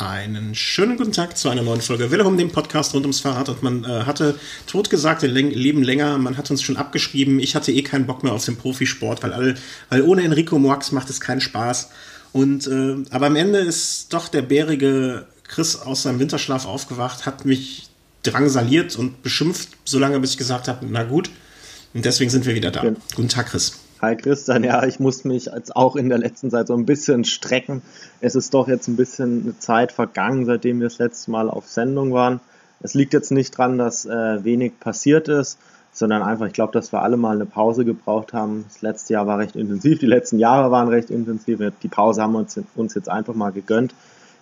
Einen schönen guten Tag zu einer neuen Folge Wille um den Podcast rund ums Fahrrad. Und man äh, hatte totgesagte Leben länger, man hat uns schon abgeschrieben. Ich hatte eh keinen Bock mehr auf den Profisport, weil, all, weil ohne Enrico Moax macht es keinen Spaß. Und äh, aber am Ende ist doch der bärige Chris aus seinem Winterschlaf aufgewacht, hat mich drangsaliert und beschimpft, solange bis ich gesagt habe, na gut. Und deswegen sind wir wieder da. Ja. Guten Tag, Chris. Hi Christian, ja, ich muss mich jetzt auch in der letzten Zeit so ein bisschen strecken. Es ist doch jetzt ein bisschen eine Zeit vergangen, seitdem wir das letzte Mal auf Sendung waren. Es liegt jetzt nicht dran, dass äh, wenig passiert ist, sondern einfach, ich glaube, dass wir alle mal eine Pause gebraucht haben. Das letzte Jahr war recht intensiv, die letzten Jahre waren recht intensiv. Die Pause haben wir uns, uns jetzt einfach mal gegönnt.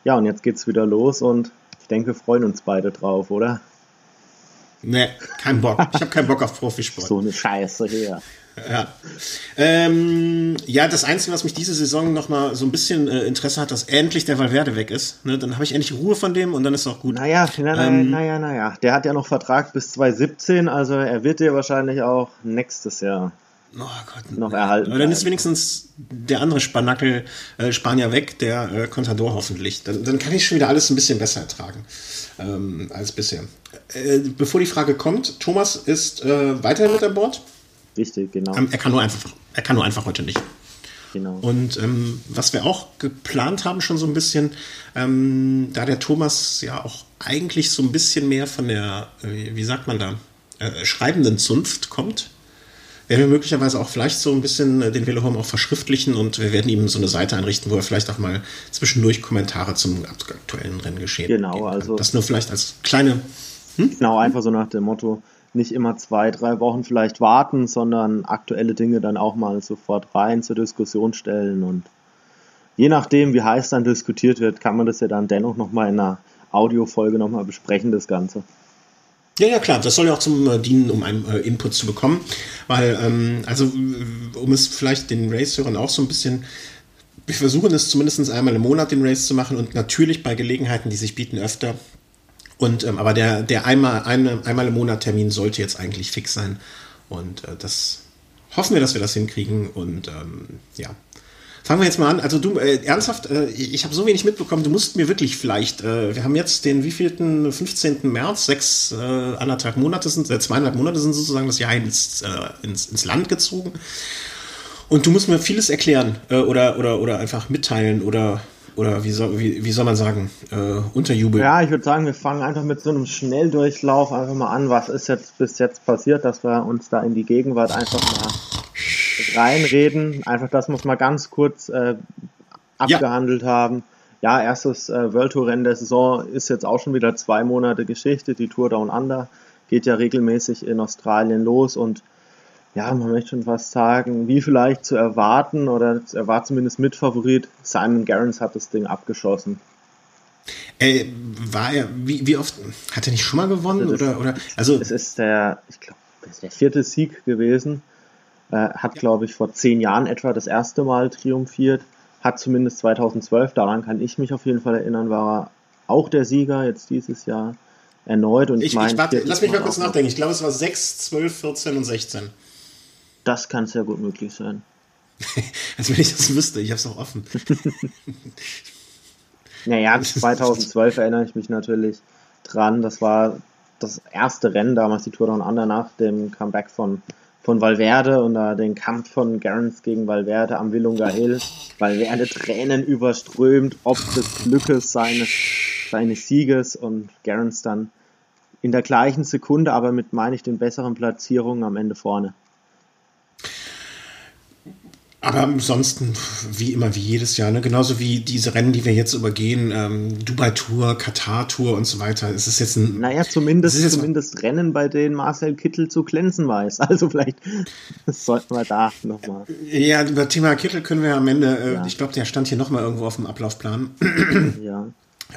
Ja, und jetzt geht's wieder los und ich denke, wir freuen uns beide drauf, oder? Nee, kein Bock. Ich habe keinen Bock auf Profisport. So eine Scheiße hier. Ja. Ähm, ja, das Einzige, was mich diese Saison noch mal so ein bisschen äh, Interesse hat, dass endlich der Valverde weg ist. Ne? Dann habe ich endlich Ruhe von dem und dann ist es auch gut. Naja, naja, ähm, naja, naja. Der hat ja noch Vertrag bis 2017, also er wird dir wahrscheinlich auch nächstes Jahr oh Gott, noch erhalten. Aber dann ist wenigstens der andere Spanackel äh, Spanier weg, der äh, Contador hoffentlich. Dann, dann kann ich schon wieder alles ein bisschen besser ertragen ähm, als bisher. Äh, bevor die Frage kommt, Thomas ist äh, weiterhin mit an Bord. Richtig, genau. Ähm, er, kann nur einfach, er kann nur einfach heute nicht. Genau. Und ähm, was wir auch geplant haben, schon so ein bisschen, ähm, da der Thomas ja auch eigentlich so ein bisschen mehr von der, äh, wie sagt man da, äh, schreibenden Zunft kommt, werden wir möglicherweise auch vielleicht so ein bisschen äh, den Velohome auch verschriftlichen und wir werden ihm so eine Seite einrichten, wo er vielleicht auch mal zwischendurch Kommentare zum aktuellen Renngeschehen Genau, also. Das nur vielleicht als kleine. Hm? Genau, einfach so nach dem Motto, nicht immer zwei, drei Wochen vielleicht warten, sondern aktuelle Dinge dann auch mal sofort rein zur Diskussion stellen und je nachdem, wie heiß dann diskutiert wird, kann man das ja dann dennoch nochmal in einer Audiofolge nochmal besprechen, das Ganze. Ja, ja, klar, das soll ja auch zum äh, dienen, um einen äh, Input zu bekommen, weil, ähm, also, um es vielleicht den Race-Hörern auch so ein bisschen wir versuchen es zumindest einmal im Monat den Race zu machen und natürlich bei Gelegenheiten, die sich bieten, öfter. Und ähm, aber der, der einmal, eine, einmal im Monat Termin sollte jetzt eigentlich fix sein. Und äh, das hoffen wir, dass wir das hinkriegen. Und ähm, ja. Fangen wir jetzt mal an. Also du, äh, ernsthaft, äh, ich habe so wenig mitbekommen, du musst mir wirklich vielleicht, äh, wir haben jetzt den wievielten, 15. März, sechs, äh, anderthalb Monate sind, äh, zweieinhalb Monate sind sozusagen das Jahr ins, äh, ins, ins Land gezogen. Und du musst mir vieles erklären äh, oder, oder, oder einfach mitteilen oder oder wie soll, wie, wie soll man sagen, äh, unterjubeln? Ja, ich würde sagen, wir fangen einfach mit so einem Schnelldurchlauf einfach mal an. Was ist jetzt bis jetzt passiert, dass wir uns da in die Gegenwart einfach mal reinreden? Einfach, dass wir es mal ganz kurz äh, abgehandelt ja. haben. Ja, erstes äh, World Tour Rennen der Saison ist jetzt auch schon wieder zwei Monate Geschichte. Die Tour Down Under geht ja regelmäßig in Australien los und ja, man möchte schon fast sagen, wie vielleicht zu erwarten, oder er war zumindest Mitfavorit, Simon Gerrans hat das Ding abgeschossen. Äh, war er, wie, wie oft, hat er nicht schon mal gewonnen? Oder, oder, also, es ist der, ich glaube, das ist der vierte Sieg gewesen. Äh, hat, ja. glaube ich, vor zehn Jahren etwa das erste Mal triumphiert. Hat zumindest 2012, daran kann ich mich auf jeden Fall erinnern, war er auch der Sieger jetzt dieses Jahr erneut. Und ich, ich meine, lass mich mal kurz nachdenken. Ich glaube, es war 6, 12, 14 und 16. Das kann sehr gut möglich sein. Als wenn ich das wüsste, ich habe es auch offen. naja, 2012 erinnere ich mich natürlich dran. Das war das erste Rennen damals, die Tour Down Under nach dem Comeback von, von Valverde und da den Kampf von Gerrans gegen Valverde am Willunga Hill. Valverde Tränen überströmt, ob des Glückes seines, seines Sieges und Gerrans dann in der gleichen Sekunde, aber mit, meine ich, den besseren Platzierungen am Ende vorne. Aber ansonsten, wie immer, wie jedes Jahr, ne? genauso wie diese Rennen, die wir jetzt übergehen, ähm, Dubai-Tour, Katar-Tour und so weiter. Es ist jetzt ein. Naja, zumindest, ist zumindest Rennen, bei denen Marcel Kittel zu glänzen weiß. Also vielleicht sollten wir da nochmal. Ja, über Thema Kittel können wir am Ende, äh, ja. ich glaube, der stand hier nochmal irgendwo auf dem Ablaufplan. ja.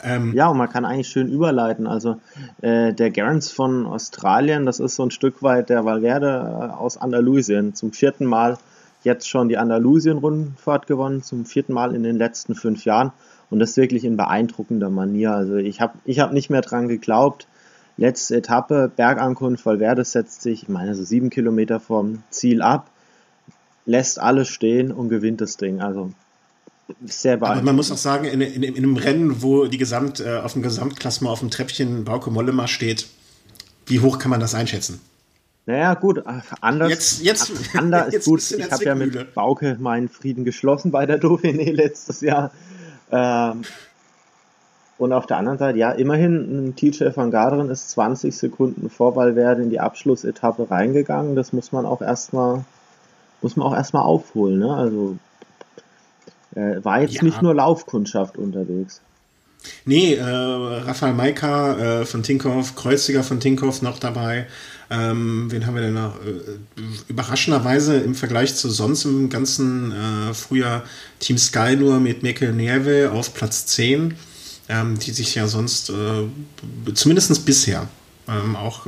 Ähm, ja, und man kann eigentlich schön überleiten. Also äh, der Gerrans von Australien, das ist so ein Stück weit der Valverde äh, aus Andalusien. Zum vierten Mal jetzt schon die Andalusien-Rundfahrt gewonnen, zum vierten Mal in den letzten fünf Jahren. Und das wirklich in beeindruckender Manier. Also ich habe ich hab nicht mehr dran geglaubt. Letzte Etappe, Bergankunft, Valverde setzt sich, ich meine, so sieben Kilometer vom Ziel ab, lässt alles stehen und gewinnt das Ding. Also sehr beeindruckend. Aber man muss auch sagen, in, in, in einem Rennen, wo die Gesamt, äh, auf dem Gesamtklassement auf dem Treppchen Bauke Mollema steht, wie hoch kann man das einschätzen? Naja, gut, anders, jetzt, jetzt, anders jetzt gut. Ich habe ja mit Bauke meinen Frieden geschlossen bei der Dauphiné letztes Jahr. Ähm, und auf der anderen Seite, ja, immerhin, ein TJ van Garderen ist 20 Sekunden vor Valverde in die Abschlussetappe reingegangen. Das muss man auch erstmal, muss man auch erstmal aufholen, ne? Also, äh, war jetzt ja. nicht nur Laufkundschaft unterwegs. Nee, äh, Rafael Maika äh, von Tinkoff, Kreuziger von Tinkoff noch dabei. Ähm, wen haben wir denn noch? Äh, überraschenderweise im Vergleich zu sonst im ganzen äh, Frühjahr Team Sky nur mit Mikel Nieve auf Platz 10, ähm, die sich ja sonst, äh, zumindest bisher, ähm, auch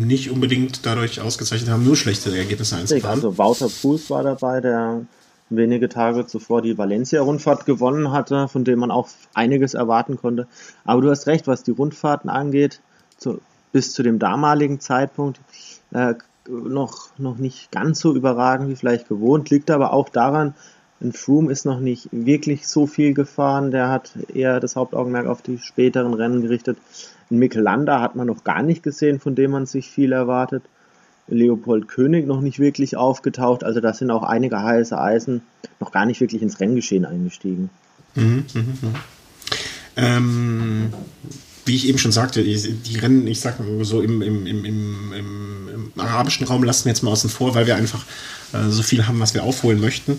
nicht unbedingt dadurch ausgezeichnet haben, nur schlechte Ergebnisse einzufahren. Also Wouter Fuß war dabei, der wenige Tage zuvor die Valencia-Rundfahrt gewonnen hatte, von dem man auch einiges erwarten konnte. Aber du hast recht, was die Rundfahrten angeht, zu, bis zu dem damaligen Zeitpunkt äh, noch, noch nicht ganz so überragend wie vielleicht gewohnt, liegt aber auch daran, ein Froome ist noch nicht wirklich so viel gefahren, der hat eher das Hauptaugenmerk auf die späteren Rennen gerichtet. Ein Mikkel Landa hat man noch gar nicht gesehen, von dem man sich viel erwartet. Leopold König noch nicht wirklich aufgetaucht. Also da sind auch einige heiße Eisen noch gar nicht wirklich ins Renngeschehen eingestiegen. Mhm, mh, mh. Ähm, wie ich eben schon sagte, die Rennen, ich sag mal so im, im, im, im, arabischen Raum lassen wir jetzt mal außen vor, weil wir einfach äh, so viel haben, was wir aufholen möchten.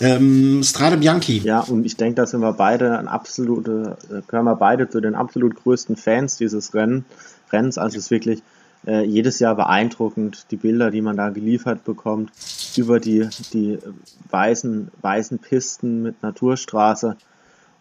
Ähm, Strade Bianchi. Ja, und ich denke, da sind wir beide ein absolute, äh, gehören wir beide zu den absolut größten Fans dieses Rennen, Rennens. Also es ist wirklich äh, jedes Jahr beeindruckend, die Bilder, die man da geliefert bekommt, über die, die weißen, weißen Pisten mit Naturstraße.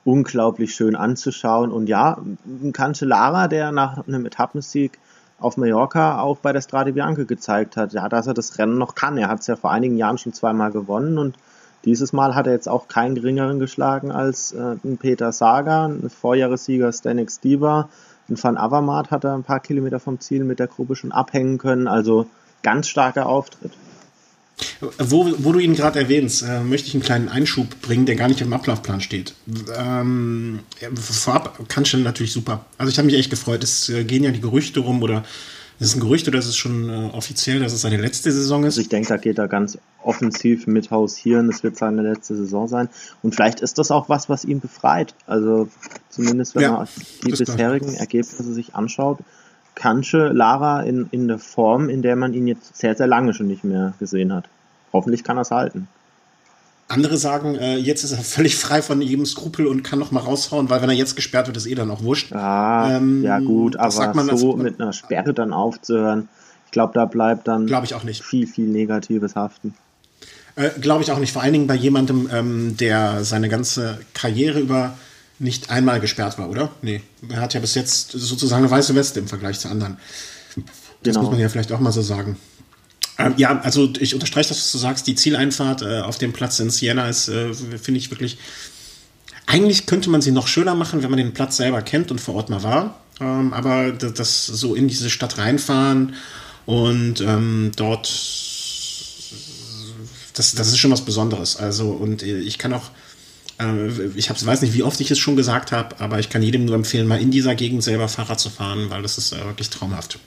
Unglaublich schön anzuschauen. Und ja, ein Cancellara, der nach einem Etappensieg auf Mallorca auch bei der Strade Bianca gezeigt hat, ja, dass er das Rennen noch kann. Er hat es ja vor einigen Jahren schon zweimal gewonnen und dieses Mal hat er jetzt auch keinen geringeren geschlagen als äh, Peter Saga, ein Vorjahressieger Stanek Stiba, in Van Avermaet hat er ein paar Kilometer vom Ziel mit der Gruppe schon abhängen können. Also ganz starker Auftritt. Wo, wo du ihn gerade erwähnst, äh, möchte ich einen kleinen Einschub bringen, der gar nicht im Ablaufplan steht. Ähm, vorab kannst du natürlich super. Also ich habe mich echt gefreut. Es äh, gehen ja die Gerüchte rum oder ist es ein Gerücht oder ist es schon äh, offiziell, dass es seine letzte Saison ist? Also ich denke, da geht er ganz offensiv mit hausieren. Es wird seine letzte Saison sein. Und vielleicht ist das auch was, was ihn befreit. Also zumindest wenn ja, man die bisherigen klar. Ergebnisse sich anschaut, Kanche Lara in, in der Form, in der man ihn jetzt sehr, sehr lange schon nicht mehr gesehen hat. Hoffentlich kann er es halten. Andere sagen, äh, jetzt ist er völlig frei von jedem Skrupel und kann noch mal raushauen, weil wenn er jetzt gesperrt wird, ist eh dann auch wurscht. Ah, ähm, ja gut, aber so mit einer Sperre dann aufzuhören, ich glaube, da bleibt dann ich auch nicht. viel, viel Negatives haften. Äh, glaube ich auch nicht. Vor allen Dingen bei jemandem, ähm, der seine ganze Karriere über nicht einmal gesperrt war, oder? Nee, er hat ja bis jetzt sozusagen eine weiße Weste im Vergleich zu anderen. Das genau. muss man ja vielleicht auch mal so sagen. Ähm, ja, also ich unterstreiche das, was du sagst. Die Zieleinfahrt äh, auf dem Platz in Siena ist, äh, finde ich wirklich. Eigentlich könnte man sie noch schöner machen, wenn man den Platz selber kennt und vor Ort mal war. Ähm, aber das, so in diese Stadt reinfahren und ähm, dort, das, das ist schon was Besonderes. Also, und äh, ich kann auch, ich hab's, weiß nicht, wie oft ich es schon gesagt habe, aber ich kann jedem nur empfehlen, mal in dieser Gegend selber Fahrrad zu fahren, weil das ist wirklich traumhaft.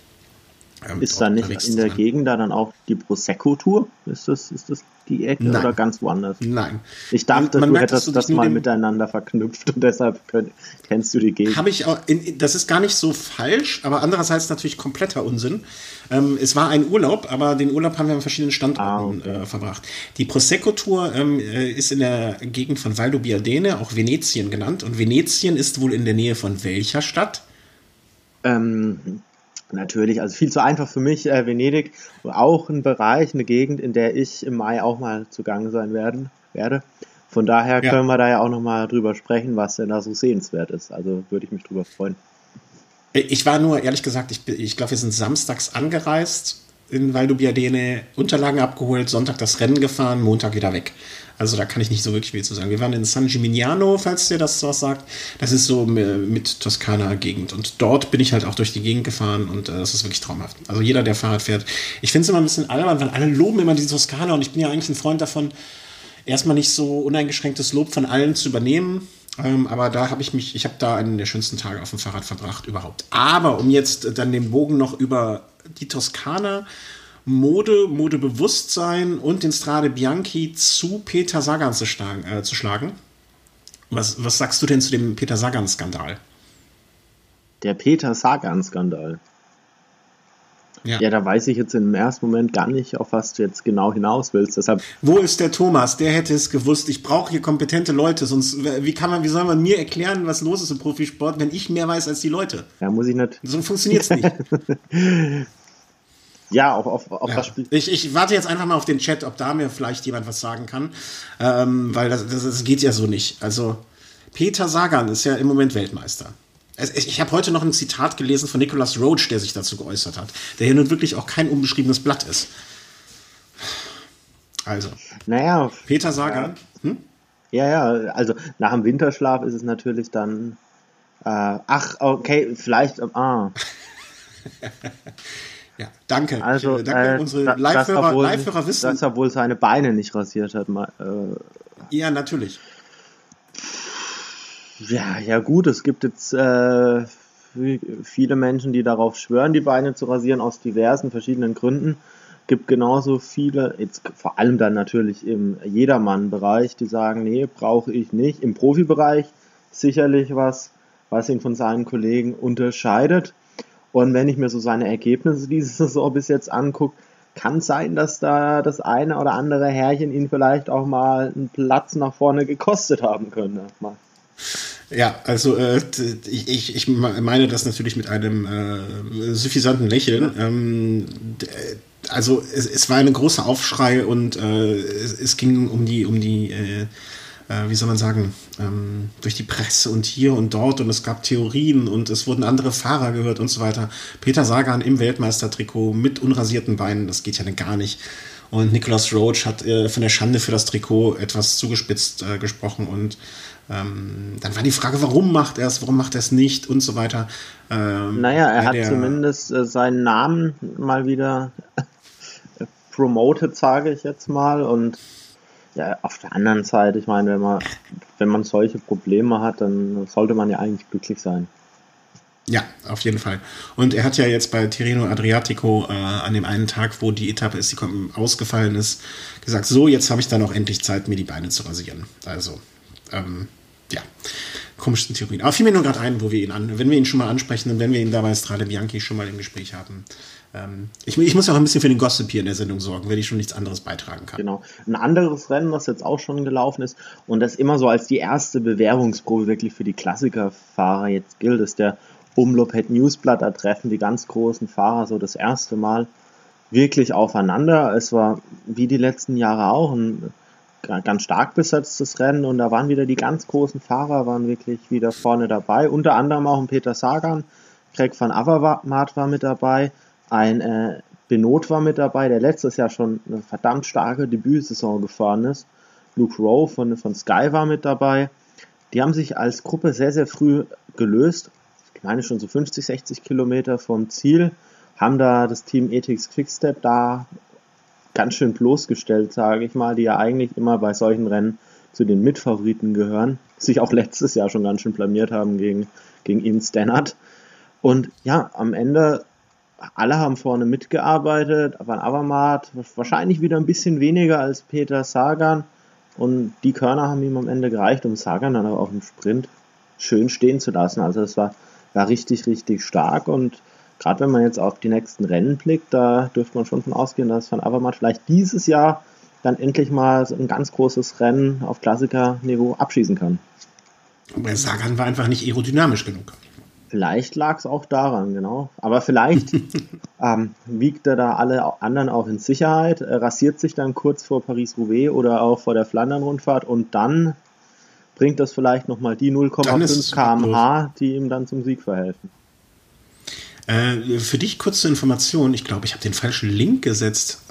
Ähm, ist da nicht in der Gegend da dann auch die Prosecco-Tour? Ist das, ist das die Ecke Nein. oder ganz woanders? Nein. Ich dachte, man, man du hättest das, das mal miteinander verknüpft und deshalb könnt, kennst du die Gegend. Habe ich auch, in, das ist gar nicht so falsch, aber andererseits natürlich kompletter Unsinn. Ähm, es war ein Urlaub, aber den Urlaub haben wir an verschiedenen Standorten ah, okay. äh, verbracht. Die Prosecco-Tour ähm, äh, ist in der Gegend von Valdo Biadene, auch Venetien genannt. Und Venetien ist wohl in der Nähe von welcher Stadt? Ähm, Natürlich, also viel zu einfach für mich, äh, Venedig, auch ein Bereich, eine Gegend, in der ich im Mai auch mal zugange sein werden, werde. Von daher ja. können wir da ja auch nochmal drüber sprechen, was denn da so sehenswert ist. Also würde ich mich drüber freuen. Ich war nur, ehrlich gesagt, ich, ich glaube, wir sind samstags angereist in Valdubiadene, Unterlagen abgeholt, Sonntag das Rennen gefahren, Montag wieder weg. Also da kann ich nicht so wirklich viel zu sagen. Wir waren in San Gimignano, falls dir das was sagt. Das ist so mit Toskana-Gegend. Und dort bin ich halt auch durch die Gegend gefahren und äh, das ist wirklich traumhaft. Also jeder, der Fahrrad fährt. Ich finde es immer ein bisschen albern, weil alle loben immer diese Toskana und ich bin ja eigentlich ein Freund davon, erstmal nicht so uneingeschränktes Lob von allen zu übernehmen. Ähm, aber da habe ich mich, ich habe da einen der schönsten Tage auf dem Fahrrad verbracht überhaupt. Aber um jetzt dann den Bogen noch über die Toskana, Mode, Modebewusstsein und den Strade Bianchi zu Peter Sagan zu, schlagen, äh, zu schlagen. Was, was sagst du denn zu dem Peter Sagan-Skandal? Der Peter Sagan-Skandal. Ja. ja, da weiß ich jetzt im ersten Moment gar nicht, auf was du jetzt genau hinaus willst. Deshalb Wo ist der Thomas? Der hätte es gewusst. Ich brauche hier kompetente Leute, sonst wie kann man, wie soll man mir erklären, was los ist im Profisport, wenn ich mehr weiß als die Leute? Ja, muss ich nicht. So funktioniert es nicht. ja, auf, auf, auf ja. das Spiel. Ich, ich warte jetzt einfach mal auf den Chat, ob da mir vielleicht jemand was sagen kann, ähm, weil das, das, das geht ja so nicht. Also Peter Sagan ist ja im Moment Weltmeister. Ich habe heute noch ein Zitat gelesen von Nicholas Roach, der sich dazu geäußert hat, der hier nun wirklich auch kein unbeschriebenes Blatt ist. Also. Naja. Peter Sagan. Ja, hm? ja, ja, also nach dem Winterschlaf ist es natürlich dann. Äh, ach, okay, vielleicht. Ah. ja, danke. Also, danke, äh, unsere Live-Hörer Live wissen. Dass er wohl seine Beine nicht rasiert hat. Mal, äh, ja, natürlich. Ja, ja gut, es gibt jetzt äh, viele Menschen, die darauf schwören, die Beine zu rasieren, aus diversen verschiedenen Gründen. Gibt genauso viele, jetzt vor allem dann natürlich im Jedermann-Bereich, die sagen, nee, brauche ich nicht. Im Profibereich sicherlich was, was ihn von seinen Kollegen unterscheidet. Und wenn ich mir so seine Ergebnisse diese Saison bis jetzt angucke, kann sein, dass da das eine oder andere Herrchen ihn vielleicht auch mal einen Platz nach vorne gekostet haben könnte. Mal ja, also äh, ich, ich meine das natürlich mit einem äh, suffisanten Lächeln. Ähm, also es, es, war ein großer Aufschrei und äh, es, es, ging um die, um die, äh, äh, wie soll man sagen, ähm, durch die Presse und hier und dort und es gab Theorien und es wurden andere Fahrer gehört und so weiter. Peter Sagan im Weltmeistertrikot mit unrasierten Beinen, das geht ja gar nicht. Und Nicholas Roach hat äh, von der Schande für das Trikot etwas zugespitzt gesprochen und ähm, dann war die Frage, warum macht er es, warum macht er es nicht und so weiter. Ähm, naja, er hat zumindest äh, seinen Namen mal wieder promoted, sage ich jetzt mal. Und ja, auf der anderen Seite, ich meine, wenn man, wenn man solche Probleme hat, dann sollte man ja eigentlich glücklich sein. Ja, auf jeden Fall. Und er hat ja jetzt bei Tirreno Adriatico äh, an dem einen Tag, wo die Etappe ist, die ausgefallen ist, gesagt, so, jetzt habe ich dann auch endlich Zeit, mir die Beine zu rasieren. Also, ähm, ja, komischsten Theorien. Aber fiel mir nur gerade ein, wo wir ihn an, wenn wir ihn schon mal ansprechen und wenn wir ihn dabei Strade Bianchi schon mal im Gespräch haben. Ähm, ich, ich, muss auch ein bisschen für den Gossip hier in der Sendung sorgen, wenn ich schon nichts anderes beitragen kann. Genau. Ein anderes Rennen, was jetzt auch schon gelaufen ist und das immer so als die erste Bewährungsprobe wirklich für die Klassikerfahrer jetzt gilt, ist der Umlopet Newsblatt. Da treffen die ganz großen Fahrer so das erste Mal wirklich aufeinander. Es war wie die letzten Jahre auch ein ganz stark besetztes Rennen und da waren wieder die ganz großen Fahrer, waren wirklich wieder vorne dabei. Unter anderem auch ein Peter Sagan, Greg van Avermaet war mit dabei, ein äh, Benot war mit dabei, der letztes Jahr schon eine verdammt starke Debütsaison gefahren ist. Luke Rowe von, von Sky war mit dabei. Die haben sich als Gruppe sehr, sehr früh gelöst. Ich meine schon so 50, 60 Kilometer vom Ziel. Haben da das Team Ethics Quickstep da ganz schön bloßgestellt, sage ich mal, die ja eigentlich immer bei solchen Rennen zu den Mitfavoriten gehören, sich auch letztes Jahr schon ganz schön blamiert haben gegen, gegen Ian Stannard. Und ja, am Ende, alle haben vorne mitgearbeitet, Van Avermaet wahrscheinlich wieder ein bisschen weniger als Peter Sagan. Und die Körner haben ihm am Ende gereicht, um Sagan dann auch im Sprint schön stehen zu lassen. Also es war, war richtig, richtig stark und gerade wenn man jetzt auf die nächsten Rennen blickt, da dürfte man schon von ausgehen, dass Van Avermaet vielleicht dieses Jahr dann endlich mal ein ganz großes Rennen auf Klassikerniveau abschießen kann. Aber Sagan war einfach nicht aerodynamisch genug. Vielleicht lag es auch daran, genau. Aber vielleicht ähm, wiegt er da alle anderen auch in Sicherheit, rasiert sich dann kurz vor Paris-Roubaix oder auch vor der Flandern-Rundfahrt und dann bringt das vielleicht nochmal die 0,5 kmh, die ihm dann zum Sieg verhelfen. Äh, für dich kurz zur Information, ich glaube, ich habe den falschen Link gesetzt.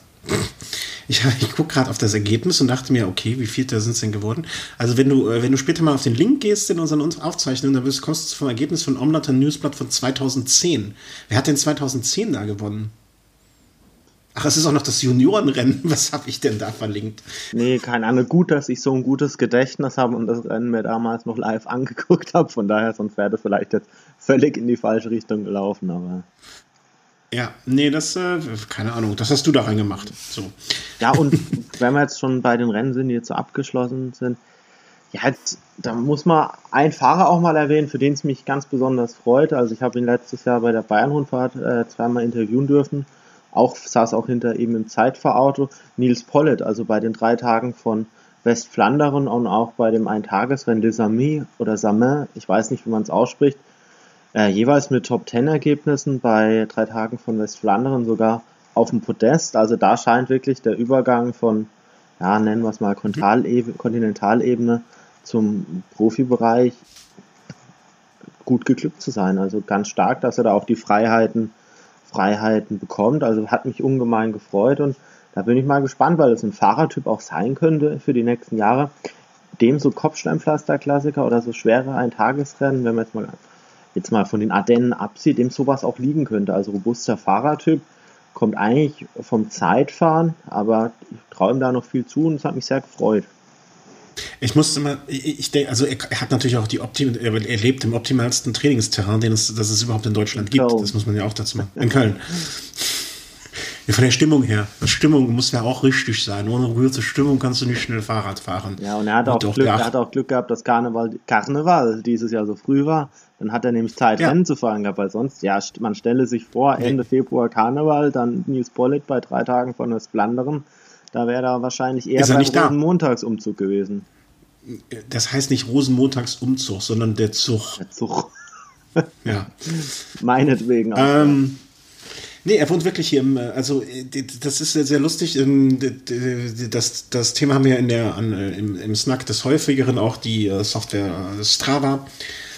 Ich, ich gucke gerade auf das Ergebnis und dachte mir, okay, wie viel da sind es denn geworden? Also wenn du, äh, wenn du später mal auf den Link gehst in unseren Aufzeichnungen, dann wirst, kommst du vom Ergebnis von Omlater Newsblatt von 2010. Wer hat denn 2010 da gewonnen? Ach, es ist auch noch das Juniorenrennen. Was habe ich denn da verlinkt? Nee, keine Ahnung. Gut, dass ich so ein gutes Gedächtnis habe und das Rennen mir damals noch live angeguckt habe. Von daher, sonst wäre das vielleicht jetzt völlig in die falsche Richtung gelaufen. Aber ja, nee, das, äh, keine Ahnung, das hast du da reingemacht. So. Ja, und wenn wir jetzt schon bei den Rennen sind, die jetzt so abgeschlossen sind, ja, jetzt, da muss man einen Fahrer auch mal erwähnen, für den es mich ganz besonders freut. Also ich habe ihn letztes Jahr bei der Bayern-Rundfahrt äh, zweimal interviewen dürfen. Auch saß auch hinter ihm im Zeitfahrauto Nils Pollitt, also bei den drei Tagen von Westflandern und auch bei dem Eintagesrennen des Amis oder Samin, ich weiß nicht, wie man es ausspricht, äh, jeweils mit Top-10-Ergebnissen bei drei Tagen von Westflandern sogar auf dem Podest. Also da scheint wirklich der Übergang von, ja, nennen wir es mal Kontinentalebene zum Profibereich gut geglückt zu sein. Also ganz stark, dass er da auch die Freiheiten, Freiheiten bekommt. Also hat mich ungemein gefreut und da bin ich mal gespannt, weil es ein Fahrertyp auch sein könnte für die nächsten Jahre. Dem so Kopfsteinpflaster-Klassiker oder so schwere Eintagesrennen, wenn man jetzt mal jetzt mal von den Ardennen absieht, dem sowas auch liegen könnte. Also robuster Fahrertyp, kommt eigentlich vom Zeitfahren, aber ich traue ihm da noch viel zu und es hat mich sehr gefreut. Ich musste mal, ich, denke, also er, hat natürlich auch die Optim, er, er lebt im optimalsten Trainingsterrain, den es, das es überhaupt in Deutschland gibt. Das muss man ja auch dazu machen. In Köln. Ja, von der Stimmung her. Die Stimmung muss ja auch richtig sein. Ohne rührte Stimmung kannst du nicht schnell Fahrrad fahren. Ja, und er hat, auch Glück, er hat auch Glück gehabt, dass Karneval, Karneval dieses Jahr so früh war. Dann hat er nämlich Zeit, ja. Rennen zu fahren gehabt, weil sonst, ja, man stelle sich vor, Ende nee. Februar Karneval, dann Nils Pollitt bei drei Tagen von Westflandern. Da wäre er wahrscheinlich eher beim Rosenmontagsumzug gewesen. Das heißt nicht Rosenmontagsumzug, sondern der Zug. Der Zug. ja. Meinetwegen auch. Ähm, Nee, er wohnt wirklich hier im, äh, also äh, das ist sehr lustig. Ähm, das, das Thema haben wir in der, an, äh, im, im Snack des häufigeren auch die Software Strava,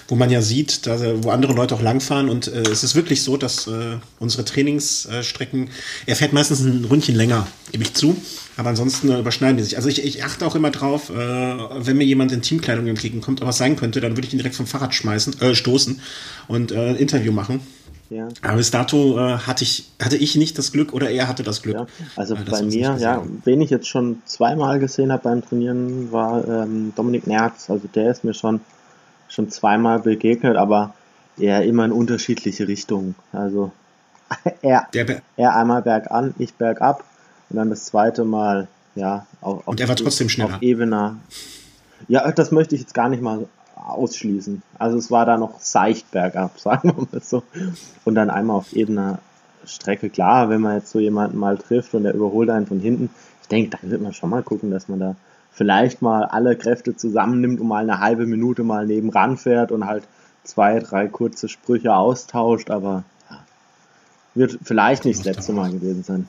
wo man ja sieht, da, wo andere Leute auch langfahren und äh, es ist wirklich so, dass äh, unsere Trainingsstrecken, er fährt meistens ein Ründchen länger, gebe ich zu, aber ansonsten überschneiden die sich. Also ich, ich achte auch immer drauf, äh, wenn mir jemand in Teamkleidung entgegenkommt, aber was sein könnte, dann würde ich ihn direkt vom Fahrrad schmeißen, äh, stoßen und äh, ein Interview machen ja. Aber bis dato äh, hatte, ich, hatte ich nicht das Glück oder er hatte das Glück. Ja, also äh, bei mir, ja, wen ich jetzt schon zweimal gesehen habe beim Trainieren, war ähm, Dominik Nerz. Also der ist mir schon, schon zweimal begegnet, aber eher immer in unterschiedliche Richtungen. Also er, er einmal bergan, ich bergab und dann das zweite Mal, ja, auf, und er war trotzdem schneller. Auf ebener. Ja, das möchte ich jetzt gar nicht mal ausschließen. Also es war da noch seicht bergab, sagen wir mal so. Und dann einmal auf ebener Strecke. Klar, wenn man jetzt so jemanden mal trifft und der überholt einen von hinten, ich denke, da wird man schon mal gucken, dass man da vielleicht mal alle Kräfte zusammennimmt und mal eine halbe Minute mal nebenan fährt und halt zwei, drei kurze Sprüche austauscht, aber ja, wird vielleicht nicht das letzte Mal gewesen sein.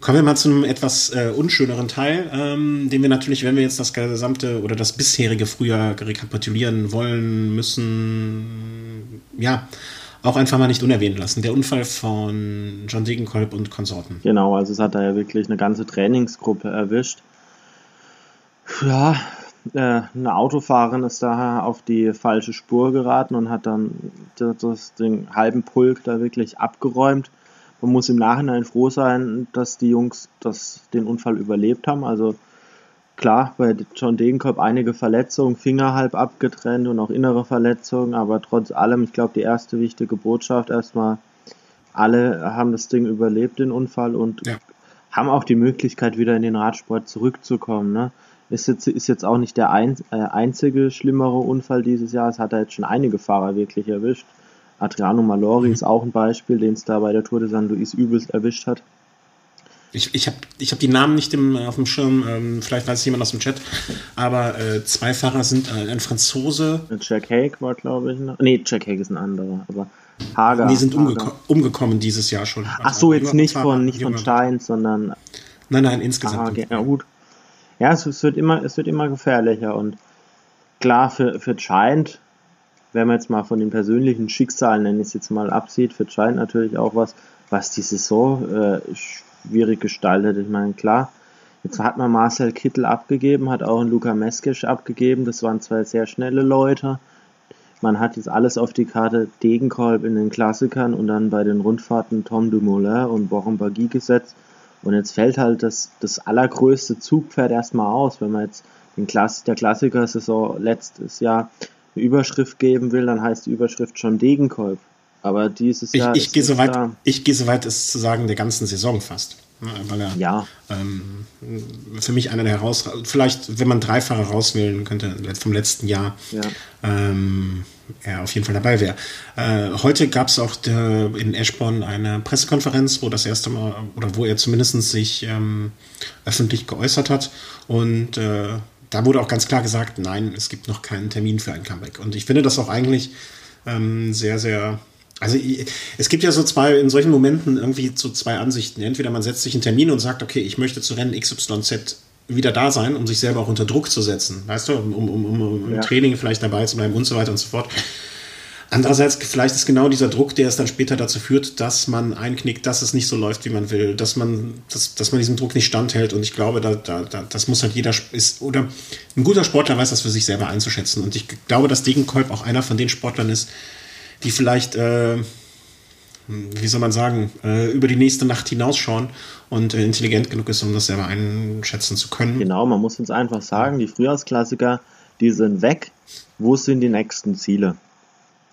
Kommen wir mal zu einem etwas äh, unschöneren Teil, ähm, den wir natürlich, wenn wir jetzt das gesamte oder das bisherige Frühjahr rekapitulieren wollen, müssen, ja, auch einfach mal nicht unerwähnt lassen. Der Unfall von John Degenkolb und Konsorten. Genau, also es hat da ja wirklich eine ganze Trainingsgruppe erwischt. Ja, äh, eine Autofahrerin ist da auf die falsche Spur geraten und hat dann das, den halben Pulk da wirklich abgeräumt man muss im Nachhinein froh sein, dass die Jungs das, den Unfall überlebt haben. Also klar, bei John Degenkolb einige Verletzungen, Finger halb abgetrennt und auch innere Verletzungen, aber trotz allem, ich glaube, die erste wichtige Botschaft erstmal, alle haben das Ding überlebt, den Unfall, und ja. haben auch die Möglichkeit, wieder in den Radsport zurückzukommen. Ne? Ist, jetzt, ist jetzt auch nicht der ein, äh, einzige schlimmere Unfall dieses Jahr, es hat da jetzt schon einige Fahrer wirklich erwischt. Adriano Malori ist auch ein Beispiel, den es da bei der Tour de San Luis übelst erwischt hat. Ich, ich habe ich hab die Namen nicht im, auf dem Schirm, ähm, vielleicht weiß jemand aus dem Chat, aber äh, zwei Fahrer sind äh, ein Franzose. Jack Hague war, glaube ich, noch. Nee, Jack Hague ist ein anderer, aber Hager. Die sind umgeko umgekommen dieses Jahr schon. Ach so, jetzt nicht von, nicht von Stein, sondern. Nein, nein, insgesamt. Hager, ja, gut. Ja, es, es, wird immer, es wird immer gefährlicher und klar, für, für Giant wenn man jetzt mal von den persönlichen Schicksalen, nenne ich es jetzt mal, absieht, Giant natürlich auch was, was die Saison äh, schwierig gestaltet. Ich meine, klar, jetzt hat man Marcel Kittel abgegeben, hat auch einen Luca Meskisch abgegeben. Das waren zwei sehr schnelle Leute. man hat jetzt alles auf die Karte Degenkolb in den Klassikern und dann bei den Rundfahrten Tom Dumoulin und Boron Bagui gesetzt. Und jetzt fällt halt das, das allergrößte Zugpferd erstmal aus. Wenn man jetzt den Klass der Klassiker-Saison letztes Jahr eine Überschrift geben will, dann heißt die Überschrift schon Degenkolb. Aber dieses ich, Jahr. Ich, gehe so weit, ich gehe so weit, es zu sagen, der ganzen Saison fast. Weil er ja. ähm, für mich einer der heraus, vielleicht, wenn man drei Fahrer rauswählen könnte vom letzten Jahr, ja. ähm, er auf jeden Fall dabei wäre. Äh, heute gab es auch der, in Eschborn eine Pressekonferenz, wo das erste Mal, oder wo er zumindest sich ähm, öffentlich geäußert hat. Und äh, da wurde auch ganz klar gesagt, nein, es gibt noch keinen Termin für ein Comeback. Und ich finde das auch eigentlich ähm, sehr, sehr also es gibt ja so zwei, in solchen Momenten irgendwie so zwei Ansichten. Entweder man setzt sich einen Termin und sagt, okay, ich möchte zu Rennen XYZ wieder da sein, um sich selber auch unter Druck zu setzen, weißt du, um, um, um, um ja. Training vielleicht dabei zu bleiben und so weiter und so fort. Andererseits, vielleicht ist genau dieser Druck, der es dann später dazu führt, dass man einknickt, dass es nicht so läuft, wie man will, dass man, dass, dass man diesem Druck nicht standhält. Und ich glaube, da, da, da, das muss halt jeder ist, oder ein guter Sportler weiß das für sich selber einzuschätzen. Und ich glaube, dass Degenkolb auch einer von den Sportlern ist, die vielleicht, äh, wie soll man sagen, äh, über die nächste Nacht hinausschauen und äh, intelligent genug ist, um das selber einschätzen zu können. Genau, man muss uns einfach sagen, die Frühjahrsklassiker, die sind weg. Wo sind die nächsten Ziele?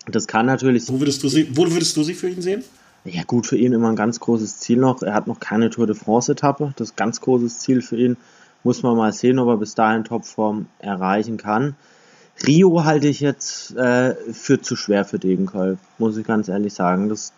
Das kann natürlich. Wo würdest du sie, wo würdest du sie für ihn sehen? Ja, gut, für ihn immer ein ganz großes Ziel noch. Er hat noch keine Tour de France-Etappe. Das ist ein ganz großes Ziel für ihn. Muss man mal sehen, ob er bis dahin Topform erreichen kann. Rio halte ich jetzt äh, für zu schwer für Degenkolb, muss ich ganz ehrlich sagen. Das,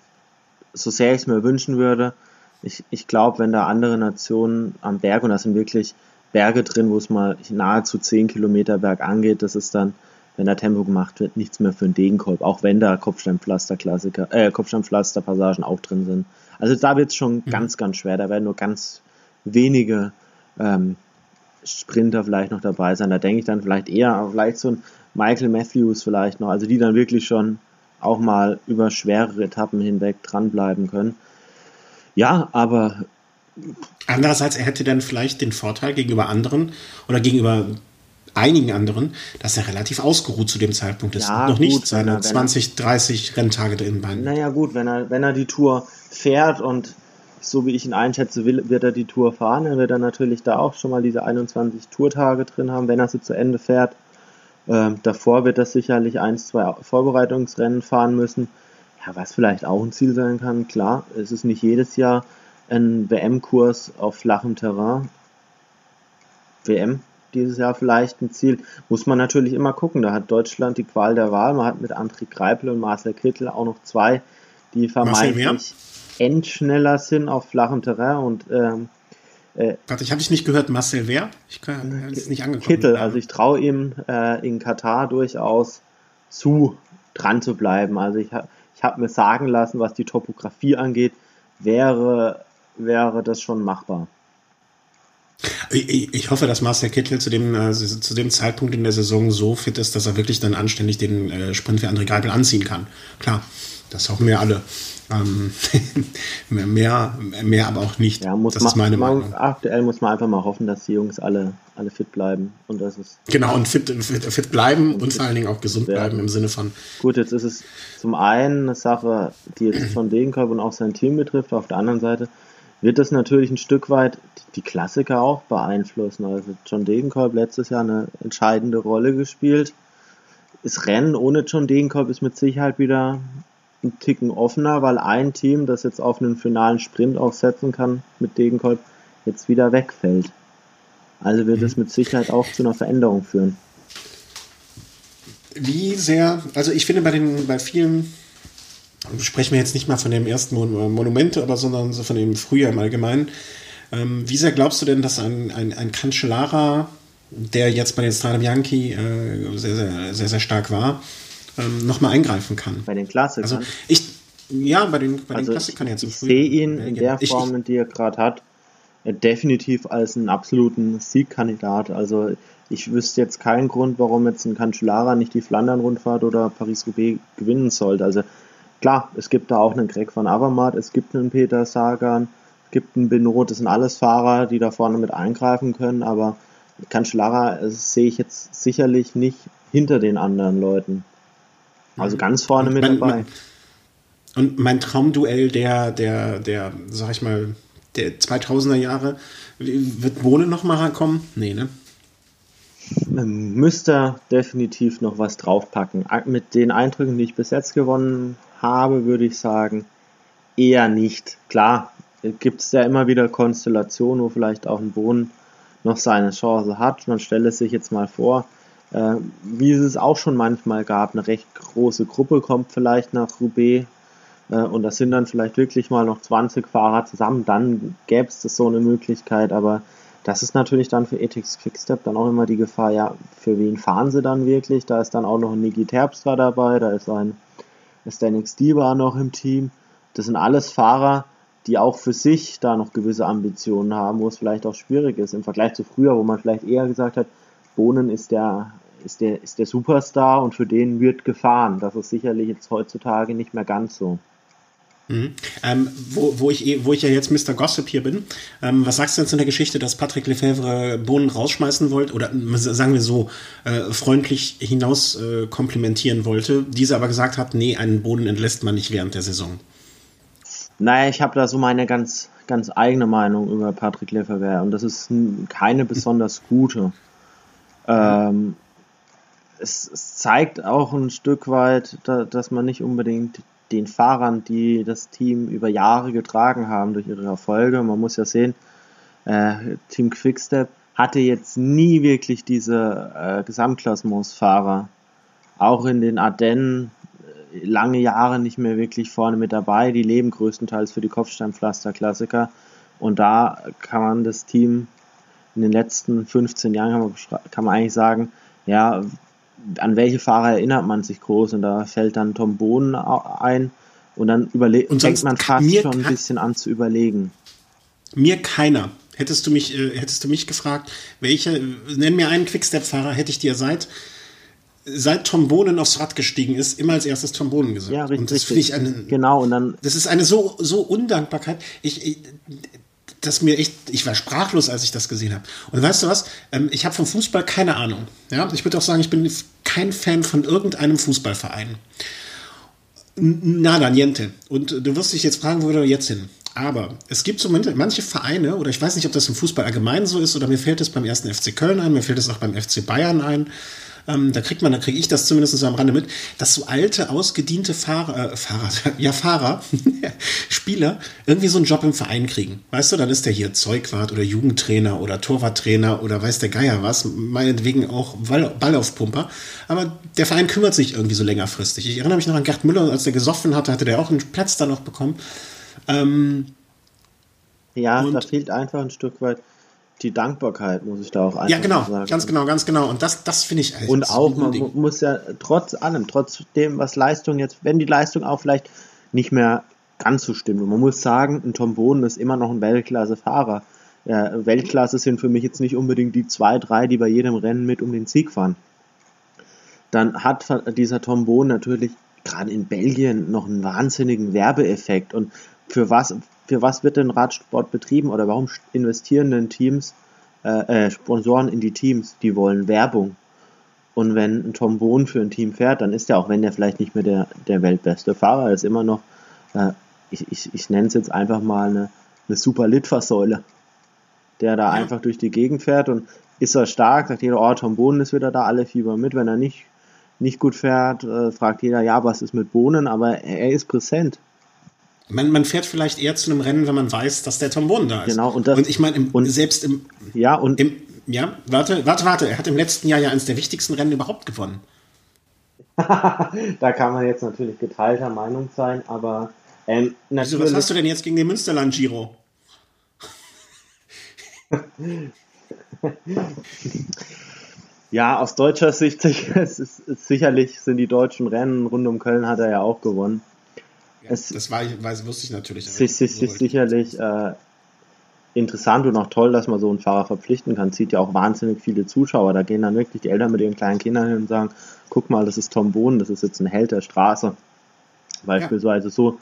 so sehr ich es mir wünschen würde, ich, ich glaube, wenn da andere Nationen am Berg, und da sind wirklich Berge drin, wo es mal nahezu 10 Kilometer Berg angeht, das ist dann, wenn da Tempo gemacht wird, nichts mehr für einen Degenkolb, auch wenn da Kopfsteinpflaster-Klassiker, äh, Kopfsteinpflaster-Passagen auch drin sind. Also da wird es schon mhm. ganz, ganz schwer. Da werden nur ganz wenige ähm, Sprinter vielleicht noch dabei sein. Da denke ich dann vielleicht eher vielleicht so ein Michael Matthews vielleicht noch, also die dann wirklich schon auch mal über schwerere Etappen hinweg dranbleiben können. Ja, aber. Andererseits, er hätte dann vielleicht den Vorteil gegenüber anderen oder gegenüber einigen anderen, dass er relativ ausgeruht zu dem Zeitpunkt ist. Ja, noch nicht gut, seine er, 20, 30 Renntage drin beiden. Naja, gut, wenn er, wenn er die Tour fährt und so wie ich ihn einschätze, will, wird er die Tour fahren. Er wird dann natürlich da auch schon mal diese 21 Tourtage drin haben, wenn er sie zu Ende fährt. Ähm, davor wird er sicherlich ein, zwei Vorbereitungsrennen fahren müssen. Ja, was vielleicht auch ein Ziel sein kann, klar, es ist nicht jedes Jahr ein WM-Kurs auf flachem Terrain. WM dieses Jahr vielleicht ein Ziel. Muss man natürlich immer gucken. Da hat Deutschland die Qual der Wahl. Man hat mit André Greipel und Marcel Kittel auch noch zwei, die vermeintlich endschneller sind auf flachem Terrain und ähm, äh, Warte, ich habe dich nicht gehört, Marcel wer? Ich kann es nicht angekommen. Kittel, also ich traue ihm äh, in Katar durchaus zu, dran zu bleiben. Also ich habe ich hab mir sagen lassen, was die Topografie angeht, wäre, wäre das schon machbar. Ich, ich hoffe, dass Marcel Kittel zu dem, äh, zu dem Zeitpunkt in der Saison so fit ist, dass er wirklich dann anständig den äh, Sprint für André Greipel anziehen kann. Klar, das hoffen wir alle. Ähm, mehr, mehr aber auch nicht. Ja, das man, ist meine Meinung. Aktuell muss man einfach mal hoffen, dass die Jungs alle, alle fit bleiben. Und das ist genau, und fit, fit, fit bleiben und, und vor allen Dingen auch gesund werden. bleiben im Sinne von. Gut, jetzt ist es zum einen eine Sache, die jetzt von Degenkolb und auch sein Team betrifft. Auf der anderen Seite wird das natürlich ein Stück weit die Klassiker auch beeinflussen. Also John Degenkolb letztes Jahr eine entscheidende Rolle gespielt. Das Rennen ohne John Degenkolb ist mit Sicherheit wieder ein Ticken offener, weil ein Team, das jetzt auf einen finalen Sprint auch setzen kann mit Degenkolb, jetzt wieder wegfällt. Also wird es mhm. mit Sicherheit auch zu einer Veränderung führen. Wie sehr, also ich finde bei den, bei vielen, sprechen wir jetzt nicht mal von dem ersten Monument, aber sondern so von dem Frühjahr im Allgemeinen. Ähm, wie sehr glaubst du denn, dass ein, ein, ein Cancellara, der jetzt bei den Stradom Yankee äh, sehr, sehr, sehr, sehr stark war, ähm, nochmal eingreifen kann. Bei den Klassikern? Also ich, ja, bei den, bei also den Klassikern jetzt. Ich sehe ihn in der Form, in die er gerade hat, äh, definitiv als einen absoluten Siegkandidat. Also ich wüsste jetzt keinen Grund, warum jetzt ein Cancellara nicht die Flandern-Rundfahrt oder Paris-Roubaix gewinnen sollte. Also klar, es gibt da auch einen Greg von Avermaet, es gibt einen Peter Sagan, es gibt einen Benot, das sind alles Fahrer, die da vorne mit eingreifen können, aber Cancellara äh, sehe ich jetzt sicherlich nicht hinter den anderen Leuten. Also mhm. ganz vorne mit mein, dabei. Mein, und mein Traumduell der, der, der, sag ich mal, der 2000er Jahre, wird Bohnen noch mal kommen? Nee, ne? Müsste definitiv noch was draufpacken. Mit den Eindrücken, die ich bis jetzt gewonnen habe, würde ich sagen, eher nicht. Klar, gibt es ja immer wieder Konstellationen, wo vielleicht auch ein Bohnen noch seine Chance hat. Man stelle sich jetzt mal vor, äh, wie es auch schon manchmal gab, eine recht große Gruppe kommt vielleicht nach Roubaix äh, und das sind dann vielleicht wirklich mal noch 20 Fahrer zusammen, dann gäbe es so eine Möglichkeit, aber das ist natürlich dann für Ethics Quickstep dann auch immer die Gefahr, ja, für wen fahren sie dann wirklich? Da ist dann auch noch ein Niki Terpstra dabei, da ist ein Stanix Diva noch im Team. Das sind alles Fahrer, die auch für sich da noch gewisse Ambitionen haben, wo es vielleicht auch schwierig ist im Vergleich zu früher, wo man vielleicht eher gesagt hat, Bohnen ist der, ist der, ist der Superstar und für den wird gefahren. Das ist sicherlich jetzt heutzutage nicht mehr ganz so. Mhm. Ähm, wo, wo, ich, eh, wo ich ja jetzt Mr. Gossip hier bin, ähm, was sagst du denn zu der Geschichte, dass Patrick Lefebvre Bohnen rausschmeißen wollte oder sagen wir so, äh, freundlich hinaus äh, komplimentieren wollte, dieser aber gesagt hat, nee, einen Boden entlässt man nicht während der Saison? Naja, ich habe da so meine ganz, ganz eigene Meinung über Patrick Lefebvre und das ist keine besonders gute. Ähm, es, es, zeigt auch ein Stück weit, da, dass man nicht unbedingt den Fahrern, die das Team über Jahre getragen haben durch ihre Erfolge. Man muss ja sehen, äh, Team Quickstep hatte jetzt nie wirklich diese äh, Gesamtklassementsfahrer. Auch in den Ardennen äh, lange Jahre nicht mehr wirklich vorne mit dabei. Die leben größtenteils für die Kopfsteinpflaster-Klassiker. Und da kann man das Team in den letzten 15 Jahren, kann man, kann man eigentlich sagen, ja, an welche Fahrer erinnert man sich groß und da fällt dann Tom Bohnen ein und dann überlegt fängt man fast schon ein bisschen an zu überlegen. Mir keiner. Hättest du mich, äh, hättest du mich gefragt, welche, nenn mir einen Quickstep-Fahrer, hätte ich dir seit, seit Tom Bohnen aufs Rad gestiegen ist, immer als erstes Tom Bohnen gesagt. Ja, richtig. Und das finde ich eine, genau, und dann. Das ist eine so, so Undankbarkeit. Ich, ich das mir echt, ich war sprachlos, als ich das gesehen habe. Und weißt du was? Ähm, ich habe vom Fußball keine Ahnung. Ja, ich würde auch sagen, ich bin kein Fan von irgendeinem Fußballverein. Nada, niente. Und du wirst dich jetzt fragen, wo wir jetzt hin? Aber es gibt so manche Vereine, oder ich weiß nicht, ob das im Fußball allgemein so ist, oder mir fällt es beim ersten FC Köln ein, mir fällt es auch beim FC Bayern ein, ähm, da kriegt man, da kriege ich das zumindest so am Rande mit, dass so alte, ausgediente Fahrer, äh, Fahrer, ja Fahrer, Spieler irgendwie so einen Job im Verein kriegen. Weißt du, dann ist der hier Zeugwart oder Jugendtrainer oder Torwarttrainer oder weiß der Geier was, meinetwegen auch Ball, Ballaufpumper. Aber der Verein kümmert sich irgendwie so längerfristig. Ich erinnere mich noch an Gerd Müller, als der gesoffen hatte, hatte der auch einen Platz da noch bekommen. Ähm, ja, da fehlt einfach ein Stück weit die Dankbarkeit, muss ich da auch einfach Ja, genau, sagen. ganz genau, ganz genau. Und das, das finde ich halt Und auch, man Ding. muss ja trotz allem, trotz dem, was Leistung jetzt, wenn die Leistung auch vielleicht nicht mehr ganz so stimmt. Und man muss sagen, ein Tom Boden ist immer noch ein Weltklasse-Fahrer. Ja, Weltklasse sind für mich jetzt nicht unbedingt die zwei, drei, die bei jedem Rennen mit um den Sieg fahren. Dann hat dieser Tom Boden natürlich gerade in Belgien noch einen wahnsinnigen Werbeeffekt. Und für was, für was wird denn Radsport betrieben oder warum investieren denn Teams, äh, äh, Sponsoren in die Teams? Die wollen Werbung. Und wenn ein Tom Bohn für ein Team fährt, dann ist er, auch wenn er vielleicht nicht mehr der, der weltbeste Fahrer ist, immer noch, äh, ich, ich, ich nenne es jetzt einfach mal eine, eine super Litfaßsäule, der da ja. einfach durch die Gegend fährt und ist er stark, sagt jeder, oh, Tom Bohnen ist wieder da, alle Fieber mit. Wenn er nicht, nicht gut fährt, äh, fragt jeder, ja, was ist mit Bohnen, aber er ist präsent. Man, man fährt vielleicht eher zu einem Rennen, wenn man weiß, dass der Trombon da ist. Genau, und, das, und ich meine, selbst im. Ja, und. Im, ja, warte, warte, warte. Er hat im letzten Jahr ja eines der wichtigsten Rennen überhaupt gewonnen. da kann man jetzt natürlich geteilter Meinung sein, aber. Ähm, Wieso, was hast du denn jetzt gegen den Münsterland Giro? ja, aus deutscher Sicht es ist, ist, sicherlich sind die deutschen Rennen rund um Köln hat er ja auch gewonnen es das war, weiß, wusste ich natürlich. Es ist, ist, ist sicherlich äh, interessant und auch toll, dass man so einen Fahrer verpflichten kann. Zieht ja auch wahnsinnig viele Zuschauer. Da gehen dann wirklich die Eltern mit ihren kleinen Kindern hin und sagen, guck mal, das ist Tom Bohnen, das ist jetzt ein Held der Straße. Beispielsweise ja. so,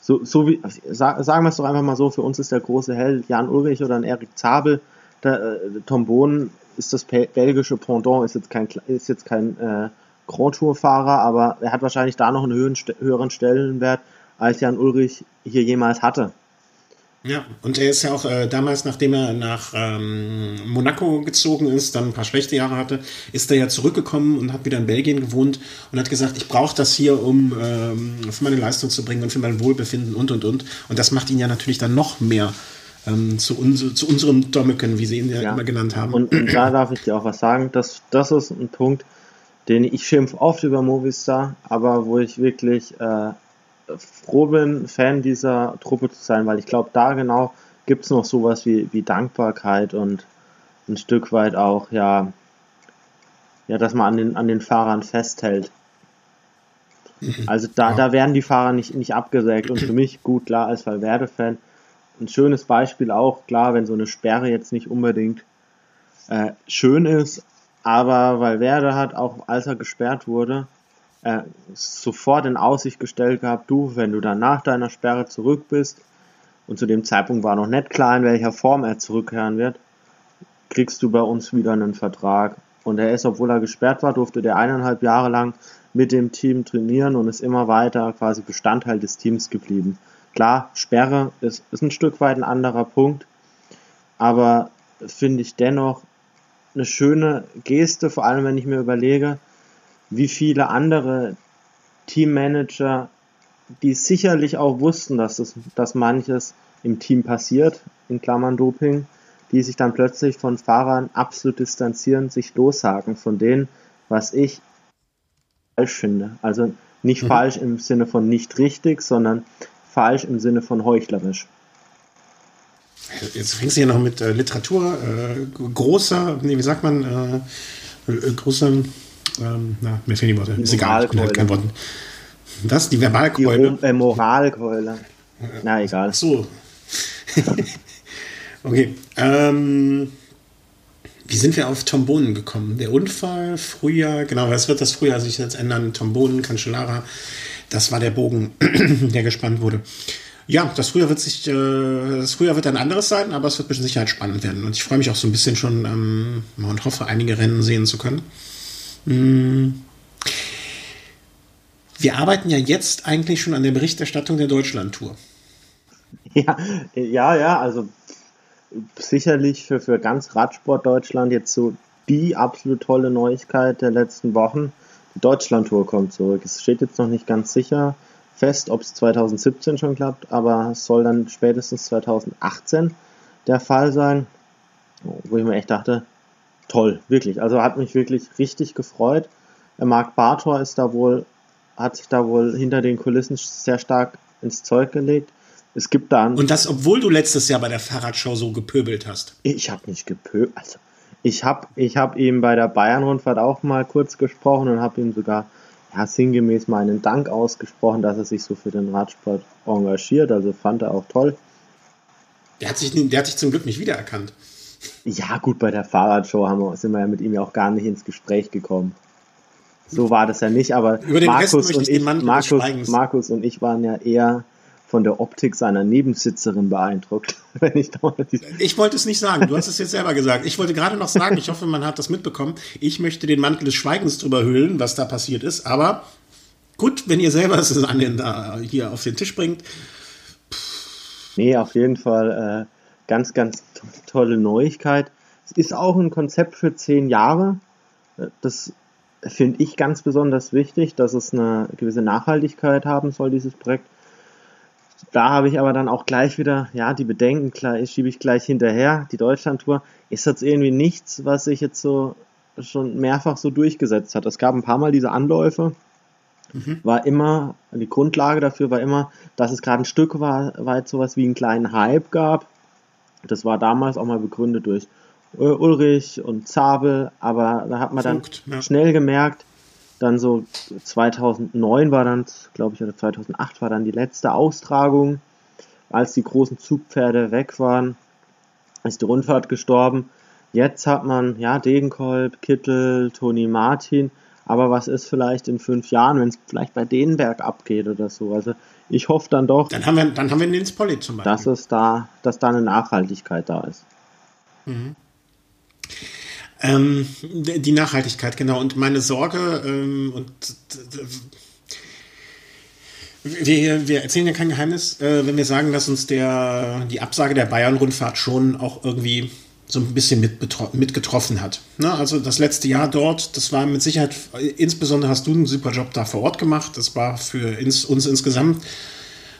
so, so wie, sag, sagen wir es doch einfach mal so, für uns ist der große Held Jan Ulrich oder ein Erik Zabel. Der, äh, Tom Bohnen ist das belgische Pendant, ist jetzt kein, ist jetzt kein äh, Grand Tour-Fahrer, aber er hat wahrscheinlich da noch einen höheren Stellenwert, als Jan Ulrich hier jemals hatte. Ja, und er ist ja auch äh, damals, nachdem er nach ähm, Monaco gezogen ist, dann ein paar schlechte Jahre hatte, ist er ja zurückgekommen und hat wieder in Belgien gewohnt und hat gesagt, ich brauche das hier, um ähm, für meine Leistung zu bringen und für mein Wohlbefinden und und und. Und das macht ihn ja natürlich dann noch mehr ähm, zu, uns, zu unserem Domeken, wie sie ihn ja, ja. immer genannt haben. Und, und, da darf ich dir auch was sagen. Das, das ist ein Punkt, den ich schimpf oft über Movistar, aber wo ich wirklich äh, froh bin, Fan dieser Truppe zu sein, weil ich glaube, da genau gibt es noch sowas wie, wie Dankbarkeit und ein Stück weit auch, ja, ja, dass man an den, an den Fahrern festhält. Also da, ja. da werden die Fahrer nicht, nicht abgesägt und für mich gut klar als Valverde-Fan ein schönes Beispiel auch, klar, wenn so eine Sperre jetzt nicht unbedingt äh, schön ist, aber Valverde hat auch, als er gesperrt wurde, äh, sofort in Aussicht gestellt gehabt, du, wenn du dann nach deiner Sperre zurück bist, und zu dem Zeitpunkt war noch nicht klar, in welcher Form er zurückkehren wird, kriegst du bei uns wieder einen Vertrag. Und er ist, obwohl er gesperrt war, durfte der eineinhalb Jahre lang mit dem Team trainieren und ist immer weiter quasi Bestandteil des Teams geblieben. Klar, Sperre ist, ist ein Stück weit ein anderer Punkt, aber finde ich dennoch eine schöne Geste, vor allem wenn ich mir überlege, wie viele andere Teammanager, die sicherlich auch wussten, dass, es, dass manches im Team passiert, in Klammern Doping, die sich dann plötzlich von Fahrern absolut distanzieren, sich lossagen von denen, was ich falsch finde. Also nicht mhm. falsch im Sinne von nicht richtig, sondern falsch im Sinne von heuchlerisch. Jetzt fängst du hier noch mit äh, Literatur, äh, großer, nee, wie sagt man, äh, äh großer, ähm, na, mir fehlen die Worte, ist egal, ich bin halt kein Wort. Was? Die Verbalkeule? Die äh, Moralkeule. Na, egal. Ach so. okay. Ähm, wie sind wir auf Tombonen gekommen? Der Unfall, Frühjahr, genau, was wird das Frühjahr sich jetzt ändern? Tombonen, Cancellara. Das war der Bogen, der gespannt wurde. Ja, das Frühjahr wird sich, äh, das Frühjahr wird ein anderes sein, aber es wird mit Sicherheit spannend werden. Und ich freue mich auch so ein bisschen schon ähm, und hoffe, einige Rennen sehen zu können. Hm. Wir arbeiten ja jetzt eigentlich schon an der Berichterstattung der Deutschland-Tour. Ja, ja, ja, also sicherlich für, für ganz Radsport Deutschland jetzt so die absolut tolle Neuigkeit der letzten Wochen. Deutschland-Tour kommt zurück. Es steht jetzt noch nicht ganz sicher fest, ob es 2017 schon klappt, aber es soll dann spätestens 2018 der Fall sein, wo ich mir echt dachte, toll, wirklich. Also hat mich wirklich richtig gefreut. Marc Bartor ist da wohl, hat sich da wohl hinter den Kulissen sehr stark ins Zeug gelegt. Es gibt da Und das, obwohl du letztes Jahr bei der Fahrradshow so gepöbelt hast. Ich habe nicht gepöbelt. Also, ich habe ich hab ihm bei der Bayern-Rundfahrt auch mal kurz gesprochen und habe ihm sogar ja, sinngemäß meinen Dank ausgesprochen, dass er sich so für den Radsport engagiert. Also fand er auch toll. Der hat sich, der hat sich zum Glück nicht wiedererkannt. Ja, gut, bei der Fahrradshow haben wir, sind wir ja mit ihm ja auch gar nicht ins Gespräch gekommen. So war das ja nicht, aber Markus und, ich, Markus, Markus und ich waren ja eher von der Optik seiner Nebensitzerin beeindruckt. Wenn ich, ich wollte es nicht sagen, du hast es jetzt selber gesagt. Ich wollte gerade noch sagen, ich hoffe, man hat das mitbekommen. Ich möchte den Mantel des Schweigens drüber hüllen, was da passiert ist. Aber gut, wenn ihr selber es an den, da hier auf den Tisch bringt. Nee, auf jeden Fall äh, ganz, ganz tolle Neuigkeit. Es ist auch ein Konzept für zehn Jahre. Das finde ich ganz besonders wichtig, dass es eine gewisse Nachhaltigkeit haben soll, dieses Projekt da habe ich aber dann auch gleich wieder, ja, die Bedenken klar, schiebe ich gleich hinterher. Die Deutschlandtour ist jetzt irgendwie nichts, was sich jetzt so schon mehrfach so durchgesetzt hat. Es gab ein paar Mal diese Anläufe, mhm. war immer, die Grundlage dafür war immer, dass es gerade ein Stück war, weit sowas wie einen kleinen Hype gab. Das war damals auch mal begründet durch Ulrich und Zabel, aber da hat man Funkt, dann ja. schnell gemerkt, dann so 2009 war dann, glaube ich, oder 2008 war dann die letzte Austragung, als die großen Zugpferde weg waren, ist die Rundfahrt gestorben. Jetzt hat man, ja, Degenkolb, Kittel, Toni Martin, aber was ist vielleicht in fünf Jahren, wenn es vielleicht bei denen bergab geht oder so? Also ich hoffe dann doch. Dann haben wir, dann haben wir Nils Polly zum Beispiel. Dass es da, dass da eine Nachhaltigkeit da ist. Mhm. Ähm, die Nachhaltigkeit, genau. Und meine Sorge, ähm, und wir, wir erzählen ja kein Geheimnis, äh, wenn wir sagen, dass uns der, die Absage der Bayern-Rundfahrt schon auch irgendwie so ein bisschen mit, mit getroffen hat. Ne? Also das letzte Jahr dort, das war mit Sicherheit, insbesondere hast du einen super Job da vor Ort gemacht. Das war für ins, uns insgesamt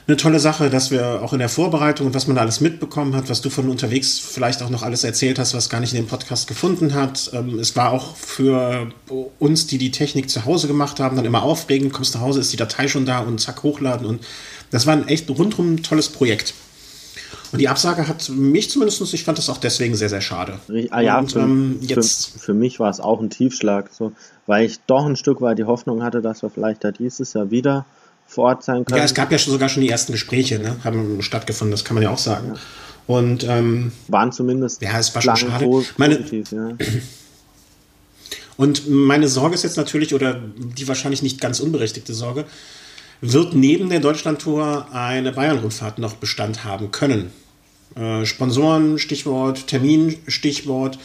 eine tolle Sache, dass wir auch in der Vorbereitung und was man da alles mitbekommen hat, was du von unterwegs vielleicht auch noch alles erzählt hast, was gar nicht in dem Podcast gefunden hat. Ähm, es war auch für uns, die die Technik zu Hause gemacht haben, dann immer aufregend. Kommst nach Hause, ist die Datei schon da und zack, hochladen. Und das war ein echt rundum tolles Projekt. Und die Absage hat mich zumindest, ich fand das auch deswegen sehr, sehr schade. Ah, ja, und, für, ähm, jetzt für, für, mich war es auch ein Tiefschlag, so, weil ich doch ein Stück weit die Hoffnung hatte, dass wir vielleicht da dieses Jahr wieder vor Ort sein können. Ja, es gab ja schon, sogar schon die ersten Gespräche, ne? haben stattgefunden, das kann man ja auch sagen. Ja. Und ähm, waren zumindest ja, es war schon schade. Meine, positiv, ja. Und meine Sorge ist jetzt natürlich, oder die wahrscheinlich nicht ganz unberechtigte Sorge, wird neben der Deutschlandtour eine Bayern-Rundfahrt noch Bestand haben können. Äh, Sponsoren, Stichwort, Termin, Stichwort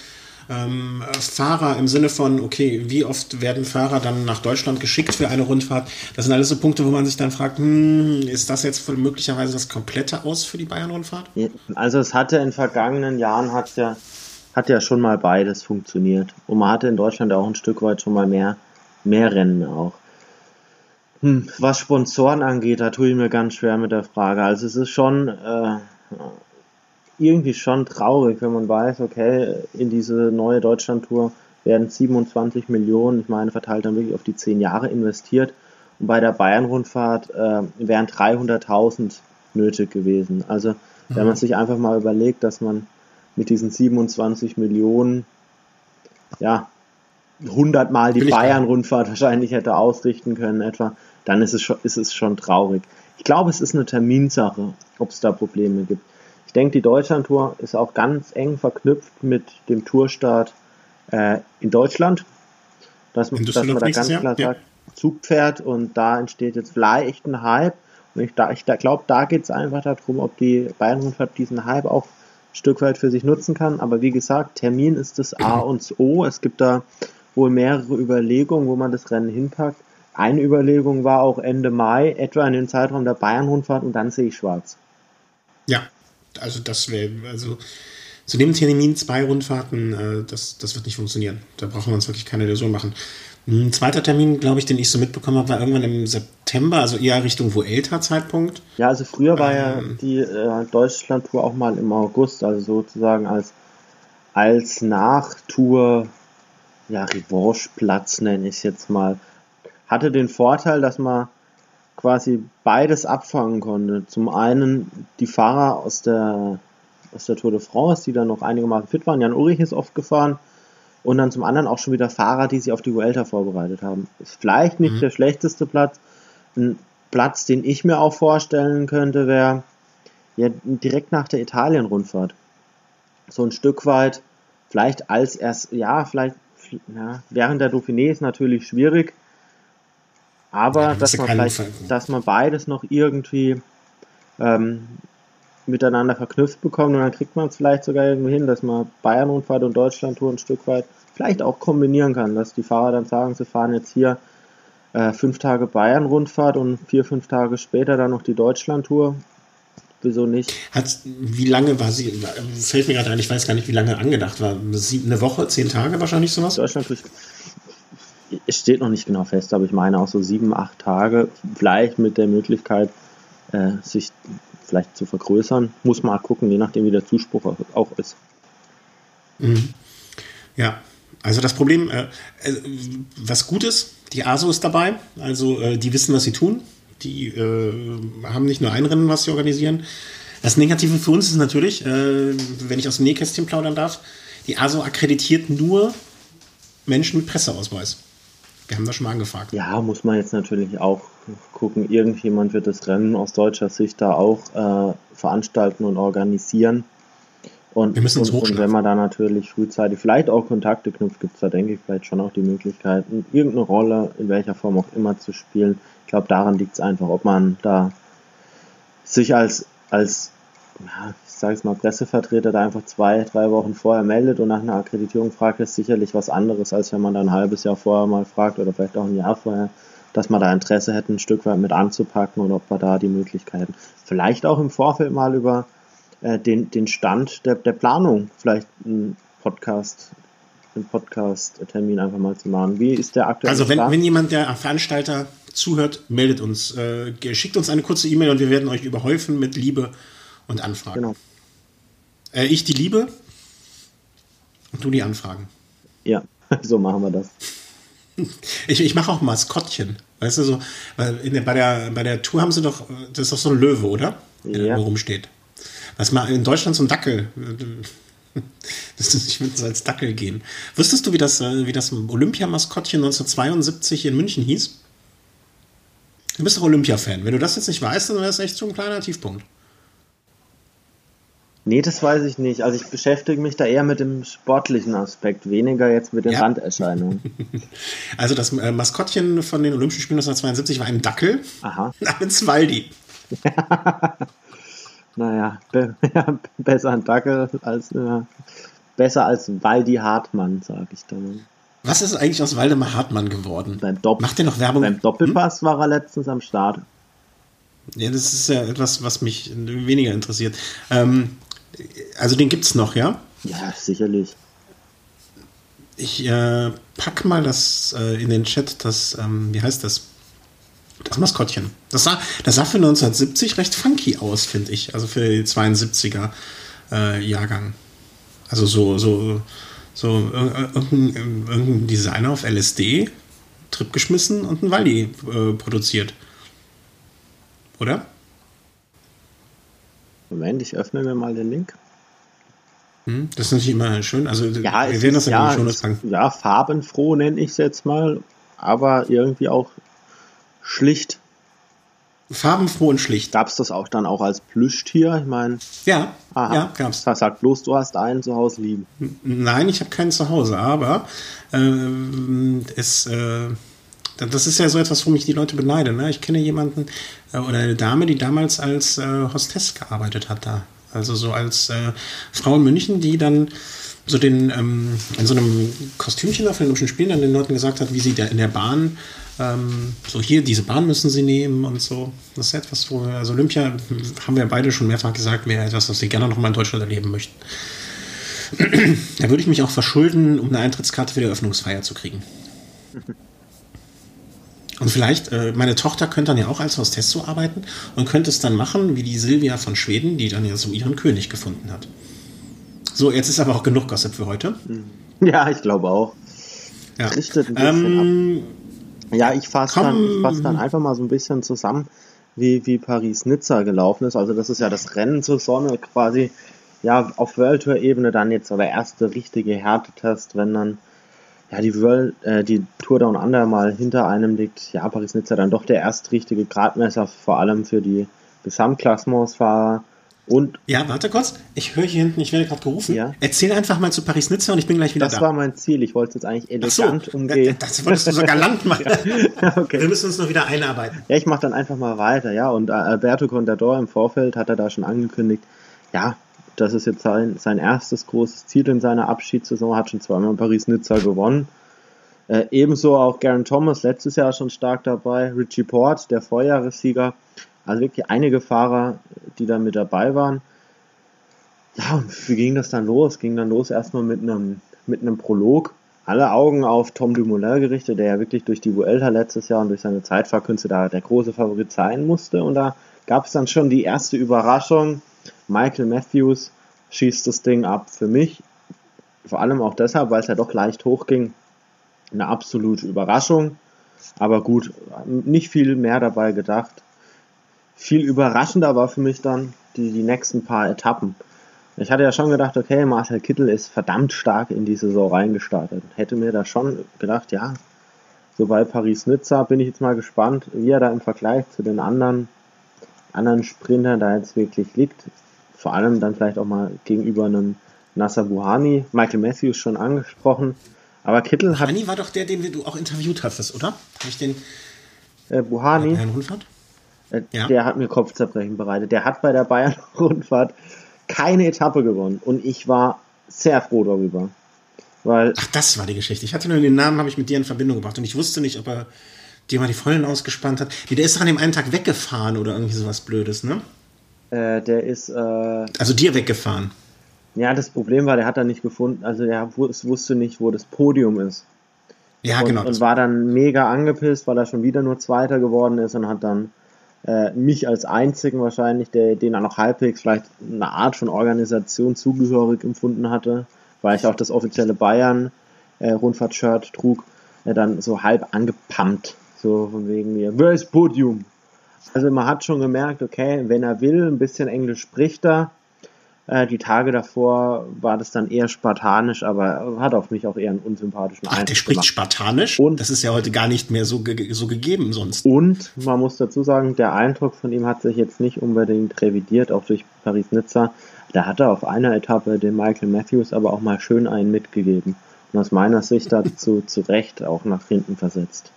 ähm, Fahrer im Sinne von, okay, wie oft werden Fahrer dann nach Deutschland geschickt für eine Rundfahrt? Das sind alles so Punkte, wo man sich dann fragt, hm, ist das jetzt möglicherweise das komplette Aus für die Bayern-Rundfahrt? Also es hatte in vergangenen Jahren hat ja, hat ja schon mal beides funktioniert. Und man hatte in Deutschland auch ein Stück weit schon mal mehr, mehr Rennen auch. Hm, was Sponsoren angeht, da tue ich mir ganz schwer mit der Frage. Also es ist schon äh, irgendwie schon traurig, wenn man weiß, okay, in diese neue Deutschland-Tour werden 27 Millionen, ich meine, verteilt dann wirklich auf die 10 Jahre investiert. Und bei der Bayern-Rundfahrt äh, wären 300.000 nötig gewesen. Also, wenn mhm. man sich einfach mal überlegt, dass man mit diesen 27 Millionen, ja, 100 Mal die Bayern-Rundfahrt wahrscheinlich hätte ausrichten können, etwa, dann ist es schon, ist es schon traurig. Ich glaube, es ist eine Terminsache, ob es da Probleme gibt denke, die Deutschlandtour ist auch ganz eng verknüpft mit dem Tourstart äh, in Deutschland. Dass, dass man da ganz klar Jahr? sagt, ja. Zugpferd und da entsteht jetzt vielleicht ein Hype. Und ich, da, ich da glaube, da geht es einfach darum, ob die Bayern-Rundfahrt diesen Hype auch ein Stück weit für sich nutzen kann. Aber wie gesagt, Termin ist das A und O. Es gibt da wohl mehrere Überlegungen, wo man das Rennen hinpackt. Eine Überlegung war auch Ende Mai, etwa in den Zeitraum der Bayern-Rundfahrt und dann sehe ich schwarz. Ja, also das wäre, also zu dem Termin zwei Rundfahrten, äh, das, das wird nicht funktionieren. Da brauchen wir uns wirklich keine Illusion machen. Ein zweiter Termin, glaube ich, den ich so mitbekommen habe, war irgendwann im September, also eher Richtung Vuelta-Zeitpunkt. Ja, also früher war ähm, ja die äh, Deutschland-Tour auch mal im August, also sozusagen als, als Nachtour, ja, Revanche-Platz nenne ich es jetzt mal. Hatte den Vorteil, dass man quasi beides abfangen konnte. Zum einen die Fahrer aus der, aus der Tour de France, die dann noch einigermaßen fit waren. Jan Ulrich ist oft gefahren. Und dann zum anderen auch schon wieder Fahrer, die sich auf die Vuelta vorbereitet haben. Ist vielleicht nicht mhm. der schlechteste Platz. Ein Platz, den ich mir auch vorstellen könnte, wäre ja, direkt nach der Italien-Rundfahrt. So ein Stück weit, vielleicht als erst, ja, vielleicht, ja, während der Dauphiné ist natürlich schwierig, aber ja, dass man vielleicht, dass man beides noch irgendwie ähm, miteinander verknüpft bekommt und dann kriegt man es vielleicht sogar irgendwie hin, dass man Bayern-Rundfahrt und Deutschland-Tour ein Stück weit vielleicht auch kombinieren kann, dass die Fahrer dann sagen, sie fahren jetzt hier äh, fünf Tage Bayern-Rundfahrt und vier, fünf Tage später dann noch die Deutschland-Tour. Wieso nicht? Hat, wie lange war sie, fällt mir gerade ein, ich weiß gar nicht, wie lange angedacht war. Eine Woche, zehn Tage wahrscheinlich sowas? Deutschland es steht noch nicht genau fest, aber ich meine auch so sieben, acht Tage, vielleicht mit der Möglichkeit, äh, sich vielleicht zu vergrößern. Muss mal gucken, je nachdem, wie der Zuspruch auch ist. Mhm. Ja, also das Problem, äh, äh, was gut ist, die ASO ist dabei, also äh, die wissen, was sie tun. Die äh, haben nicht nur ein Rennen, was sie organisieren. Das Negative für uns ist natürlich, äh, wenn ich aus dem Nähkästchen plaudern darf, die ASO akkreditiert nur Menschen mit Presseausweis. Wir haben da schon mal angefragt. Ja, muss man jetzt natürlich auch gucken. Irgendjemand wird das Rennen aus deutscher Sicht da auch äh, veranstalten und organisieren. Und, Wir müssen uns und, und wenn man da natürlich frühzeitig vielleicht auch Kontakte knüpft, gibt es da, denke ich, vielleicht schon auch die Möglichkeit, irgendeine Rolle, in welcher Form auch immer zu spielen. Ich glaube, daran liegt es einfach, ob man da sich als, als ja, sage ich mal, Pressevertreter da einfach zwei, drei Wochen vorher meldet und nach einer Akkreditierung fragt, ist sicherlich was anderes, als wenn man da ein halbes Jahr vorher mal fragt oder vielleicht auch ein Jahr vorher, dass man da Interesse hätte, ein Stück weit mit anzupacken und ob wir da die Möglichkeiten, vielleicht auch im Vorfeld mal über äh, den, den Stand der, der Planung, vielleicht ein Podcast einen Podcast-Termin einfach mal zu machen. Wie ist der aktuelle Also wenn, wenn jemand, der Veranstalter zuhört, meldet uns, äh, schickt uns eine kurze E-Mail und wir werden euch überhäufen mit Liebe und Anfragen. Genau. Äh, ich die Liebe und du die Anfragen. Ja, so machen wir das. Ich, ich mache auch Maskottchen. Weißt du, so, der, bei, der, bei der Tour haben sie doch, das ist doch so ein Löwe, oder? Ja. Der rumsteht. Was mal in Deutschland so ein Dackel. Das ist, ich würde so als Dackel gehen. Wusstest du, wie das, äh, wie das Olympiamaskottchen 1972 in München hieß? Du bist doch Olympia-Fan. Wenn du das jetzt nicht weißt, dann wäre das echt so ein kleiner Tiefpunkt. Nee, das weiß ich nicht. Also ich beschäftige mich da eher mit dem sportlichen Aspekt, weniger jetzt mit den ja. Randerscheinungen. Also das äh, Maskottchen von den Olympischen Spielen 1972 war ein Dackel Aha. namens Waldi. naja, be ja, besser ein Dackel als äh, besser als Waldi Hartmann, sag ich dann. Was ist eigentlich aus Waldemar Hartmann geworden? Beim Dopp Macht er noch Werbung? Beim Doppelpass hm? war er letztens am Start. Ja, das ist ja etwas, was mich weniger interessiert. Ähm, also den gibt's noch, ja? Ja, sicherlich. Ich äh, pack mal das äh, in den Chat, das, ähm, wie heißt das? Das Maskottchen. Das sah, das sah für 1970 recht funky aus, finde ich. Also für die 72er äh, Jahrgang. Also so, so so irgendein, irgendein Designer auf LSD, Trip geschmissen und ein Waldi äh, produziert. Oder? Moment, ich öffne mir mal den Link. Hm, das ist natürlich immer schön. Also ja, wir werden das ja, schon das Ja, farbenfroh nenne ich es jetzt mal, aber irgendwie auch schlicht. Farbenfroh und schlicht. Gab es das auch dann auch als Plüschtier? Ich meine. Ja, aha, ja, gab's. Das sagt bloß, du hast einen zu Hause liegen. Nein, ich habe keinen zu Hause, aber äh, es. Äh, das ist ja so etwas, wo mich die Leute beneiden. Ne? Ich kenne jemanden äh, oder eine Dame, die damals als äh, Hostess gearbeitet hat da. Also so als äh, Frau in München, die dann so den ähm, in so einem Kostümchen auf den Olympischen Spielen dann den Leuten gesagt hat, wie sie da in der Bahn ähm, so hier, diese Bahn müssen sie nehmen und so. Das ist etwas, wo wir, also Olympia haben wir beide schon mehrfach gesagt, wäre etwas, was wir gerne noch mal in Deutschland erleben möchten. da würde ich mich auch verschulden, um eine Eintrittskarte für die Eröffnungsfeier zu kriegen. Und vielleicht, äh, meine Tochter könnte dann ja auch als Hostess so arbeiten und könnte es dann machen, wie die Silvia von Schweden, die dann ja so ihren König gefunden hat. So, jetzt ist aber auch genug Gossip für heute. Ja, ich glaube auch. Ja. Richtet ein bisschen ähm, ab. Ja, ich fasse dann, fass dann einfach mal so ein bisschen zusammen, wie, wie Paris-Nizza gelaufen ist. Also das ist ja das Rennen zur Sonne quasi, ja, auf World Tour Ebene dann jetzt der erste richtige Härtetest, wenn dann ja, die, World, äh, die Tour Down Under mal hinter einem liegt. Ja, Paris-Nizza dann doch der erste richtige Gradmesser, vor allem für die Gesamtklassementsfahrer. Und ja, warte kurz. Ich höre hier hinten, ich werde gerade gerufen. Ja? Erzähl einfach mal zu Paris-Nizza und ich bin gleich wieder das da. Das war mein Ziel. Ich wollte es jetzt eigentlich elegant so, umgehen. Das, wolltest du so galant machen. ja. okay. Wir müssen uns noch wieder einarbeiten. Ja, ich mache dann einfach mal weiter. Ja, und äh, Alberto Contador im Vorfeld hat er da schon angekündigt. Ja, das ist jetzt sein, sein erstes großes Ziel in seiner Abschiedssaison. Hat schon zweimal Paris-Nizza gewonnen. Äh, ebenso auch Garen Thomas letztes Jahr schon stark dabei. Richie Port, der Vorjahressieger. Also wirklich einige Fahrer, die da mit dabei waren. Ja, und wie ging das dann los? Ging dann los erstmal mit einem, mit einem Prolog. Alle Augen auf Tom Dumoulin gerichtet, der ja wirklich durch die Vuelta letztes Jahr und durch seine Zeitfahrkünste da der große Favorit sein musste. Und da gab es dann schon die erste Überraschung. Michael Matthews schießt das Ding ab für mich. Vor allem auch deshalb, weil es ja doch leicht hochging. Eine absolute Überraschung. Aber gut, nicht viel mehr dabei gedacht. Viel überraschender war für mich dann die, die nächsten paar Etappen. Ich hatte ja schon gedacht, okay, Marcel Kittel ist verdammt stark in die Saison reingestartet. Hätte mir da schon gedacht, ja, so bei Paris-Nizza bin ich jetzt mal gespannt, wie er da im Vergleich zu den anderen, anderen Sprintern da jetzt wirklich liegt. Vor allem dann vielleicht auch mal gegenüber einem Nasser Buhani, Michael Matthews schon angesprochen. Aber Kittel hat. Buhani war doch der, den du auch interviewt hattest, oder? Habe ich den. Äh, Buhani. Herrn Rundfahrt? Äh, ja. Der hat mir Kopfzerbrechen bereitet. Der hat bei der Bayern-Rundfahrt keine Etappe gewonnen und ich war sehr froh darüber. Weil Ach, das war die Geschichte. Ich hatte nur den Namen, habe ich mit dir in Verbindung gebracht und ich wusste nicht, ob er dir mal die Vollen ausgespannt hat. Nee, der ist doch an dem einen Tag weggefahren oder irgendwie sowas Blödes, ne? Äh, der ist, äh, Also dir weggefahren. ja, das Problem war, der hat da nicht gefunden, also der wus- wusste nicht, wo das Podium ist. Ja, und, genau. und war dann mega angepisst, weil er schon wieder nur Zweiter geworden ist und hat dann äh, mich als einzigen wahrscheinlich, der den er noch halbwegs vielleicht eine Art von Organisation zugehörig empfunden hatte, weil ich auch das offizielle Bayern äh, Rundfahrt-Shirt trug, äh, dann so halb angepumpt, so von wegen mir, wer ist Podium? Also man hat schon gemerkt, okay, wenn er will, ein bisschen Englisch spricht er. Äh, die Tage davor war das dann eher spartanisch, aber hat auf mich auch eher einen unsympathischen Ach, der Eindruck spricht gemacht. Spartanisch. Und- das ist ja heute gar nicht mehr so, ge so gegeben sonst. Und man muss dazu sagen, der Eindruck von ihm hat sich jetzt nicht unbedingt revidiert, auch durch Paris-Nizza. Da hat er auf einer Etappe dem Michael Matthews aber auch mal schön einen mitgegeben. Und aus meiner Sicht dazu zu Recht auch nach hinten versetzt.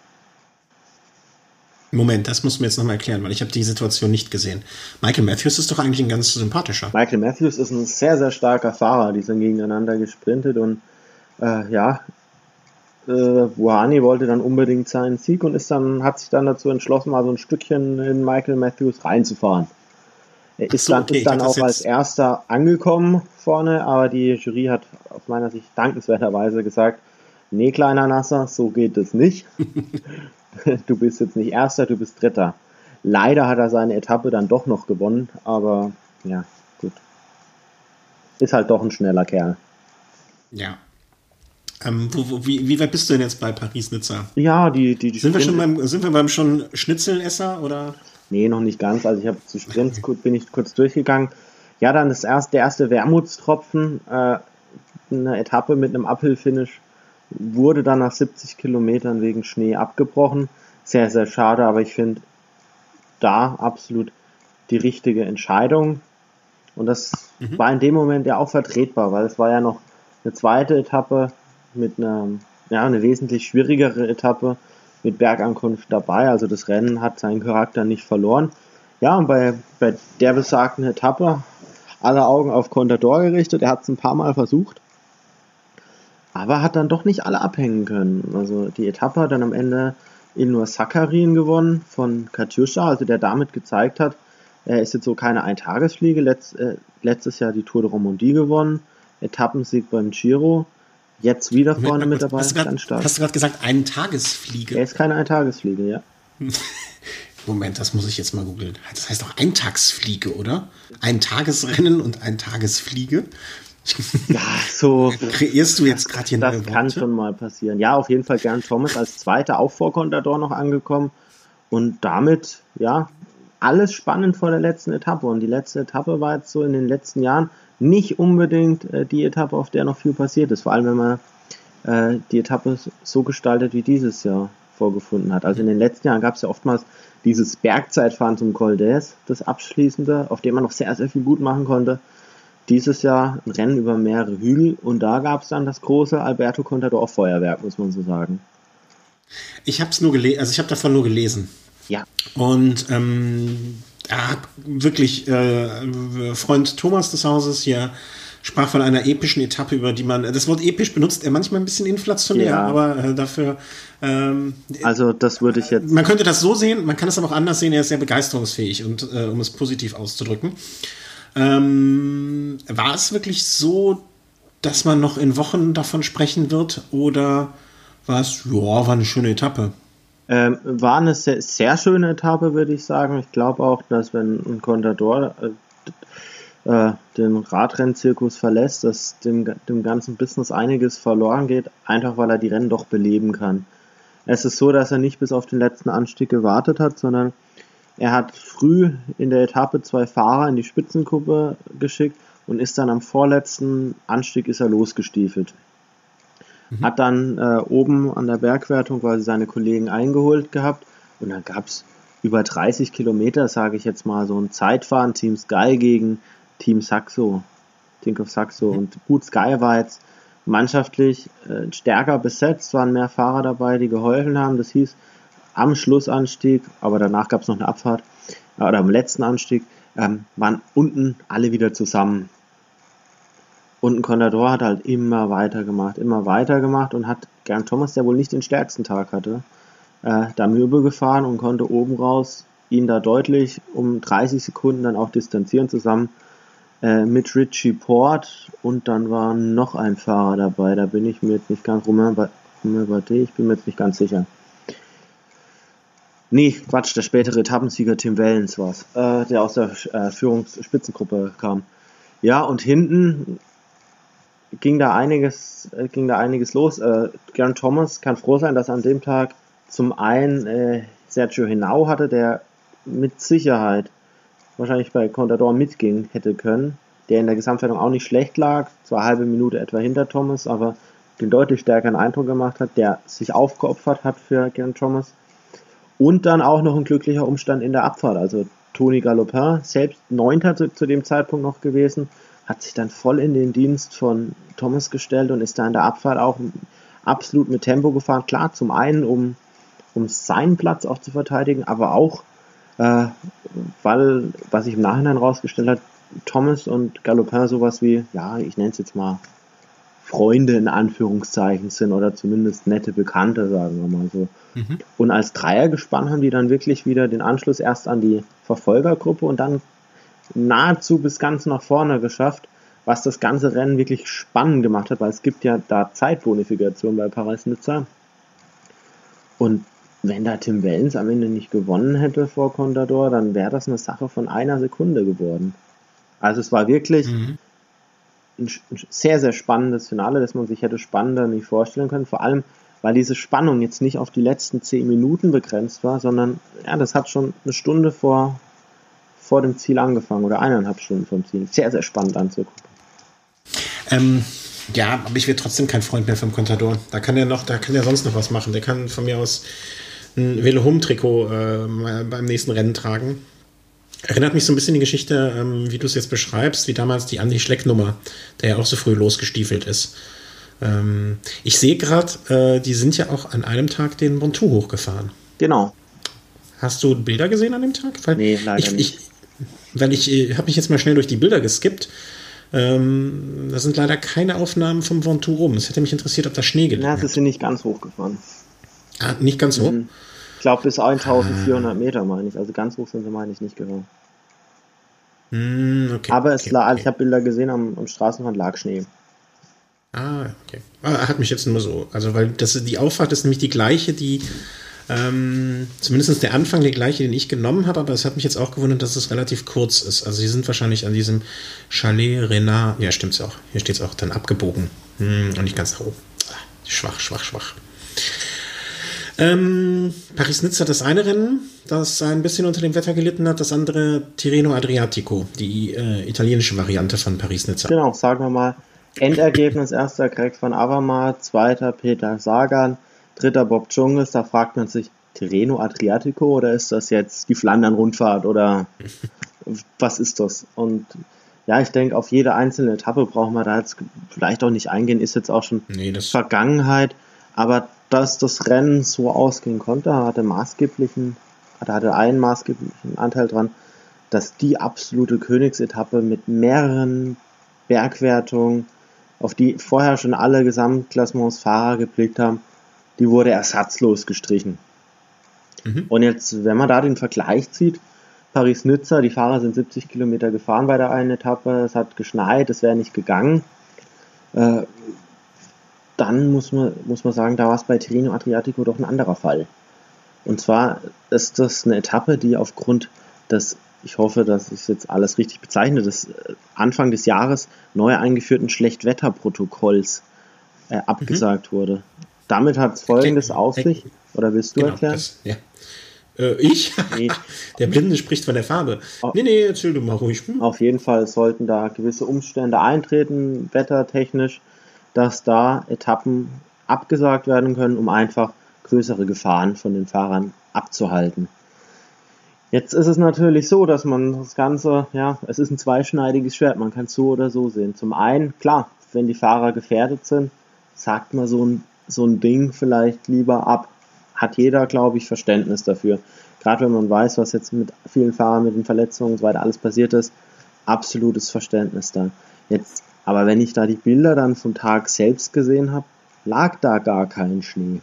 Moment, das musst du mir jetzt nochmal erklären, weil ich habe die Situation nicht gesehen. Michael Matthews ist doch eigentlich ein ganz sympathischer. Michael Matthews ist ein sehr, sehr starker Fahrer. Die sind gegeneinander gesprintet und äh, ja, äh, Wuhani wollte dann unbedingt seinen Sieg und ist dann, hat sich dann dazu entschlossen, mal so ein Stückchen in Michael Matthews reinzufahren. Er ist so, dann, okay, ist dann auch als erster angekommen vorne, aber die Jury hat aus meiner Sicht dankenswerterweise gesagt, nee, kleiner Nasser, so geht es nicht. du bist jetzt nicht erster, du bist dritter. Leider hat er seine Etappe dann doch noch gewonnen, aber ja, gut. Ist halt doch ein schneller Kerl. Ja. Ähm, wo, wo, wie, wie weit bist du denn jetzt bei Paris-Nizza? Ja, die, die, die Sind wir schon beim, sind wir beim schon Schnitzelesser oder? Nee, noch nicht ganz. Also ich habe zu Sprints bin ich kurz durchgegangen. Ja, dann das erste, der erste Wermutstropfen, äh, eine Etappe mit einem Uphill-Finish wurde dann nach 70 Kilometern wegen Schnee abgebrochen. Sehr, sehr schade, aber ich finde da absolut die richtige Entscheidung. Und das war in dem Moment ja auch vertretbar, weil es war ja noch eine zweite Etappe mit einer, ja, eine wesentlich schwierigere Etappe mit Bergankunft dabei. Also das Rennen hat seinen Charakter nicht verloren. Ja, und bei, bei der besagten Etappe alle Augen auf Contador gerichtet. Er hat es ein paar Mal versucht, aber hat dann doch nicht alle abhängen können. Also die Etappe hat dann am Ende Ilnur Sakarin gewonnen von Katjuscha, also der damit gezeigt hat, er ist jetzt so keine Eintagesfliege. Letz, äh, letztes Jahr die Tour de Romandie gewonnen, Etappensieg beim Giro, jetzt wieder vorne mit dabei, hast du grad- ganz stark. Hast du gerade gesagt, eine Er ist keine Eintagesfliege, ja. Moment, das muss ich jetzt mal googeln. Das heißt doch Eintagsfliege, oder? Ein Tagesrennen und ein Tagesfliege. Ja, so. Kreierst du jetzt gerade hier Das kann schon mal passieren. Ja, auf jeden Fall gern Thomas als Zweiter auch vor Contador noch angekommen. Und damit, ja, alles spannend vor der letzten Etappe. Und die letzte Etappe war jetzt so in den letzten Jahren nicht unbedingt äh, die Etappe, auf der noch viel passiert ist. Vor allem, wenn man äh, die Etappe so gestaltet wie dieses Jahr vorgefunden hat. Also in den letzten Jahren gab es ja oftmals dieses Bergzeitfahren zum Col d'Huez, das abschließende, auf dem man noch sehr, sehr viel gut machen konnte. Dieses Jahr ein Rennen über mehrere Hügel und da gab es dann das große Alberto Contador Feuerwerk, muss man so sagen. Ich habe es nur gelesen, also ich habe davon nur gelesen. Ja, Und ähm, hat wirklich äh, Freund Thomas des Hauses hier sprach von einer epischen Etappe, über die man das Wort episch benutzt er manchmal ein bisschen inflationär, Ja. aber äh, dafür ähm, also das würde ich jetzt man könnte das so sehen, man kann es aber auch anders sehen. Er ist sehr begeisterungsfähig und äh, um es positiv auszudrücken. Ähm, war es wirklich so, dass man noch in Wochen davon sprechen wird oder war es, ja, war eine schöne Etappe? Ähm, war eine sehr, sehr schöne Etappe, würde ich sagen. Ich glaube auch, dass wenn ein Contador äh, äh, den Radrennzirkus verlässt, dass dem, dem ganzen Business einiges verloren geht, einfach weil er die Rennen doch beleben kann. Es ist so, dass er nicht bis auf den letzten Anstieg gewartet hat, sondern er hat früh in der Etappe zwei Fahrer in die Spitzengruppe geschickt und ist dann am vorletzten Anstieg ist er losgestiefelt. Hat dann äh, oben an der Bergwertung quasi seine Kollegen eingeholt gehabt und dann gab's über 30 Kilometer, sage ich jetzt mal, so ein Zeitfahren, Team Sky gegen Team Saxo, Think of Saxo. Und gut, Sky war jetzt mannschaftlich äh, stärker besetzt, waren mehr Fahrer dabei, die geholfen haben. Das hieß, am Schlussanstieg, aber danach gab's noch eine Abfahrt, äh, oder am letzten Anstieg, ähm, waren unten alle wieder zusammen. Und ein Contador hat halt immer weitergemacht, immer weitergemacht und hat Gern Thomas, der wohl nicht den stärksten Tag hatte, äh, da Möbel gefahren und konnte oben raus ihn da deutlich um 30 Sekunden dann auch distanzieren zusammen äh, mit Richie Port und dann war noch ein Fahrer dabei, da bin ich mir jetzt nicht ganz Bardet, ich bin mir jetzt nicht ganz sicher. Nee, Quatsch, der spätere Etappensieger Tim Wellens war's, äh, der aus der äh, Führungsspitzengruppe kam. Ja, und hinten ging da einiges, äh, ging da einiges los. Äh, Gern Thomas kann froh sein, dass an dem Tag zum einen äh, Sergio Henao hatte, der mit Sicherheit wahrscheinlich bei Contador mitgehen hätte können, der in der Gesamtwertung auch nicht schlecht lag, zwar halbe Minute etwa hinter Thomas, aber den deutlich stärkeren Eindruck gemacht hat, der sich aufgeopfert hat für Gern Thomas. Und dann auch noch ein glücklicher Umstand in der Abfahrt. Also Toni Galopin, selbst Neunter zu, zu dem Zeitpunkt noch gewesen, hat sich dann voll in den Dienst von Thomas gestellt und ist da in der Abfahrt auch absolut mit Tempo gefahren. Klar, zum einen, um, um seinen Platz auch zu verteidigen, aber auch, äh, weil, was sich im Nachhinein rausgestellt hat, Thomas und Galopin sowas wie, ja, ich nenne es jetzt mal Freunde in Anführungszeichen sind oder zumindest nette Bekannte, sagen wir mal so. Mhm. Und als Dreiergespann haben die dann wirklich wieder den Anschluss erst an die Verfolgergruppe und dann nahezu bis ganz nach vorne geschafft, was das ganze Rennen wirklich spannend gemacht hat, weil es gibt ja da Zeitbonifikation bei Paris-Nizza. Und wenn da Tim Wellens am Ende nicht gewonnen hätte vor Contador, dann wäre das eine Sache von einer Sekunde geworden. Also es war wirklich mhm. Ein, sehr, sehr spannendes Finale, das man sich hätte spannender nicht vorstellen können. Vor allem, weil diese Spannung jetzt nicht auf die letzten zehn Minuten begrenzt war, sondern ja, das hat schon eine Stunde vor, vor dem Ziel angefangen oder eineinhalb Stunden vom Ziel. Sehr, sehr spannend anzugucken. Ähm, ja, aber ich werde trotzdem kein Freund mehr vom Contador. Da kann er noch, da kann er sonst noch was machen. Der kann von mir aus ein Velo Home Trikot äh, beim nächsten Rennen tragen. Erinnert mich so ein bisschen die Geschichte, ähm, wie du es jetzt beschreibst, wie damals die Andy Schleck Nummer, der ja auch so früh losgestiefelt ist. Ähm, ich sehe gerade, äh, die sind ja auch an einem Tag den Montou hochgefahren. Genau. Hast du Bilder gesehen an dem Tag? Weil nee, leider ich, nicht. Ich, weil ich äh, habe mich jetzt mal schnell durch die Bilder geskippt. Ähm, da sind leider keine Aufnahmen vom Ventoux rum. Es hätte mich interessiert, ob da Schnee gelegen Ja, sie sind nicht ganz hochgefahren. Ah, nicht ganz hoch? Mhm. Ich glaube bis 1400 ah. Meter, meine ich. Also ganz hoch sind sie, meine ich, nicht gegangen. Mm, okay, Aber es okay, lag, okay. ich habe Bilder gesehen, am, am Straßenrand lag Schnee. Ah, okay. Ah, hat mich jetzt nur so. Also, weil das, die Auffahrt ist nämlich die gleiche, die ähm, zumindest der Anfang der gleiche, den ich genommen habe, aber es hat mich jetzt auch gewundert, dass es relativ kurz ist. Also sie sind wahrscheinlich an diesem Chalet Renard, ja stimmt's auch, hier steht es auch, dann abgebogen hm, und nicht ganz nach oben. Ah, schwach, schwach, schwach. Ähm, Paris-Nizza das eine Rennen, das ein bisschen unter dem Wetter gelitten hat, das andere Tirreno Adriatico, die äh, italienische Variante von Paris-Nizza. Genau, sagen wir mal, Endergebnis erster Greg von Avermaet, zweiter Peter Sagan, dritter Bob Dschungels, da fragt man sich, Tirreno Adriatico oder ist das jetzt die Flandern-Rundfahrt oder was ist das? Und ja, ich denke, auf jede einzelne Etappe brauchen wir da jetzt vielleicht auch nicht eingehen, ist jetzt auch schon nee, Vergangenheit, aber dass das Rennen so ausgehen konnte, hatte maßgeblichen, hatte einen maßgeblichen Anteil dran, dass die absolute Königsetappe mit mehreren Bergwertungen, auf die vorher schon alle Gesamtklassementsfahrer geblickt haben, die wurde ersatzlos gestrichen. Mhm. Und jetzt, wenn man da den Vergleich zieht, Paris-Nizza, die Fahrer sind 70 Kilometer gefahren bei der einen Etappe, es hat geschneit, es wäre nicht gegangen. Äh, dann muss man, muss man sagen, da war es bei Tirreno Adriatico doch ein anderer Fall. Und zwar ist das eine Etappe, die aufgrund des, ich hoffe, dass ich jetzt alles richtig bezeichne, des äh, Anfang des Jahres neu eingeführten Schlechtwetterprotokolls äh, abgesagt mhm. wurde. Damit hat es folgendes auf sich, oder willst du genau, erklären? Das, ja. Äh, ich? Nee. der Blinde spricht von der Farbe. Auf, nee, nee, erzähl du mal ruhig. Hm? Auf jeden Fall sollten da gewisse Umstände eintreten, wettertechnisch, dass da Etappen abgesagt werden können, um einfach größere Gefahren von den Fahrern abzuhalten. Jetzt ist es natürlich so, dass man das Ganze, ja, es ist ein zweischneidiges Schwert, man kann es so oder so sehen. Zum einen, klar, wenn die Fahrer gefährdet sind, sagt man so ein, so ein Ding vielleicht lieber ab. Hat jeder, glaube ich, Verständnis dafür. Gerade wenn man weiß, was jetzt mit vielen Fahrern, mit den Verletzungen und so weiter alles passiert ist, absolutes Verständnis da. Jetzt Aber wenn ich da die Bilder dann vom Tag selbst gesehen habe, lag da gar kein Schnee.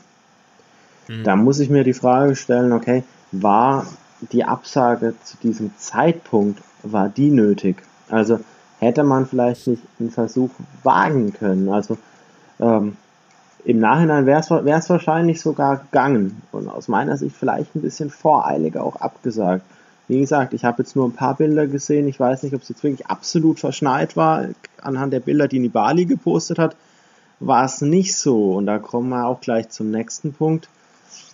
Mhm. Da muss ich mir die Frage stellen, okay, war die Absage zu diesem Zeitpunkt, war die nötig? Also hätte man vielleicht nicht einen Versuch wagen können. Also ähm, im Nachhinein wäre es wahrscheinlich sogar gegangen und aus meiner Sicht vielleicht ein bisschen voreiliger auch abgesagt. Wie gesagt, ich habe jetzt nur ein paar Bilder gesehen. Ich weiß nicht, ob es jetzt wirklich absolut verschneit war. Anhand der Bilder, die Nibali gepostet hat, war es nicht so. Und da kommen wir auch gleich zum nächsten Punkt,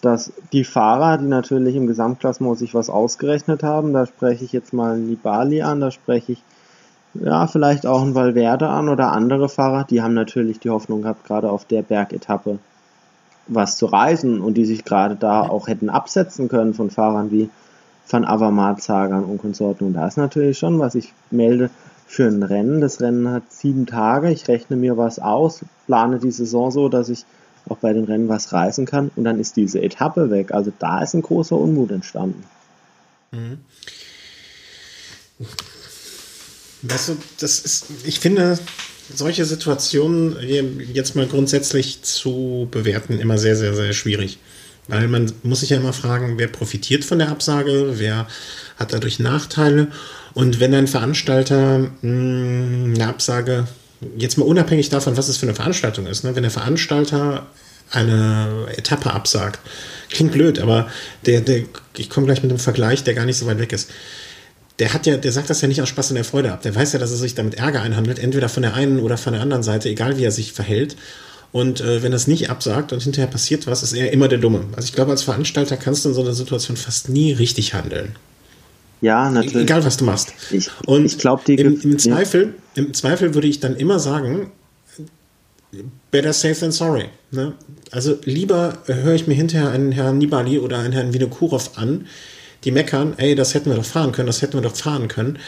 dass die Fahrer, die natürlich im Gesamtklassement sich was ausgerechnet haben, da spreche ich jetzt mal Nibali an, da spreche ich ja, vielleicht auch ein Valverde an oder andere Fahrer, die haben natürlich die Hoffnung gehabt, gerade auf der Bergetappe was zu reisen und die sich gerade da auch hätten absetzen können von Fahrern wie Van Avermaet, Sagan und Konsorten. Und da ist natürlich schon, was ich melde, für ein Rennen. Das Rennen hat sieben Tage. Ich rechne mir was aus, plane die Saison so, dass ich auch bei den Rennen was reisen kann. Und dann ist diese Etappe weg. Also da ist ein großer Unmut entstanden. Mhm. Weißt du, das ist, ich finde, solche Situationen jetzt mal grundsätzlich zu bewerten immer sehr, sehr, sehr schwierig. Weil man muss sich ja immer fragen, wer profitiert von der Absage, wer hat dadurch Nachteile. Und wenn ein Veranstalter mh, hm, eine Absage, jetzt mal unabhängig davon, was es für eine Veranstaltung ist, ne? wenn der Veranstalter eine Etappe absagt, klingt blöd, aber der, der, ich komme gleich mit einem Vergleich, der gar nicht so weit weg ist der hat ja, der sagt das ja nicht aus Spaß in der Freude ab. Der weiß ja, dass er sich damit Ärger einhandelt, entweder von der einen oder von der anderen Seite, egal wie er sich verhält. Und äh, wenn es nicht absagt und hinterher passiert was, ist er immer der Dumme. Also ich glaube, als Veranstalter kannst du in so einer Situation fast nie richtig handeln. Ja, natürlich. Egal, was du machst. Ich, und ich glaube, im, im, Zweifel, im Zweifel würde ich dann immer sagen, better safe than sorry. Ne? Also lieber höre ich mir hinterher einen Herrn Nibali oder einen Herrn Vinokurov an, die meckern, ey, das hätten wir doch fahren können, das hätten wir doch fahren können.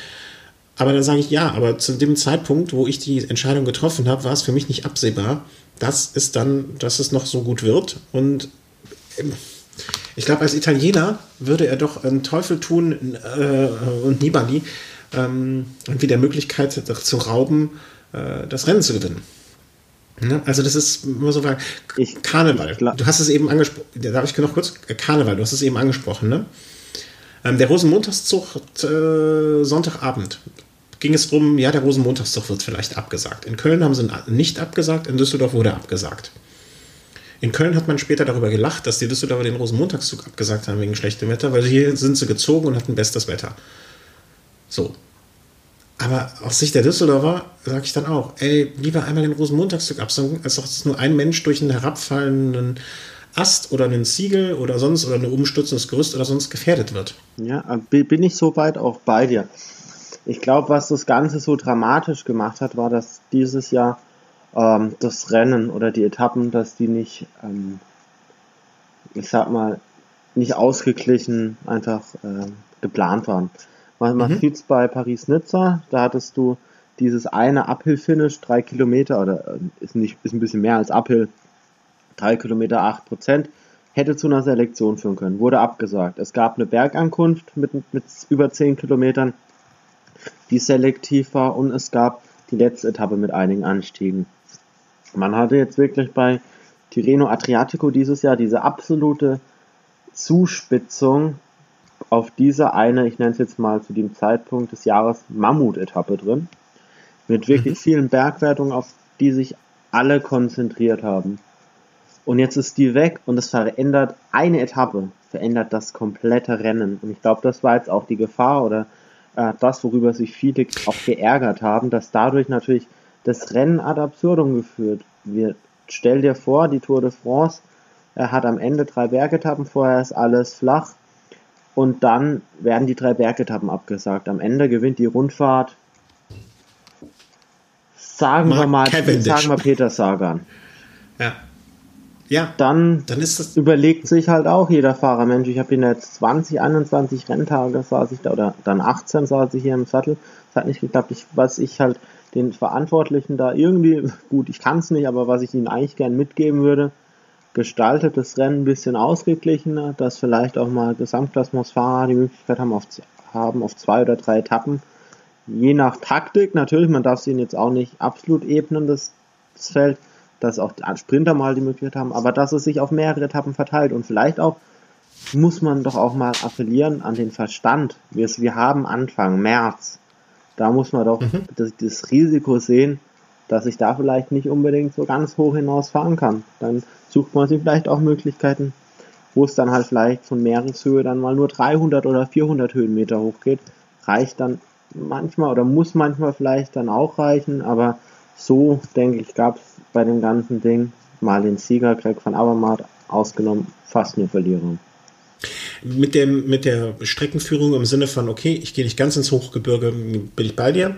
Aber dann sage ich, ja, aber zu dem Zeitpunkt, wo ich die Entscheidung getroffen habe, war es für mich nicht absehbar, dass es dann, dass es noch so gut wird. Und ähm, ich glaube, als Italiener würde er doch einen Teufel tun äh, und Nibali ähm, irgendwie der Möglichkeit zu rauben, äh, das Rennen zu gewinnen. Ja, also das ist immer so ich, Karneval. Du hast es eben angesprochen. Darf ich noch kurz? Karneval. Du hast es eben angesprochen, ne? Ähm, der Rosenmontagszug äh, Sonntagabend ging es darum, ja, der Rosenmontagszug wird vielleicht abgesagt. In Köln haben sie nicht abgesagt, in Düsseldorf wurde abgesagt. In Köln hat man später darüber gelacht, dass die Düsseldorfer den Rosenmontagszug abgesagt haben wegen schlechtem Wetter, weil hier sind sie gezogen und hatten bestes Wetter. So. Aber aus Sicht der Düsseldorfer sage ich dann auch, ey, lieber einmal den Rosenmontagszug absagen, als dass nur ein Mensch durch einen herabfallenden Ast oder einen Ziegel oder sonst oder ein umstürzendes Gerüst oder sonst gefährdet wird. Ja, bin ich soweit auch bei dir. Ich glaube, was das Ganze so dramatisch gemacht hat, war, dass dieses Jahr ähm, das Rennen oder die Etappen, dass die nicht, ähm, ich sag mal, nicht ausgeglichen einfach äh, geplant waren. Man, man mhm. sieht es bei Paris-Nizza, da hattest du dieses eine Uphill-Finish, drei Kilometer, oder äh, ist, nicht, ist ein bisschen mehr als Uphill, 3 Kilometer 8 Prozent, hätte zu einer Selektion führen können, wurde abgesagt. Es gab eine Bergankunft mit, mit über 10 Kilometern, die selektiv war und es gab die letzte Etappe mit einigen Anstiegen. Man hatte jetzt wirklich bei Tirreno Adriatico dieses Jahr diese absolute Zuspitzung auf diese eine, ich nenne es jetzt mal zu dem Zeitpunkt des Jahres, Mammut-Etappe drin. Mit wirklich mhm. vielen Bergwertungen, auf die sich alle konzentriert haben. Und jetzt ist die weg und es verändert eine Etappe, verändert das komplette Rennen. Und ich glaube, das war jetzt auch die Gefahr oder äh, das, worüber sich viele auch geärgert haben, dass dadurch natürlich das Rennen ad absurdum geführt wird. Stell dir vor, die Tour de France, er hat am Ende drei Bergetappen, vorher ist alles flach und dann werden die drei Bergetappen abgesagt. Am Ende gewinnt die Rundfahrt, sagen Mark wir mal, Cavendish. sagen wir Peter Sagan. Ja ja, dann, dann ist das überlegt sich halt auch jeder Fahrer, Mensch, ich habe ihn jetzt 20, 21 Renntage saß ich da, oder dann 18 saß ich hier im Sattel. Das hat nicht geklappt. Ich, was ich halt den Verantwortlichen da irgendwie, gut, ich kann es nicht, aber was ich ihnen eigentlich gern mitgeben würde, gestaltet das Rennen ein bisschen ausgeglichener, dass vielleicht auch mal Gesamtklassementsfahrer die Möglichkeit haben auf, haben, auf zwei oder drei Etappen je nach Taktik, natürlich, man darf sie jetzt auch nicht absolut ebnen, das, das Feld, dass auch Sprinter mal die Möglichkeit haben, aber dass es sich auf mehrere Etappen verteilt und vielleicht auch muss man doch auch mal appellieren an den Verstand. Wir, wir haben Anfang März. Da muss man doch mhm. das, das, Risiko sehen, dass ich da vielleicht nicht unbedingt so ganz hoch hinaus fahren kann. Dann sucht man sich vielleicht auch Möglichkeiten, wo es dann halt vielleicht von Meereshöhe dann mal nur 300 oder 400 Höhenmeter hochgeht. Reicht dann manchmal oder muss manchmal vielleicht dann auch reichen, aber so, denke ich, gab es bei dem ganzen Ding mal den Sieger, Greg van Avermaet, ausgenommen, fast nur Verlierer. Mit, dem, mit der Streckenführung im Sinne von, okay, ich gehe nicht ganz ins Hochgebirge, bin ich bei dir.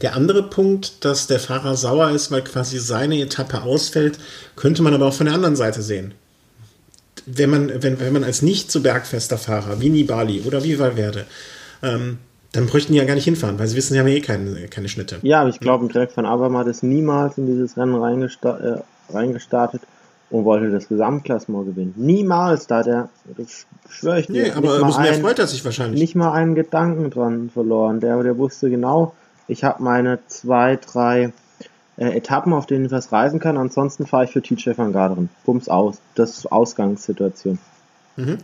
Der andere Punkt, dass der Fahrer sauer ist, weil quasi seine Etappe ausfällt, könnte man aber auch von der anderen Seite sehen. Wenn man, wenn, wenn man als nicht so bergfester Fahrer wie Nibali oder wie Valverde ähm, dann bräuchten die ja gar nicht hinfahren, weil sie wissen, sie haben ja eh keine, keine Schnitte. Ja, aber ich glaube, Greg van Avermaet ist niemals in dieses Rennen reingesta äh, reingestartet und wollte das Gesamtklassement gewinnen. Niemals, da der, das schwöre ich dir. Nee, aber umso mehr freut er sich wahrscheinlich. Nicht mal einen Gedanken dran verloren. Der, der wusste genau, ich habe meine zwei, drei äh, Etappen, auf denen ich was reisen kann. Ansonsten fahre ich für TJ van Garderen. Bums aus. Das ist Ausgangssituation. Mhm.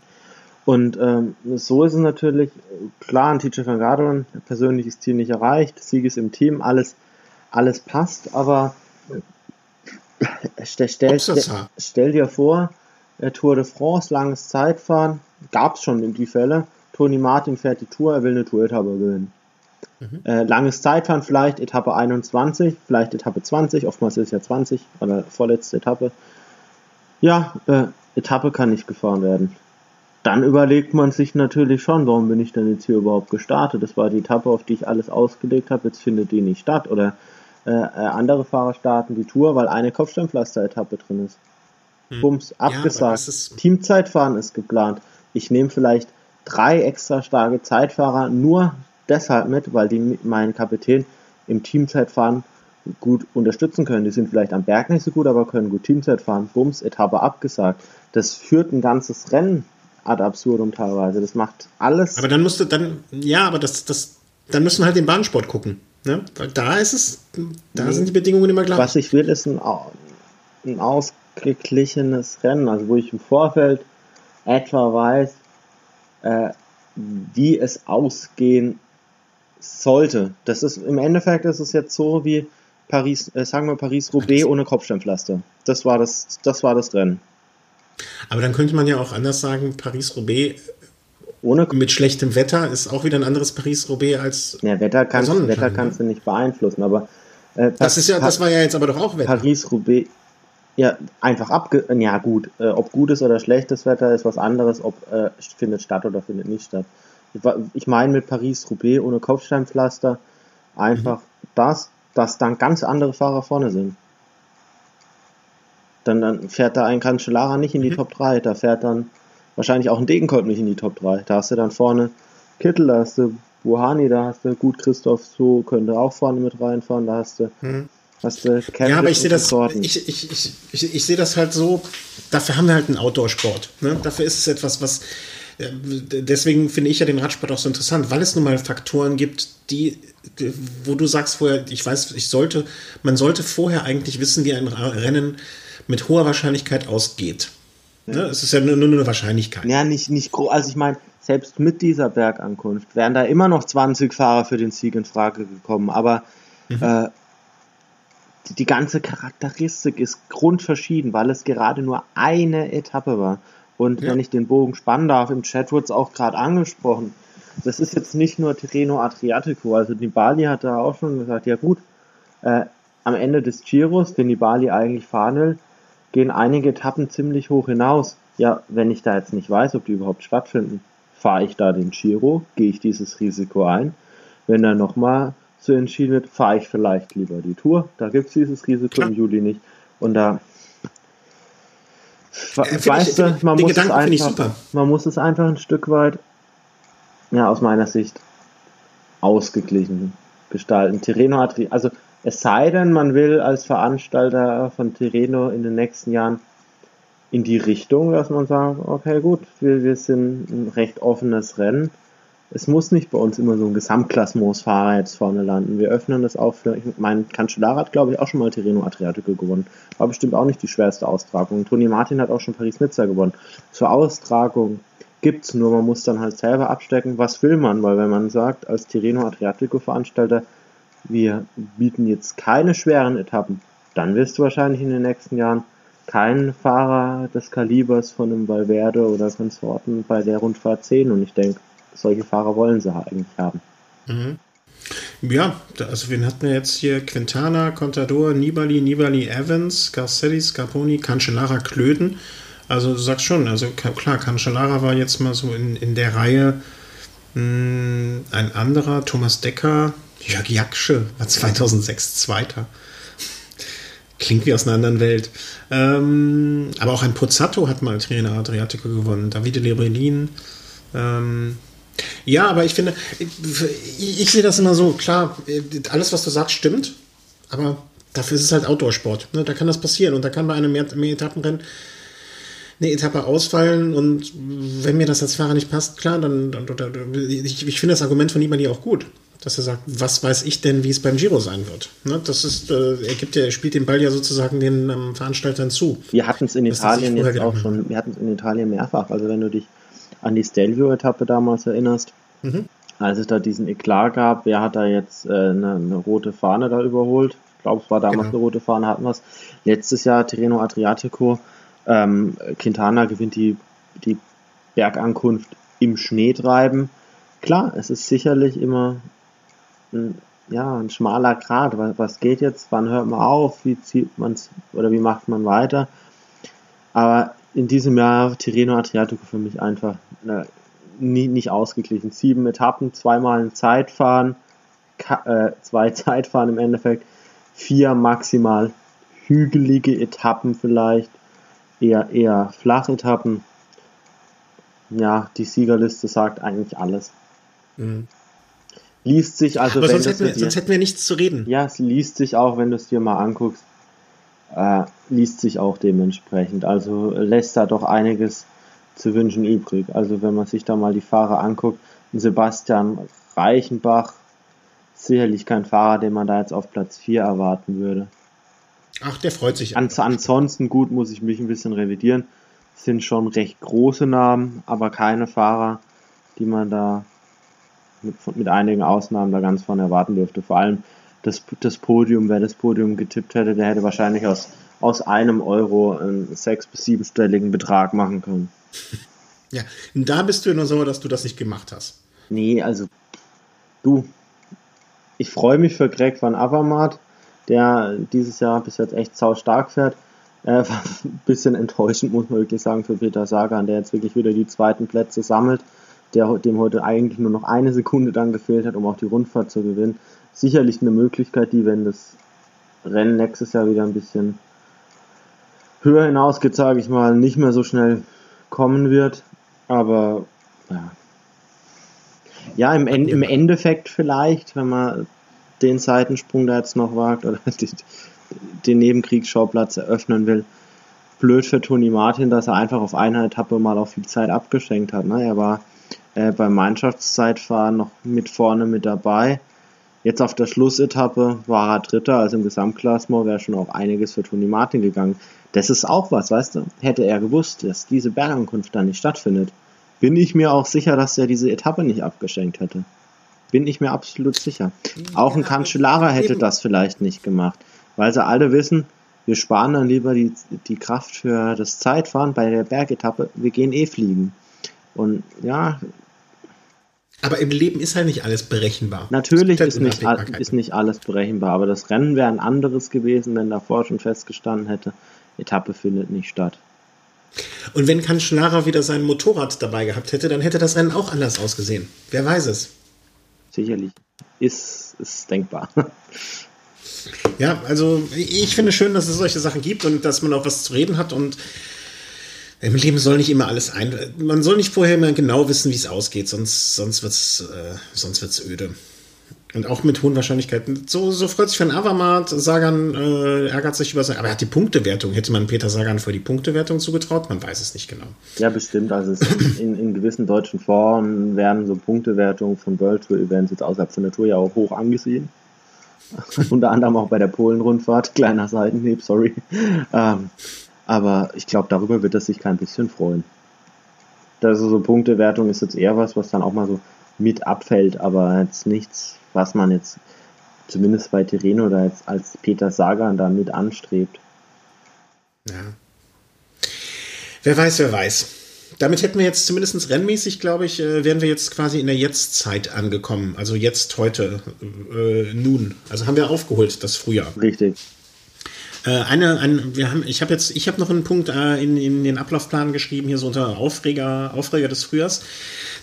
Und ähm, so ist es natürlich, klar, ein TJ van Garderen, persönliches Ziel nicht erreicht, Sieg ist im Team, alles, alles passt, aber stell, stell, stell, stell dir vor, Tour de France, langes Zeitfahren, gab es schon in die Fälle, Toni Martin fährt die Tour, er will eine Tour-Etappe gewinnen. Mhm. Äh, langes Zeitfahren, vielleicht Etappe 21, vielleicht Etappe 20, oftmals ist es ja 20, oder vorletzte Etappe. Ja, äh, Etappe kann nicht gefahren werden dann überlegt man sich natürlich schon, warum bin ich denn jetzt hier überhaupt gestartet? Das war die Etappe, auf die ich alles ausgelegt habe, jetzt findet die nicht statt. Oder äh, äh andere Fahrer starten die Tour, weil eine Kopfsteinpflaster-Etappe drin ist. Hm. Bums, abgesagt. Ja, Teamzeitfahren ist geplant. Ich nehme vielleicht drei extra starke Zeitfahrer nur deshalb mit, weil die meinen Kapitän im Teamzeitfahren gut unterstützen können. Die sind vielleicht am Berg nicht so gut, aber können gut Teamzeit fahren. Bums, Etappe abgesagt. Das führt ein ganzes Rennen ad absurdum teilweise. Das macht alles. Aber dann musst du dann, ja, aber das, das, dann müssen wir halt den Bahnsport gucken. Ne? Da ist es, da nee. sind die Bedingungen immer gleich. Was ich will, ist ein, ein ausgeglichenes Rennen, also wo ich im Vorfeld etwa weiß, äh, wie es ausgehen sollte. Das ist im Endeffekt ist es jetzt so wie Paris, äh, sagen wir Paris-Roubaix ohne Kopfsteinpflaster. Das war das, das war das Rennen. Aber dann könnte man ja auch anders sagen, Paris-Roubaix ohne mit schlechtem Wetter ist auch wieder ein anderes Paris-Roubaix als ja, Wetter kannst, Wetter kannst du nicht beeinflussen, aber äh, das ist ja, das war ja jetzt aber doch auch Wetter. Paris-Roubaix, ja, einfach abge, ja gut, äh, ob gutes oder schlechtes Wetter ist was anderes, ob äh, findet statt oder findet nicht statt. Ich meine mit Paris-Roubaix ohne Kopfsteinpflaster einfach mhm. das, dass dann ganz andere Fahrer vorne sind dann, dann fährt da ein Cancellara nicht in die mhm. Top 3, da fährt dann wahrscheinlich auch ein Degenkolb nicht in die Top 3. Da hast du dann vorne Kittel, da hast du Buhani, da hast du gut Christoph so könnte auch vorne mit reinfahren, da hast du mhm. Hast du ja, aber ich sehe das, ich, ich, ich, ich, ich sehe das halt so, dafür haben wir halt einen Outdoor-Sport. Ne? Dafür ist es etwas, was, äh, deswegen finde ich ja den Radsport auch so interessant, weil es nun mal Faktoren gibt, die, wo du sagst vorher, ich weiß, ich sollte, man sollte vorher eigentlich wissen, wie ein Rennen mit hoher Wahrscheinlichkeit ausgeht. Ja. Ne? Es ist ja nur, nur eine Wahrscheinlichkeit. Ja, nicht, nicht groß. Also ich meine, selbst mit dieser Bergankunft wären da immer noch 20 Fahrer für den Sieg in Frage gekommen. Aber mhm. äh, die, die ganze Charakteristik ist grundverschieden, weil es gerade nur eine Etappe war. Und ja. wenn ich den Bogen spannen darf, im Chat wurde es auch gerade angesprochen. Das ist jetzt nicht nur Tirreno Adriatico. Also Nibali hat da auch schon gesagt, ja gut, äh, am Ende des Giros, den Nibali eigentlich fahren will, gehen einige Etappen ziemlich hoch hinaus. Ja, wenn ich da jetzt nicht weiß, ob die überhaupt stattfinden, fahre ich da den Giro, gehe ich dieses Risiko ein. Wenn dann nochmal so entschieden wird, fahre ich vielleicht lieber die Tour. Da gibt es dieses Risiko Klar. im Juli nicht. Und da äh, weißt du, man muss, es einfach, man muss es einfach ein Stück weit, ja, aus meiner Sicht ausgeglichen gestalten. Tirreno hat, also es sei denn, man will als Veranstalter von Tirreno in den nächsten Jahren in die Richtung, dass man sagt, okay, gut, wir, wir sind ein recht offenes Rennen. es muss nicht bei uns immer so ein Gesamtklassmos-Fahrer jetzt vorne landen. Wir öffnen das auch für, ich meine, Cancellara hat, glaube ich, auch schon mal Tirreno Adriatico gewonnen. War bestimmt auch nicht die schwerste Austragung. Toni Martin hat auch schon Paris-Nizza gewonnen. Zur Austragung gibt's nur, man muss dann halt selber abstecken, was will man, weil wenn man sagt, als Tirreno Adriatico-Veranstalter, wir bieten jetzt keine schweren Etappen, dann wirst du wahrscheinlich in den nächsten Jahren keinen Fahrer des Kalibers von einem Valverde oder Konsorten bei der Rundfahrt sehen und ich denke, solche Fahrer wollen sie eigentlich haben. Mhm. Ja, also wen hatten wir jetzt hier? Quintana, Contador, Nibali, Nibali, Evans, Garcetti, Scarponi, Cancellara, Klöden. Also du sagst schon, also klar, Cancellara war jetzt mal so in, in der Reihe mh, hm, ein anderer, Thomas Decker, Jörg Jaksche war 2006 Zweiter. Klingt wie aus einer anderen Welt. Ähm, aber auch ein Pozzato hat mal Trainer Adriatico gewonnen, Davide Lebelin. Ähm, ja, aber ich finde, ich, ich, sehe das immer so, klar, alles, was du sagst, stimmt, aber dafür ist es halt Outdoor-Sport. Ne? Da kann das passieren und da kann bei einem mehr, mehr Etappenrennen eine Etappe ausfallen und wenn mir das als Fahrer nicht passt, klar, dann, dann, dann ich, ich finde das Argument von Nibali auch gut, dass er sagt, was weiß ich denn, wie es beim Giro sein wird. Ne? Das ist, äh, er gibt ja, er spielt den Ball ja sozusagen den ähm, Veranstaltern zu. Wir hatten es in Italien jetzt auch schon, wir hatten es in Italien mehrfach, also wenn du dich an die Stelvio-Etappe damals erinnerst, mhm. als es da diesen Eklat gab, wer hat da jetzt äh, eine, eine, rote Fahne da überholt? Ich glaube, es war damals genau. eine rote Fahne, hatten wir es. Letztes Jahr Tirreno Adriatico, ähm, Quintana gewinnt die, die Bergankunft im Schneetreiben. Klar, es ist sicherlich immer ein, ja, ein schmaler Grat. Was, was geht jetzt? Wann hört man auf? Wie zieht man es oder wie macht man weiter? Aber in diesem Jahr Tirreno Adriatico für mich einfach äh, nie, nicht ausgeglichen. Sieben Etappen, zweimal ein Zeitfahren, äh, zwei Zeitfahren im Endeffekt, vier maximal hügelige Etappen vielleicht, eher, eher Flachetappen. Ja, die Siegerliste sagt eigentlich alles. Mhm. Liest sich also. Aber sonst hätten, wir, dir, sonst hätten wir nichts zu reden. Ja, es liest sich auch, wenn du es dir mal anguckst äh, liest sich auch dementsprechend. Also lässt da doch einiges zu wünschen übrig. Also wenn man sich da mal die Fahrer anguckt, Sebastian Reichenbach, sicherlich kein Fahrer, den man da jetzt auf Platz 4 erwarten würde. Ach, der freut sich. An, ansonsten gut, muss ich mich ein bisschen revidieren. Sind schon recht große Namen, aber keine Fahrer, die man da mit, mit einigen Ausnahmen da ganz vorne erwarten dürfte. Vor allem das, das Podium, wer das Podium getippt hätte, der hätte wahrscheinlich aus, aus einem Euro einen sechs- bis siebenstelligen Betrag machen können. Ja, und da bist du nur so, dass du das nicht gemacht hast. Nee, also du, ich freue mich für Greg van Avermaet, der dieses Jahr bis jetzt echt sau stark fährt. Äh, ein bisschen enttäuschend, muss man wirklich sagen, für Peter Sagan, der jetzt wirklich wieder die zweiten Plätze sammelt, der, dem heute eigentlich nur noch eine Sekunde dann gefehlt hat, um auch die Rundfahrt zu gewinnen sicherlich eine Möglichkeit, die, wenn das Rennen nächstes Jahr wieder ein bisschen höher hinausgeht, sage ich mal, nicht mehr so schnell kommen wird. Aber ja, ja im, im Endeffekt vielleicht, wenn man den Seitensprung da jetzt noch wagt oder die, den Nebenkriegsschauplatz eröffnen will, blöd für Toni Martin, dass er einfach auf einer Etappe mal auf viel Zeit abgeschenkt hat. Ne? Er war äh, beim Mannschaftszeitfahren noch mit vorne mit dabei Jetzt auf der Schlussetappe war er Dritter, also im Gesamtklassement wäre schon auch einiges für Toni Martin gegangen. Das ist auch was, weißt du? Hätte er gewusst, dass diese Bergankunft dann nicht stattfindet, bin ich mir auch sicher, dass er diese Etappe nicht abgeschenkt hätte. Bin ich mir absolut sicher. Auch ein Cancellara hätte das vielleicht nicht gemacht, weil sie alle wissen, wir sparen dann lieber die, die Kraft für das Zeitfahren bei der Bergetappe, wir gehen eh fliegen. Und ja, aber im Leben ist halt nicht alles berechenbar. Natürlich ist nicht, ist nicht alles berechenbar, aber das Rennen wäre ein anderes gewesen, wenn davor schon festgestanden hätte, Etappe findet nicht statt. Und wenn Cancellara wieder sein Motorrad dabei gehabt hätte, dann hätte das Rennen auch anders ausgesehen. Wer weiß es. Sicherlich. Ist, ist denkbar. Ja, also ich finde schön, dass es solche Sachen gibt und dass man auch was zu reden hat und im Leben soll nicht immer alles ein. Man soll nicht vorher immer genau wissen, wie es ausgeht, sonst, sonst wird es äh, wird's öde. Und auch mit hohen Wahrscheinlichkeiten. So, so freut sich von Avamat. Sagan äh, ärgert sich über sein. Aber er hat die Punktewertung. Hätte man Peter Sagan vor die Punktewertung zugetraut? Man weiß es nicht genau. Ja, bestimmt. Also in, in gewissen deutschen Foren werden so Punktewertungen von World Tour Events jetzt außerhalb von der Tour ja auch hoch angesehen. Unter anderem auch bei der Polen-Rundfahrt. Kleiner Seitenhieb, sorry. Ähm, aber ich glaube, darüber wird er sich kein bisschen freuen. Also so Punktewertung ist jetzt eher was, was dann auch mal so mit abfällt, aber jetzt nichts, was man jetzt zumindest bei Tireno oder jetzt als Peter Sagan da mit anstrebt. Ja. Wer weiß, wer weiß. Damit hätten wir jetzt zumindest rennmäßig, glaube ich, äh, wären wir jetzt quasi in der Jetztzeit angekommen. Also jetzt, heute, äh, nun. Also haben wir aufgeholt, das Frühjahr. Richtig. Äh, eine, ein, wir haben, ich habe jetzt, ich habe noch einen Punkt äh, in, in den Ablaufplan geschrieben, hier so unter Aufreger, Aufreger des Frühjahrs.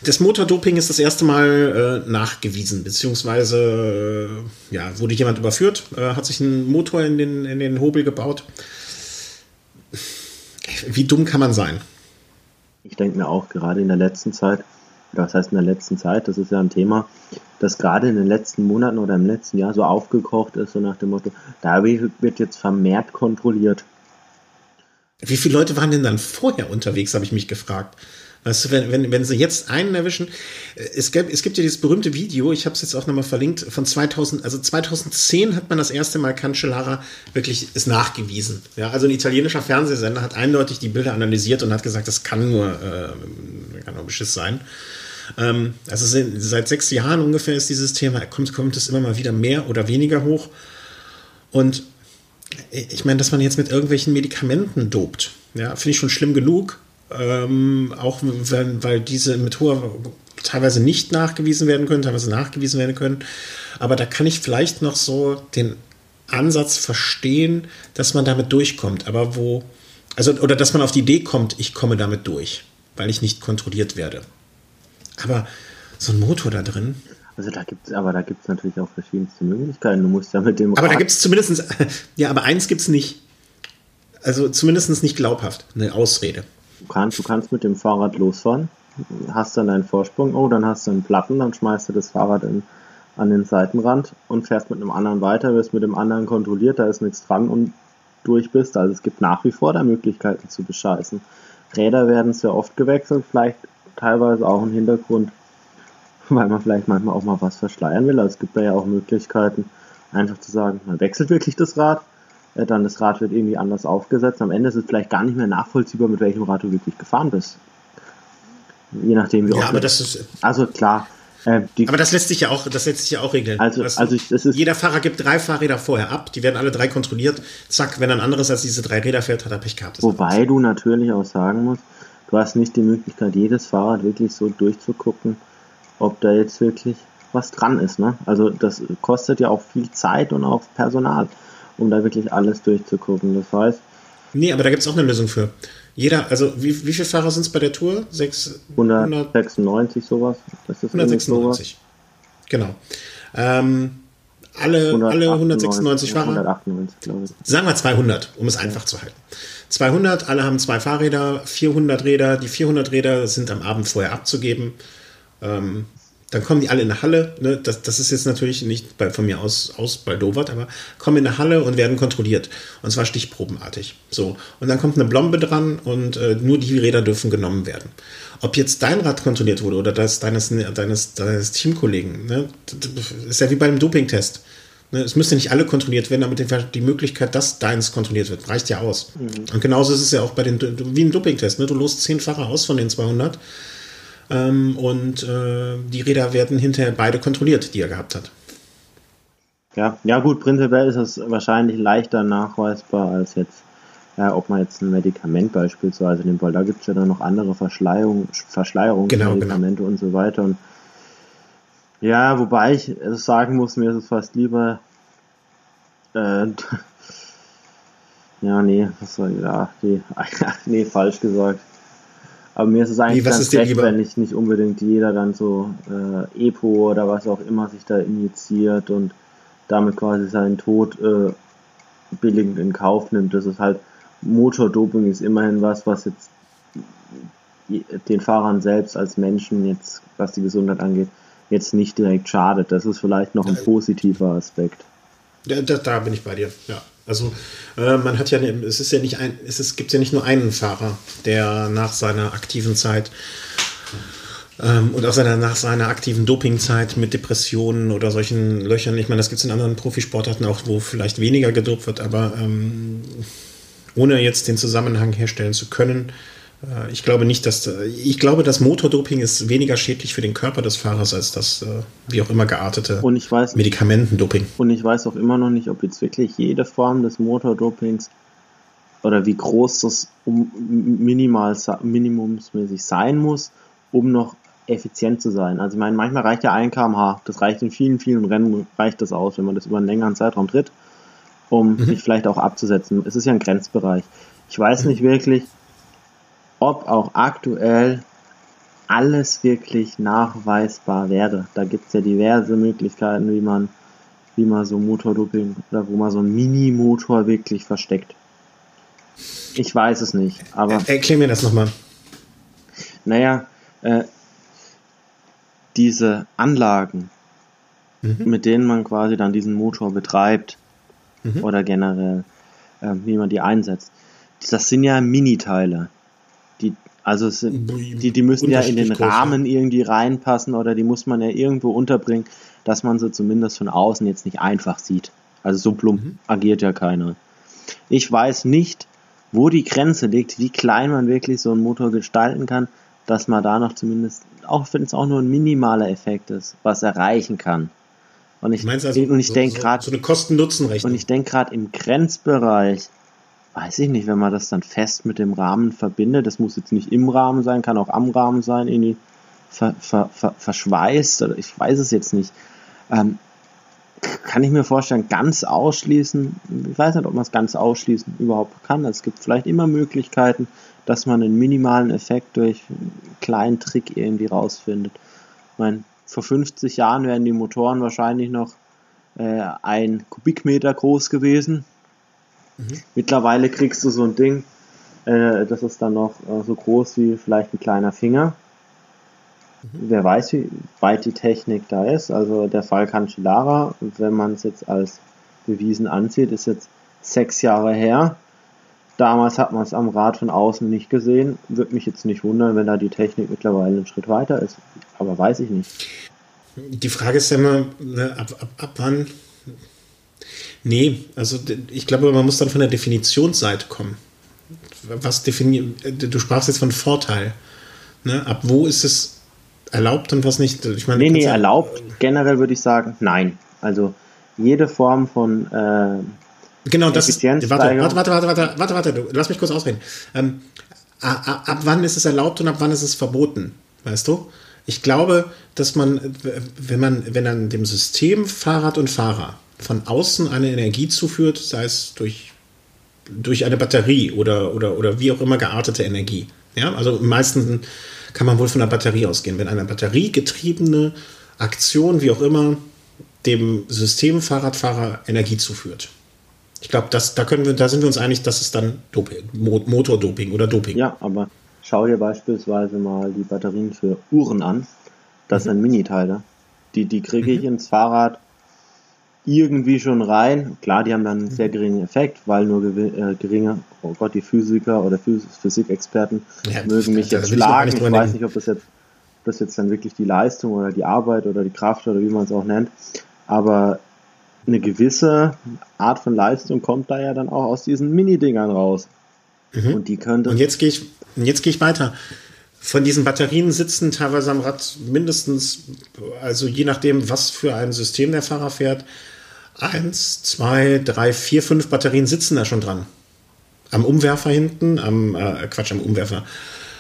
Das Motordoping ist das erste Mal äh, nachgewiesen, beziehungsweise äh, ja, wurde jemand überführt, äh, hat sich einen Motor in den, in den Hobel gebaut. Wie dumm kann man sein? Ich denke mir auch, gerade in der letzten Zeit, was heißt in der letzten Zeit, das ist ja ein Thema, das gerade in den letzten Monaten oder im letzten Jahr so aufgekocht ist, so nach dem Motto, da wird jetzt vermehrt kontrolliert. Wie viele Leute waren denn dann vorher unterwegs, habe ich mich gefragt. Weißt du, wenn, wenn, wenn sie jetzt einen erwischen, äh, es gibt, es gibt ja dieses berühmte Video, ich habe es jetzt auch nochmal verlinkt, von 2000, also 2010 hat man das erste Mal Cancellara wirklich ist nachgewiesen. Ja, also ein italienischer Fernsehsender hat eindeutig die Bilder analysiert und hat gesagt, das kann nur, äh, kann nur Beschiss sein. Ähm, also seit sechs Jahren ungefähr ist dieses Thema, kommt, kommt es immer mal wieder mehr oder weniger hoch. Und ich meine, dass man jetzt mit irgendwelchen Medikamenten dopt, ja, finde ich schon schlimm genug. Ähm, auch wenn, weil diese Methode teilweise nicht nachgewiesen werden können, teilweise nachgewiesen werden können. Aber da kann ich vielleicht noch so den Ansatz verstehen, dass man damit durchkommt. Aber wo, also, oder dass man auf die Idee kommt, ich komme damit durch, weil ich nicht kontrolliert werde. Aber so ein Motor da drin. Also da gibt's, aber da gibt es natürlich auch verschiedenste Möglichkeiten. Du musst ja mit dem. Aber Rad da gibt es zumindest, ja, aber eins gibt es nicht. Also zumindest nicht glaubhaft, eine Ausrede. Du kannst, du kannst mit dem Fahrrad losfahren, hast dann einen Vorsprung, oh, dann hast du einen Platten, dann schmeißt du das Fahrrad in, an den Seitenrand und fährst mit einem anderen weiter, wirst mit dem anderen kontrolliert, da ist nichts dran und durch bist. Also es gibt nach wie vor da Möglichkeiten zu bescheißen. Räder werden sehr oft gewechselt, vielleicht teilweise auch einen Hintergrund, weil man vielleicht manchmal auch mal was verschleiern will. Also es gibt da ja auch Möglichkeiten, einfach zu sagen, man wechselt wirklich das Rad, äh, dann das Rad wird irgendwie anders aufgesetzt. Am Ende ist es vielleicht gar nicht mehr nachvollziehbar, mit welchem Rad du wirklich gefahren bist. Je nachdem, wie ja, aber das ist. Also klar. Äh, aber das lässt sich ja auch, das lässt sich ja auch regeln. Also, du, also das ist, jeder Fahrer gibt drei Fahrräder vorher ab, die werden alle drei kontrolliert. Zack, wenn ein anderes als diese drei Räder fährt, hat er Pech gehabt. Wobei du natürlich auch sagen musst, du hast nicht die Möglichkeit, jedes Fahrrad wirklich so durchzugucken, ob da jetzt wirklich was dran ist. Ne? Also das kostet ja auch viel Zeit und auch Personal um da wirklich alles durchzugucken. Das heißt. Nee, aber da gibt es auch eine Lösung für. Jeder, also wie, wie viele Fahrer sind es bei der Tour? Sechs, 196 sowas. Das ist 196. Genau. Ähm, alle, 198, alle 196 Fahrer. 198, glaube ich. Sagen wir 200, um es einfach zu halten. 200, alle haben zwei Fahrräder, 400 Räder. Die 400 Räder sind am Abend vorher abzugeben. Ähm, dann kommen die alle in eine Halle. Ne? Das, das ist jetzt natürlich nicht bei, von mir aus, aus bei Dovert, aber kommen in eine Halle und werden kontrolliert. Und zwar stichprobenartig. So. Und dann kommt eine Blombe dran und äh, nur die Räder dürfen genommen werden. Ob jetzt dein Rad kontrolliert wurde oder das deines, deines, deines Teamkollegen, ne? Ist ja wie beim Dopingtest. Ne? Es müsste nicht alle kontrolliert werden, aber die Möglichkeit, dass deins kontrolliert wird, reicht ja aus. Mhm. Und genauso ist es ja auch bei den, wie ein Dopingtest. Ne? Du lost zehn Fahrer aus von den 200 ähm, und äh, die Räder werden hinterher beide kontrolliert, die er gehabt hat. Ja, ja gut, prinzipiell ist es wahrscheinlich leichter nachweisbar als jetzt, ja, ob man jetzt ein Medikament beispielsweise nimmt, weil da gibt es ja dann noch andere Verschleierung, Verschleierungsmedikamente genau, genau. und so weiter. Und ja, wobei ich sagen muss, mir ist es fast lieber, äh, ja, nee, was soll, ja, nee, nee, falsch gesagt. Aber mir ist es eigentlich Wie, ganz recht, wenn nicht, nicht unbedingt jeder dann so äh, Epo oder was auch immer sich da injiziert und damit quasi seinen Tod äh, billigend in Kauf nimmt. Das ist halt, Motordoping ist immerhin was, was jetzt den Fahrern selbst als Menschen jetzt, was die Gesundheit angeht, jetzt nicht direkt schadet. Das ist vielleicht noch ein positiver Aspekt. Da, da, da bin ich bei dir, ja. Also äh, man hat ja, es ist ja nicht ein, es ist, gibt ja nicht nur einen Fahrer, der nach seiner aktiven Zeit ähm, und auch seiner, nach seiner aktiven Dopingzeit mit Depressionen oder solchen Löchern, ich meine, das gibt es in anderen Profisportarten auch, wo vielleicht weniger gedopt wird, aber ähm, ohne jetzt den Zusammenhang herstellen zu können, ich glaube nicht, dass ich glaube, das Motordoping ist weniger schädlich für den Körper des Fahrers als das äh, wie auch immer geartete und ich weiß, Medikamentendoping. Und ich weiß auch immer noch nicht, ob jetzt wirklich jede Form des Motordopings oder wie groß das minimal minimumsmäßig sein muss, um noch effizient zu sein. Also ich meine, manchmal reicht ja ein kmh, das reicht in vielen, vielen Rennen reicht das aus, wenn man das über einen längeren Zeitraum tritt, um mhm. sich vielleicht auch abzusetzen. Es ist ja ein Grenzbereich. Ich weiß nicht wirklich, ob auch aktuell alles wirklich nachweisbar wäre. Da gibt es ja diverse Möglichkeiten, wie man, wie man so Motordoping oder wo man so einen Mini-Motor wirklich versteckt. Ich weiß es nicht, aber. Erklär mir das nochmal. Naja, äh, diese Anlagen, mhm. mit denen man quasi dann diesen Motor betreibt mhm. oder generell, äh, wie man die einsetzt, das sind ja Miniteile. Die, also sind, die, die müssen ja in den Rahmen irgendwie reinpassen oder die muss man ja irgendwo unterbringen, dass man sie zumindest von außen jetzt nicht einfach sieht. Also so plump mhm. agiert ja keiner. Ich weiß nicht, wo die Grenze liegt, wie klein man wirklich so einen Motor gestalten kann, dass man da noch zumindest, auch wenn es auch nur ein minimaler Effekt ist, was erreichen kann. Und ich, also, und ich so, denke gerade. So eine Kosten-Nutzen-Rechnung. Und ich denke gerade im Grenzbereich, weiß ich nicht, wenn man das dann fest mit dem Rahmen verbindet, das muss jetzt nicht im Rahmen sein, kann auch am Rahmen sein, irgendwie ver, ver, ver, verschweißt, oder ich weiß es jetzt nicht. Ähm, kann ich mir vorstellen, ganz ausschließen, ich weiß nicht, ob man es ganz ausschließen überhaupt kann. Es gibt vielleicht immer Möglichkeiten, dass man einen minimalen Effekt durch einen kleinen Trick irgendwie rausfindet. Ich meine, vor 50 Jahren wären die Motoren wahrscheinlich noch äh, ein Kubikmeter groß gewesen. Mhm. Mittlerweile kriegst du so ein Ding, äh, das ist dann noch äh, so groß wie vielleicht ein kleiner Finger. Mhm. Wer weiß, wie weit die Technik da ist. Also der Fall Cancellara, wenn man es jetzt als bewiesen ansieht, ist jetzt sechs Jahre her. Damals hat man es am Rad von außen nicht gesehen. Würde mich jetzt nicht wundern, wenn da die Technik mittlerweile einen Schritt weiter ist. Aber weiß ich nicht. Die Frage ist ja immer, ne, ab, ab, ab wann Nee, also ich glaube, man muss dann von der Definitionsseite kommen. Was definiert, du sprachst jetzt von Vorteil. Ne? Ab wo ist es erlaubt und was nicht? Ich meine, nee, nee, erlaubt. Generell würde ich sagen, nein. Also jede Form von äh, Genau, das ist. Warte, warte, warte, warte, warte, warte, warte, du, lass mich kurz ausreden. Ähm, ab wann ist es erlaubt und ab wann ist es verboten? Weißt du? Ich glaube, dass man, wenn man, wenn dann dem System Fahrrad und Fahrer von außen eine Energie zuführt, sei es durch, durch eine Batterie oder, oder, oder wie auch immer geartete Energie. Ja, also im meisten kann man wohl von der Batterie ausgehen. Wenn eine batteriegetriebene Aktion, wie auch immer, dem System Fahrradfahrer Energie zuführt. Ich glaube, da können wir, da sind wir uns einig, dass es dann Doping, Motordoping oder Doping. Ja, aber schau dir beispielsweise mal die Batterien für Uhren an. Das mhm. sind Miniteile. Die, die kriege ich mhm. ins Fahrrad irgendwie schon rein. Klar, die haben dann einen sehr geringen Effekt, weil nur äh, geringe, oh Gott, die Physiker oder Phys Physikexperten ja, mögen mich jetzt schlagen. Ich, ich weiß nicht, ob das jetzt, das jetzt dann wirklich die Leistung oder die Arbeit oder die Kraft oder wie man es auch nennt. Aber eine gewisse Art von Leistung kommt da ja dann auch aus diesen Mini-Dingern raus. Mhm. Und die könnte. Und jetzt gehe ich, jetzt gehe ich weiter. Von diesen Batterien sitzen teilweise am Rad mindestens, also je nachdem, was für ein System der Fahrer fährt, eins, zwei, drei, vier, fünf Batterien sitzen da schon dran. Am Umwerfer hinten, am, äh, Quatsch, am Umwerfer,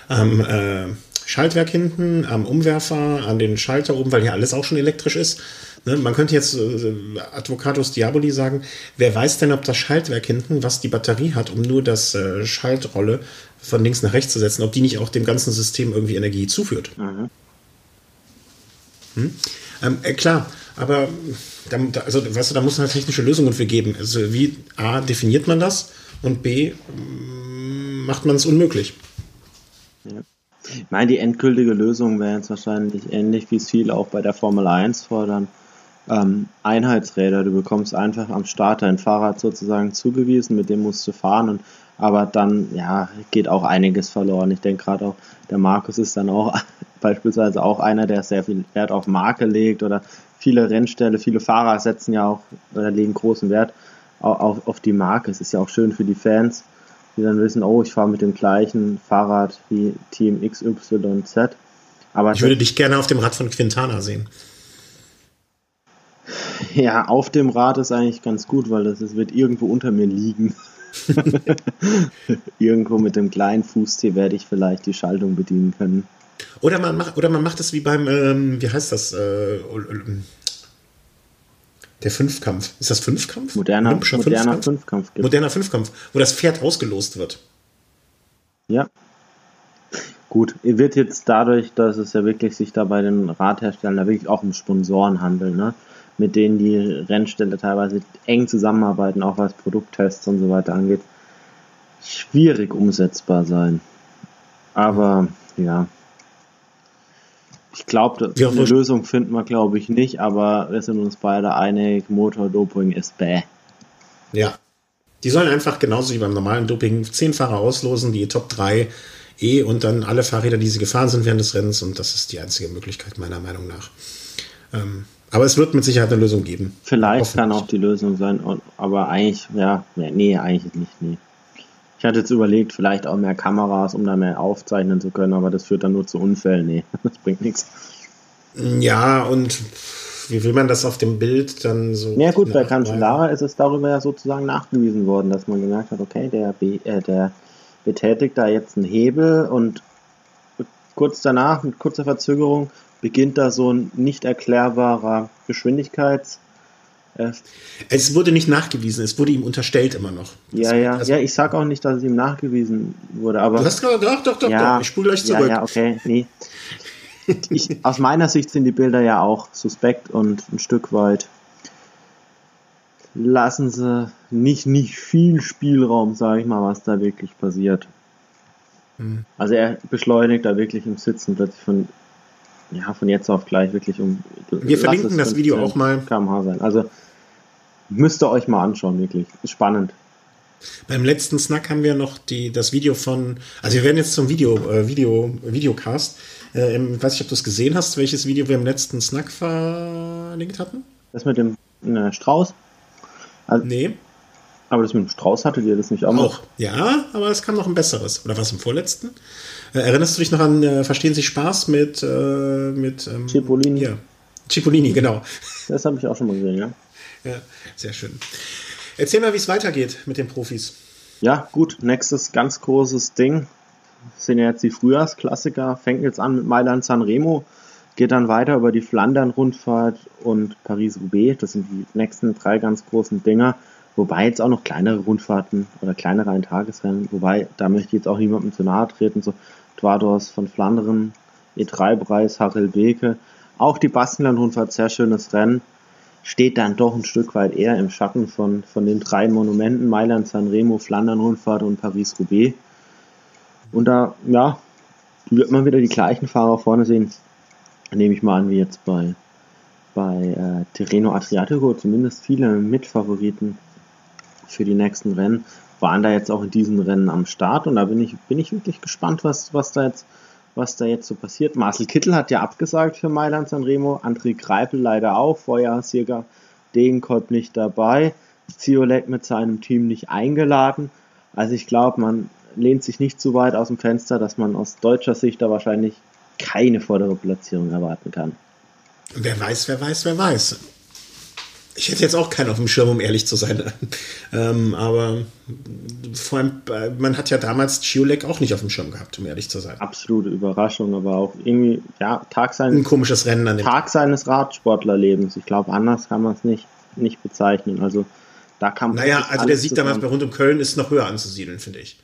am äh, Schaltwerk hinten, am Umwerfer, an den Schalter oben, weil hier alles auch schon elektrisch ist. Ne? Man könnte jetzt äh, Advocatus Diaboli sagen, wer weiß denn, ob das Schaltwerk hinten, was die Batterie hat, um nur das äh, Schaltrolle von links nach rechts zu setzen, ob die nicht auch dem ganzen System irgendwie Energie zuführt. Mhm. Hm? Ähm, äh, klar, aber da, also, weißt du, da muss man halt technische Lösungen für geben. Also wie A, definiert man das und B, mm, macht man es unmöglich. Ja. Ich meine, die endgültige Lösung wäre jetzt wahrscheinlich ähnlich, wie es viele auch bei der Formel 1 fordern. Ähm, Einheitsräder, du bekommst einfach am Start dein Fahrrad sozusagen zugewiesen, mit dem musst du fahren und aber dann ja geht auch einiges verloren. Ich denke gerade auch der Markus ist dann auch beispielsweise auch einer, der sehr viel Wert auf Marke legt oder viele Rennställe, viele Fahrer setzen ja auch oder legen großen Wert auf, auf die Marke. Es ist ja auch schön für die Fans, die dann wissen, oh, ich fahre mit dem gleichen Fahrrad wie Team XYZ. Aber ich würde dich gerne auf dem Rad von Quintana sehen. Ja, auf dem Rad ist eigentlich ganz gut, weil das, das wird irgendwo unter mir liegen. Irgendwo mit dem kleinen Fußzeh werde ich vielleicht die Schaltung bedienen können. Oder man macht, oder man macht es wie beim, ähm, wie heißt das? Äh, der Fünfkampf. Ist das Fünfkampf? Moderner, moderner Fünfkampf. Fünfkampf gibt. Moderner Fünfkampf, wo das Pferd ausgelost wird. Ja. Gut, wird jetzt dadurch, dass es ja wirklich sich da bei den Radherstellern da wirklich auch um Sponsoren handelt, ne? Mit denen die Rennställe teilweise eng zusammenarbeiten, auch was Produkttests und so weiter angeht, schwierig umsetzbar sein. Aber ja, ich glaube, eine Lösung finden wir, glaube ich, nicht, aber wir sind uns beide einig, Motordoping ist bäh. Ja. Die sollen einfach genauso wie beim normalen Doping zehn Fahrer auslosen, die Top 3 eh und dann alle Fahrräder, die sie gefahren sind während des Rennens und das ist die einzige Möglichkeit meiner Meinung nach. Ähm, aber es wird mit Sicherheit eine Lösung geben. Vielleicht kann auch die Lösung sein, aber eigentlich, ja, nee, eigentlich nicht, nee. Ich hatte jetzt überlegt, vielleicht auch mehr Kameras, um da mehr aufzeichnen zu können, aber das führt dann nur zu Unfällen. Nee, das bringt nichts. Ja, und wie will man das auf dem Bild dann so? Ja gut, bei Cancellara ist es darüber ja sozusagen nachgewiesen worden, dass man gemerkt hat, okay, der, äh, der betätigt da jetzt einen Hebel und kurz danach, mit kurzer Verzögerung, beginnt da so ein nicht erklärbarer Geschwindigkeits- äh, es wurde nicht nachgewiesen, es wurde ihm unterstellt immer noch. Ja, ja, also, ja, ich sag auch nicht, dass es ihm nachgewiesen wurde, aber. Du hast gerade, doch, doch, doch, ja, doch, ich spule gleich zurück. Ja, ja, okay, nee. Ich, aus meiner Sicht sind die Bilder ja auch suspekt und ein Stück weit lassen sie nicht, nicht viel Spielraum, sage ich mal, was da wirklich passiert. Hm. Also er beschleunigt da wirklich im Sitzen plötzlich von ja, von jetzt auf gleich wirklich um. Wir verlinken das Video auch mal. kmh sein. Also müsst ihr euch mal anschauen, wirklich. Ist spannend. Beim letzten Snack haben wir noch die, das Video von, also wir werden jetzt zum Video, äh, Video, Videocast. Äh, ich weiß nicht, ob du es gesehen hast, welches Video wir im letzten Snack verlinkt hatten. Das mit dem äh, Strauß? Also, nee. Aber das mit dem Strauß hattet ihr das nicht auch? Auch, ja, aber es kam noch ein besseres. Oder was im vorletzten? Äh, erinnerst du dich noch an äh, Verstehen Sie Spaß mit, äh, mit ähm, Cipollini? Ja. Cipollini, genau. Das habe ich auch schon mal gesehen, ja. Ja, sehr schön. Erzähl mal, wie es weitergeht mit den Profis. Ja, gut, nächstes ganz großes Ding. Das sind ja jetzt die Frühjahrsklassiker. Fängt jetzt an mit Mailand Sanremo, geht dann weiter über die Flandern-Rundfahrt und Paris-Roubaix. Das sind die nächsten drei ganz großen Dinger. Wobei jetzt auch noch kleinere Rundfahrten oder kleinere Eintagesrennen, wobei da möchte ich jetzt auch niemandem zu nahe treten, so Dwadors von Flandern, E3-Preis, Harel Beke, auch die Baskenland-Rundfahrt, sehr schönes Rennen, steht dann doch ein Stück weit eher im Schatten von, von den drei Monumenten, Mailand, Sanremo, Flandern-Rundfahrt und Paris-Roubaix. Und da, ja, wird man wieder die gleichen Fahrer vorne sehen, nehme ich mal an, wie jetzt bei, bei äh, Tirreno Adriatico, zumindest viele Mitfavoriten für die nächsten Rennen, waren da jetzt auch in diesen Rennen am Start und da bin ich, bin ich wirklich gespannt, was, was da jetzt, was da jetzt so passiert. Marcel Kittel hat ja abgesagt für Mailand Sanremo, André Greipel leider auch, Vorjahresjäger Degenkolb nicht dabei, Ziolek mit seinem Team nicht eingeladen. Also ich glaube, man lehnt sich nicht zu weit aus dem Fenster, dass man aus deutscher Sicht da wahrscheinlich keine vordere Platzierung erwarten kann. Wer weiß, wer weiß, wer weiß. Ich hätte jetzt auch keinen auf dem Schirm, um ehrlich zu sein. ähm, aber vor allem, äh, man hat ja damals Chiolek auch nicht auf dem Schirm gehabt, um ehrlich zu sein. Absolute Überraschung, aber auch irgendwie, ja, Tag seines, Ein komisches Rennen an dem Tag seines Radsportlerlebens. Ich glaube, anders kann man es nicht, nicht bezeichnen. Also, da kam. Naja, also der Sieg damals bei Rund um Köln ist noch höher anzusiedeln, finde ich.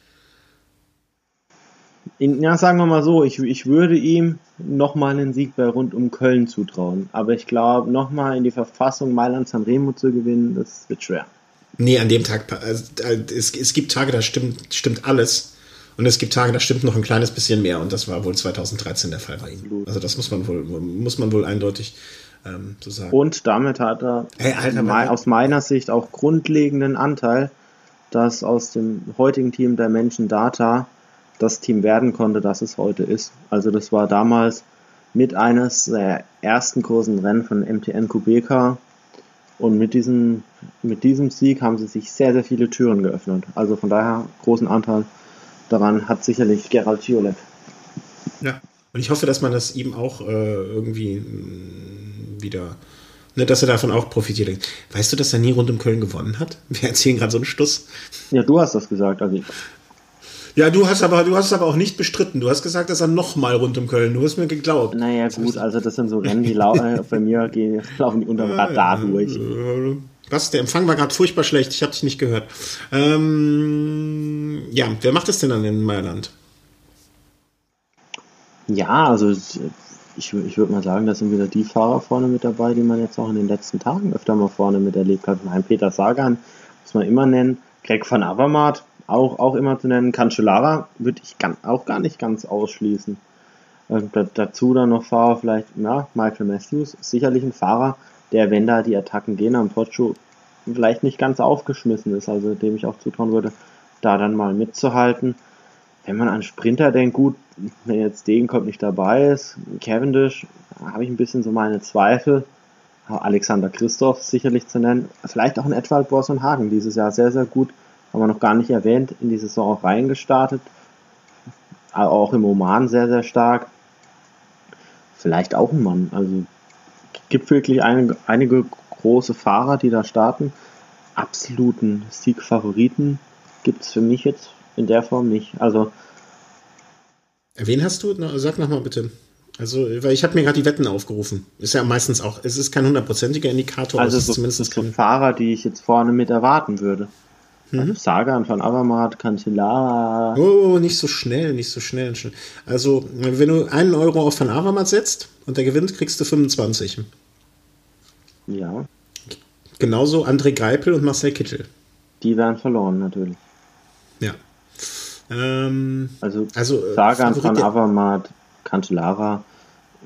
Ja, sagen wir mal so, ich, ich würde ihm nochmal einen Sieg bei rund um Köln zutrauen. Aber ich glaube, nochmal in die Verfassung Mailand Sanremo zu gewinnen, das wird schwer. Nee, an dem Tag, also, es, es gibt Tage, da stimmt, stimmt alles. Und es gibt Tage, da stimmt noch ein kleines bisschen mehr und das war wohl 2013 der Fall bei ihm. Also das muss man wohl, muss man wohl eindeutig ähm, so sagen. Und damit hat er hey, Alter, aus meiner Sicht auch grundlegenden Anteil, dass aus dem heutigen Team der Menschen Data das Team werden konnte, das es heute ist. Also das war damals mit eines der ersten großen Rennen von MTN Kubeka und mit diesem, mit diesem Sieg haben sie sich sehr, sehr viele Türen geöffnet. Also von daher großen Anteil daran hat sicherlich Gerald Giolet. Ja, und ich hoffe, dass man das ihm auch äh, irgendwie mh, wieder, ne, dass er davon auch profitiert. Weißt du, dass er nie rund um Köln gewonnen hat? Wir erzählen gerade so einen Stuss. Ja, du hast das gesagt, also ja, du hast aber, du hast es aber auch nicht bestritten. Du hast gesagt, dass er nochmal rund um Köln. Du hast mir geglaubt. Naja, gut, also das sind so Rennen, die lau äh, bei mir gehen, laufen die unter dem Radar durch. Was? Der Empfang war gerade furchtbar schlecht. Ich habe dich nicht gehört. Ähm, ja, wer macht das denn dann in Mailand? Ja, also ich, ich würde mal sagen, da sind wieder die Fahrer vorne mit dabei, die man jetzt auch in den letzten Tagen öfter mal vorne miterlebt hat. Ein Peter Sagan muss man immer nennen. Greg van Avermaet auch, auch immer zu nennen. Cancellara würde ich auch gar nicht ganz ausschließen. Äh, dazu dann noch Fahrer vielleicht, ja, Michael Matthews, sicherlich ein Fahrer, der, wenn da die Attacken gehen am Pocho, vielleicht nicht ganz aufgeschmissen ist, also dem ich auch zutrauen würde, da dann mal mitzuhalten. Wenn man an Sprinter denkt, gut, wenn jetzt Degenkolb nicht dabei ist, Cavendish, habe ich ein bisschen so meine Zweifel. Alexander Christoph sicherlich zu nennen. Vielleicht auch ein Edwald Borson Hagen dieses Jahr sehr, sehr gut haben wir noch gar nicht erwähnt, in die Saison auch reingestartet. Auch im Oman sehr, sehr stark. Vielleicht auch ein Mann. Also gibt wirklich einige, einige große Fahrer, die da starten. Absoluten Siegfavoriten gibt es für mich jetzt in der Form nicht. Also Wen hast du? Sag nochmal bitte. Also, weil ich habe mir gerade die Wetten aufgerufen. Ist ja meistens auch, es ist kein hundertprozentiger Indikator. Also, es ist zumindest so Fahrer, die ich jetzt vorne mit erwarten würde. Mhm. Sagan von Avermaet, Cancellara. Oh, nicht so schnell, nicht so schnell. Also, wenn du einen Euro auf Van Avermaet setzt und der gewinnt, kriegst du 25. Ja. Genauso André Greipel und Marcel Kittel. Die werden verloren, natürlich. Ja. Ähm, also, also äh, Sagan von Avermaet, Cancellara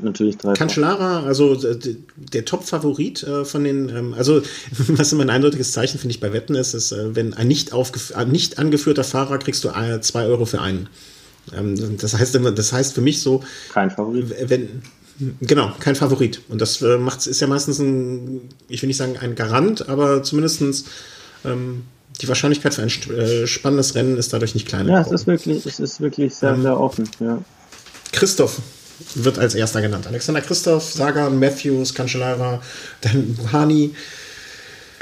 natürlich drei. Cancellara, also der Top-Favorit äh, von den, ähm, also was immer ein eindeutiges Zeichen finde ich bei Wetten ist, ist, äh, wenn ein nicht, nicht angeführter Fahrer kriegst du äh, zwei Euro für einen. Ähm, das heißt das heißt für mich so. Kein Favorit. Wenn, Genau, kein Favorit. Und das äh, macht, ist ja meistens ein, ich will nicht sagen ein Garant, aber zumindestens ähm, die Wahrscheinlichkeit für ein äh, spannendes Rennen ist dadurch nicht kleiner. Ja, es ist wirklich, es ist wirklich sehr, sehr offen. Ja. Christoph, wird als erster genannt. Alexander Christoph, Sagan, Matthews, Cancellara, dann Buhani,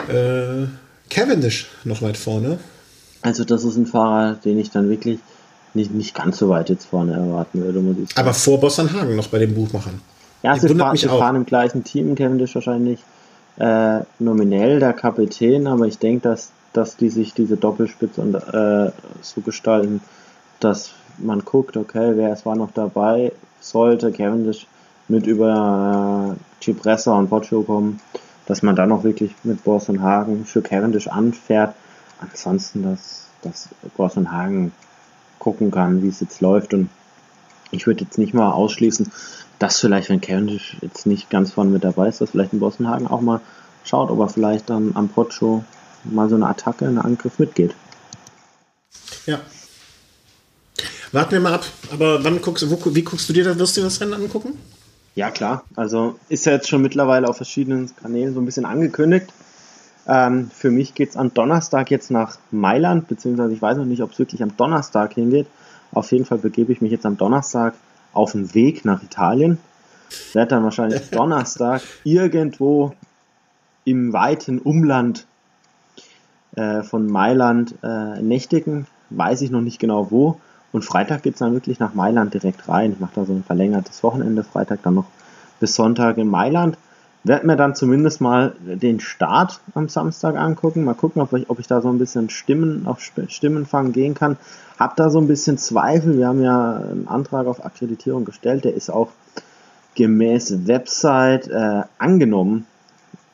äh, Cavendish noch weit vorne. Also das ist ein Fahrer, den ich dann wirklich nicht, nicht ganz so weit jetzt vorne erwarten würde, muss ich sagen. Aber vor Boston Hagen noch bei den Buchmachern. Ja, sie, fahren, sie fahren im gleichen Team, Cavendish wahrscheinlich äh, nominell der Kapitän, aber ich denke, dass, dass die sich diese Doppelspitze äh, so gestalten, dass man guckt, okay, wer es war noch dabei, sollte Cavendish mit über äh, Cipressa und Poggio kommen, dass man dann noch wirklich mit Boss und Hagen für Cavendish anfährt. Ansonsten, dass, dass Boss und Hagen gucken kann, wie es jetzt läuft und ich würde jetzt nicht mal ausschließen, dass vielleicht, wenn Cavendish jetzt nicht ganz vorne mit dabei ist, dass vielleicht ein Bossenhagen auch mal schaut, ob er vielleicht dann am Pocho mal so eine Attacke, einen Angriff mitgeht. Ja, Warten wir mal ab. Aber wann guckst du, wo, wie guckst du dir das? Wirst du das Rennen angucken? Ja, klar. Also ist ja jetzt schon mittlerweile auf verschiedenen Kanälen so ein bisschen angekündigt. Ähm, für mich geht es am Donnerstag jetzt nach Mailand, beziehungsweise ich weiß noch nicht, ob es wirklich am Donnerstag hingeht. Auf jeden Fall begebe ich mich jetzt am Donnerstag auf den Weg nach Italien. Werde dann wahrscheinlich Donnerstag irgendwo im weiten Umland äh, von Mailand äh, nächtigen. Weiß ich noch nicht genau wo. Und Freitag geht es dann wirklich nach Mailand direkt rein. Ich mache da so ein verlängertes Wochenende, Freitag dann noch bis Sonntag in Mailand. Werde mir dann zumindest mal den Start am Samstag angucken. Mal gucken, ob ich, ob ich da so ein bisschen Stimmen auf Stimmenfang gehen kann. Hab da so ein bisschen Zweifel. Wir haben ja einen Antrag auf Akkreditierung gestellt. Der ist auch gemäß Website äh, angenommen.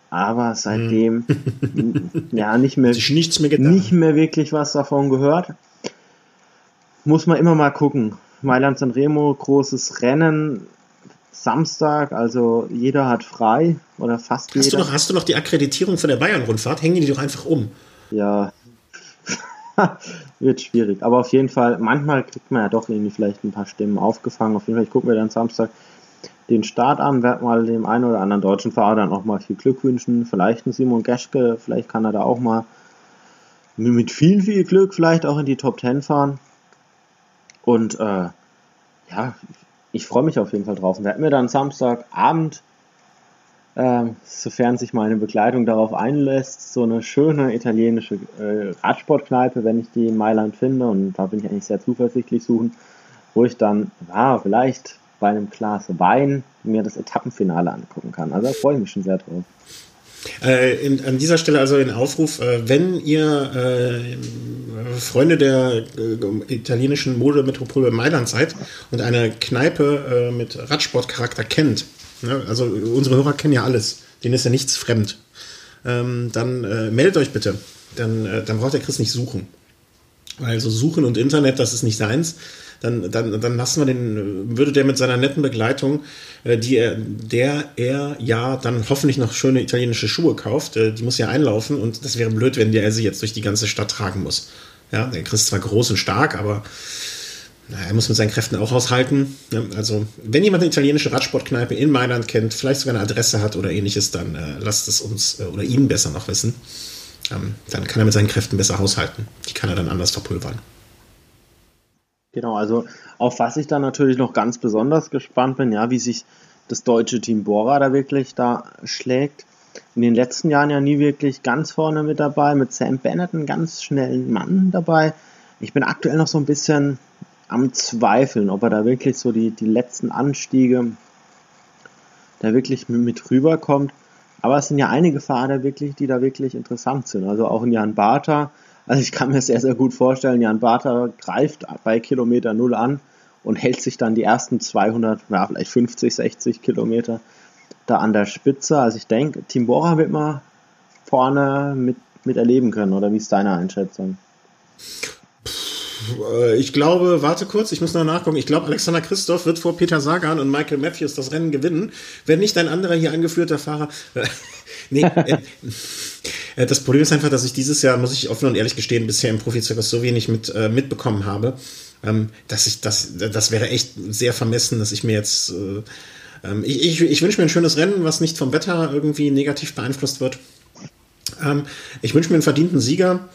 Aber seitdem hm. ja nicht mehr, nichts mehr, nicht mehr wirklich was davon gehört muss man immer mal gucken. Mailand San Remo, großes Rennen, Samstag, also jeder hat frei oder fast hast jeder. Du noch, hast du noch die Akkreditierung von der Bayern-Rundfahrt? Hängen die doch einfach um. Ja, wird schwierig. Aber auf jeden Fall, manchmal kriegt man ja doch irgendwie vielleicht ein paar Stimmen aufgefangen. Auf jeden Fall, ich gucke mir dann Samstag den Start an, werde mal dem einen oder anderen deutschen Fahrer dann auch mal viel Glück wünschen. Vielleicht ein Simon Geschke, vielleicht kann er da auch mal mit viel, viel Glück vielleicht auch in die Top 10 fahren. Und äh, ja, ich freue mich auf jeden Fall drauf. Und werden mir dann Samstagabend, äh, sofern sich meine Begleitung darauf einlässt, so eine schöne italienische äh, Radsportkneipe, wenn ich die in Mailand finde, und da bin ich eigentlich sehr zuversichtlich suchen, wo ich dann, ja, vielleicht bei einem Glas Wein mir das Etappenfinale angucken kann. Also da freue ich mich schon sehr drauf. Äh, in, an dieser Stelle also ein Aufruf, äh, wenn ihr äh, Freunde der äh, italienischen Modemetropole Mailand seid und eine Kneipe äh, mit Radsportcharakter kennt, ne, also unsere Hörer kennen ja alles, denen ist ja nichts fremd, ähm, dann äh, meldet euch bitte. Dann, dann braucht der Chris nicht suchen. Weil so Suchen und Internet, das ist nicht seins dann, dann, dann lassen wir den, würde der mit seiner netten Begleitung, äh, die er, der er ja dann hoffentlich noch schöne italienische Schuhe kauft, äh, die muss ja einlaufen und das wäre blöd, wenn der sie jetzt durch die ganze Stadt tragen muss. Ja, der Chris ist zwar groß und stark, aber er muss mit seinen Kräften auch aushalten. Also, wenn jemand eine italienische Radsportkneipe in Mailand kennt, vielleicht sogar eine Adresse hat oder ähnliches, dann äh, lasst es uns äh, oder ihm besser noch wissen. Ähm, dann kann er mit seinen Kräften besser haushalten. Die kann er dann anders verpulvern. Genau, also auf was ich dann natürlich noch ganz besonders gespannt bin, ja, wie sich das deutsche Team Bora da wirklich da schlägt. In den letzten Jahren ja nie wirklich ganz vorne mit dabei, mit Sam Bennett einen ganz schnellen Mann dabei. Ich bin aktuell noch so ein bisschen am Zweifeln, ob er da wirklich so die, die letzten Anstiege da wirklich mit rüberkommt. Aber es sind ja einige Fahrer wirklich, die da wirklich interessant sind. Also auch in Jan Bartha, also ich kann mir sehr, sehr gut vorstellen, Jan Bartha greift bei Kilometer Null an und hält sich dann die ersten 200, ja, vielleicht 50, 60 Kilometer da an der Spitze. Also ich denke, Tim Bora wird mal vorne mit, mit erleben können, oder wie ist deine Einschätzung? Äh, ich glaube, warte kurz, ich muss noch nachgucken. Ich glaube, Alexander Christoph wird vor Peter Sagan und Michael Matthews das Rennen gewinnen, wenn nicht ein anderer hier angeführter Fahrer. Nee, äh, äh, das Problem ist einfach, dass ich dieses Jahr, muss ich offen und ehrlich gestehen, bisher im Profizirkus so wenig mit, äh, mitbekommen habe, ähm, dass ich, das, das wäre echt sehr vermessen, dass ich mir jetzt, äh, ähm, ich, ich, ich wünsche mir ein schönes Rennen, was nicht vom Wetter irgendwie negativ beeinflusst wird. Ähm, ich wünsche mir einen verdienten Sieger.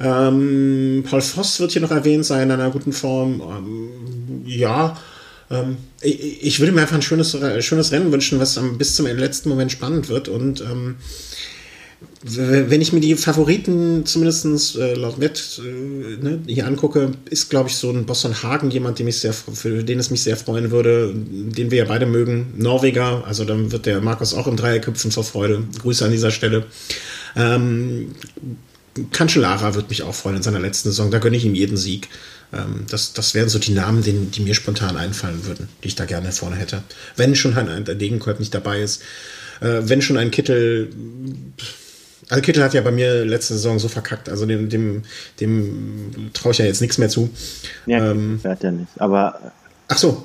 Ähm, Paul Voss wird hier noch erwähnt sein in einer guten Form. Ähm, ja, ähm, ich, ich, würde mir einfach ein schönes, schönes Rennen wünschen, was bis zum letzten Moment spannend wird. Und ähm, wenn ich mir die Favoriten zumindest äh, laut Wett äh, ne, hier angucke, ist, glaube ich, so ein Boston Hagen jemand, dem ich sehr, für den es mich sehr freuen würde, den wir ja beide mögen. Norweger, also dann wird der Markus auch im Dreierköpfen vor Freude. Grüße an dieser Stelle. Ähm, Cancellara wird mich auch freuen in seiner letzten Saison. Da gönne ich ihm jeden Sieg. Ähm, das, das wären so die Namen, die, die mir spontan einfallen würden, die ich da gerne vorne hätte. Wenn schon ein, ein Degenkolb nicht dabei ist. Äh, wenn schon ein Kittel. Also Kittel hat ja bei mir letzte Saison so verkackt, also dem, dem, dem traue ich ja jetzt nichts mehr zu. Ja, ähm, fährt ja nicht. Aber ach so.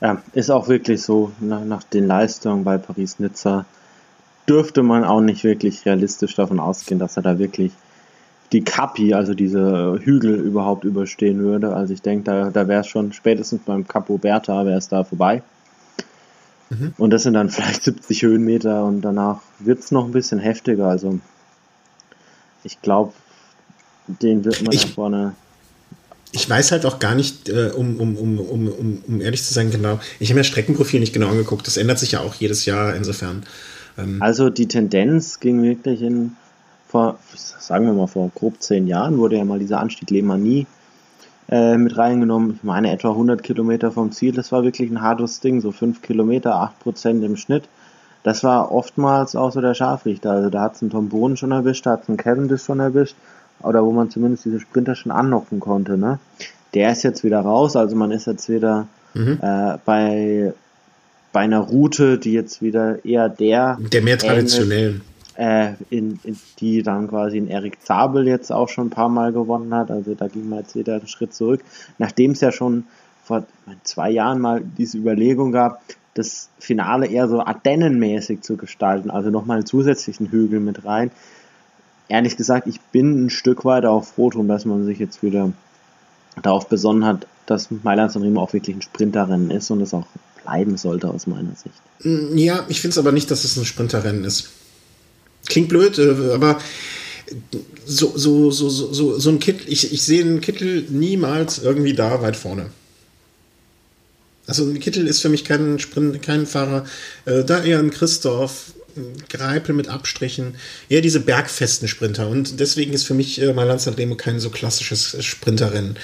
Ja, ist auch wirklich so, nach, nach den Leistungen bei Paris-Nizza dürfte man auch nicht wirklich realistisch davon ausgehen, dass er da wirklich die Kapi, also diese Hügel überhaupt überstehen würde. Also ich denke, da, da wäre es schon spätestens beim Capo Berta wäre es da vorbei. Mhm. Und das sind dann vielleicht 70 Höhenmeter und danach wird es noch ein bisschen heftiger. Also ich glaube, den wird man ich, da vorne. Ich weiß halt auch gar nicht, äh, um, um, um, um, um, um ehrlich zu sein, genau. Ich habe mir Streckenprofil nicht genau angeguckt. Das ändert sich ja auch jedes Jahr insofern. Ähm also die Tendenz ging wirklich in vor, sagen wir mal, vor grob zehn Jahren wurde ja mal dieser Anstieg Lemanie äh, mit reingenommen. Ich meine, etwa 100 Kilometer vom Ziel. Das war wirklich ein hartes Ding, so 5 Kilometer, 8 Prozent im Schnitt. Das war oftmals auch so der Scharfrichter. Also da hat es einen Tom Bohnen schon erwischt, da hat es einen Cavendish schon erwischt. Oder wo man zumindest diese Sprinter schon anlocken konnte. Ne? Der ist jetzt wieder raus, also man ist jetzt wieder mhm. äh, bei, bei einer Route, die jetzt wieder eher der. Der mehr traditionellen äh, in, in, die dann quasi in Erik Zabel jetzt auch schon ein paar Mal gewonnen hat. Also da ging man jetzt wieder einen Schritt zurück. Nachdem es ja schon vor zwei Jahren mal diese Überlegung gab, das Finale eher so Ardennenmäßig zu gestalten, also nochmal einen zusätzlichen Hügel mit rein. Ehrlich gesagt, ich bin ein Stück weit auch froh drum, dass man sich jetzt wieder darauf besonnen hat, dass Mailand Sanremo auch wirklich ein Sprinterrennen ist und es auch bleiben sollte aus meiner Sicht. Mm, ja, ich finde es aber nicht, dass es ein Sprinterrennen ist. Klingt blöd, äh, aber so, so, so, so, so, ein Kittel, ich, ich sehe einen Kittel niemals irgendwie da weit vorne. Also ein Kittel ist für mich kein Sprint, kein Fahrer. Äh, da eher ein Christoph, Greipel mit Abstrichen, eher diese bergfesten Sprinter. Und deswegen ist für mich äh, Mailand Sanremo kein so klassisches Sprinterrennen.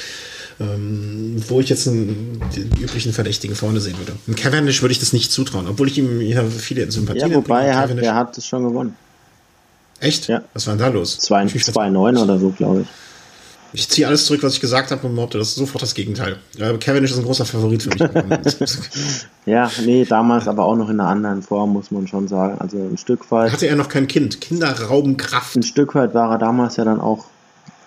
Ähm, wo ich jetzt einen, den üblichen Verdächtigen vorne sehen würde. Ein Cavendish würde ich das nicht zutrauen, obwohl ich ihm ja viele Sympathien Ja, wobei er hat, er hat es schon gewonnen. Echt? Ja. Was war denn da los? 2-9 oder so, glaube ich. Ich ziehe alles zurück, was ich gesagt habe und behaupte, das ist sofort das Gegenteil. Kevin ist ein großer Favorit für mich. ja, nee, damals aber auch noch in einer anderen Form, muss man schon sagen. Also ein Stück weit. Hatte er noch kein Kind? Kinder rauben Kraft. Ein Stück weit war er damals ja dann auch,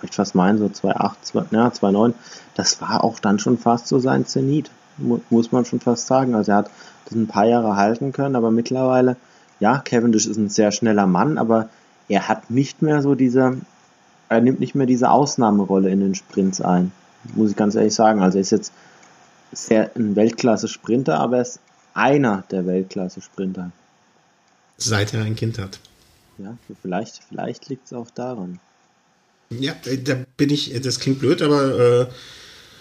ich fast meinen, so 2,8, ja, 2,9. Das war auch dann schon fast so sein Zenit, muss man schon fast sagen. Also er hat das ein paar Jahre halten können, aber mittlerweile, ja, Cavendish ist ein sehr schneller Mann, aber er hat nicht mehr so diese er nimmt nicht mehr diese Ausnahmerolle in den Sprints ein. Muss ich ganz ehrlich sagen. Also er ist jetzt sehr ein Weltklasse-Sprinter, aber er ist einer der Weltklasse-Sprinter. Seit er ein Kind hat. Ja, vielleicht, vielleicht liegt es auch daran. Ja, da bin ich, das klingt blöd, aber äh,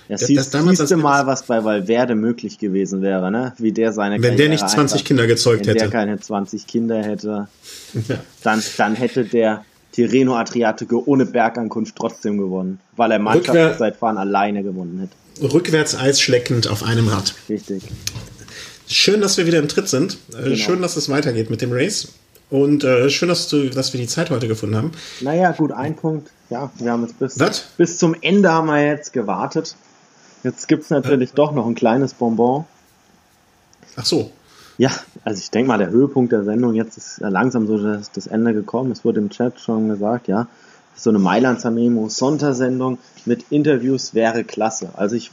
ja, siehst, das damals siehst du mal, was bei Valverde möglich gewesen wäre, ne? Wie der seine Wenn der nicht 20 einfach, Kinder gezeugt wenn hätte. Wenn der keine 20 Kinder hätte, ja. dann, dann hätte der Tirreno Adriatico ohne Bergankunft trotzdem gewonnen, weil er Mannschaftszeitfahren alleine gewonnen hätte. Rückwärts eisschleckend auf einem Rad. Richtig. Schön, dass wir wieder im Tritt sind. Äh, genau. Schön, dass es weitergeht mit dem Race. Und äh, schön, dass, du, dass wir die Zeit heute gefunden haben. Naja, gut, ein Punkt. Ja, wir haben jetzt bis, bis zum Ende haben wir jetzt gewartet. Jetzt gibt es natürlich äh. doch noch ein kleines Bonbon. Ach so. Ja, also ich denke mal, der Höhepunkt der Sendung jetzt ist langsam so das, das Ende gekommen. Es wurde im Chat schon gesagt, ja, so eine Mailand Sanremo Sondersendung mit Interviews wäre klasse. Also ich,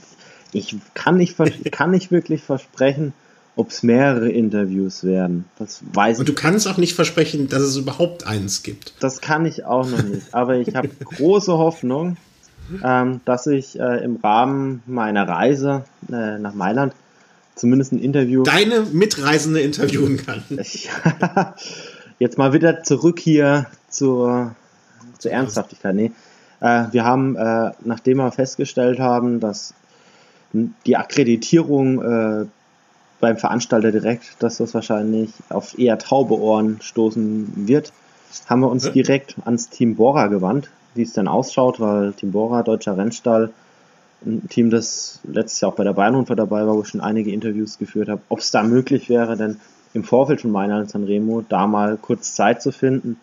ich kann nicht, kann nicht wirklich versprechen, ob es mehrere Interviews werden. Das weiß Und du kannst auch nicht versprechen, dass es überhaupt eins gibt. Das kann ich auch noch nicht. Aber ich habe große Hoffnung, ähm, dass ich äh, im Rahmen meiner Reise äh, nach Mailand zumindest ein Interview. Deine Mitreisende interviewen kann. Jetzt mal wieder zurück hier zur, zur Ernsthaftigkeit. Nee. Äh, wir haben, äh, nachdem wir festgestellt haben, dass die Akkreditierung äh, beim Veranstalter direkt, dass das wahrscheinlich auf eher taube Ohren stoßen wird, haben wir uns direkt ans Team Bora gewandt, wie es denn ausschaut, weil Team Bora, deutscher Rennstall, ein Team, das letztes Jahr auch bei der Bayern-Rundfahrt dabei war, wo ich schon einige Interviews geführt habe, ob es da möglich wäre, denn im Vorfeld von Mailand Sanremo da mal kurz Zeit zu finden,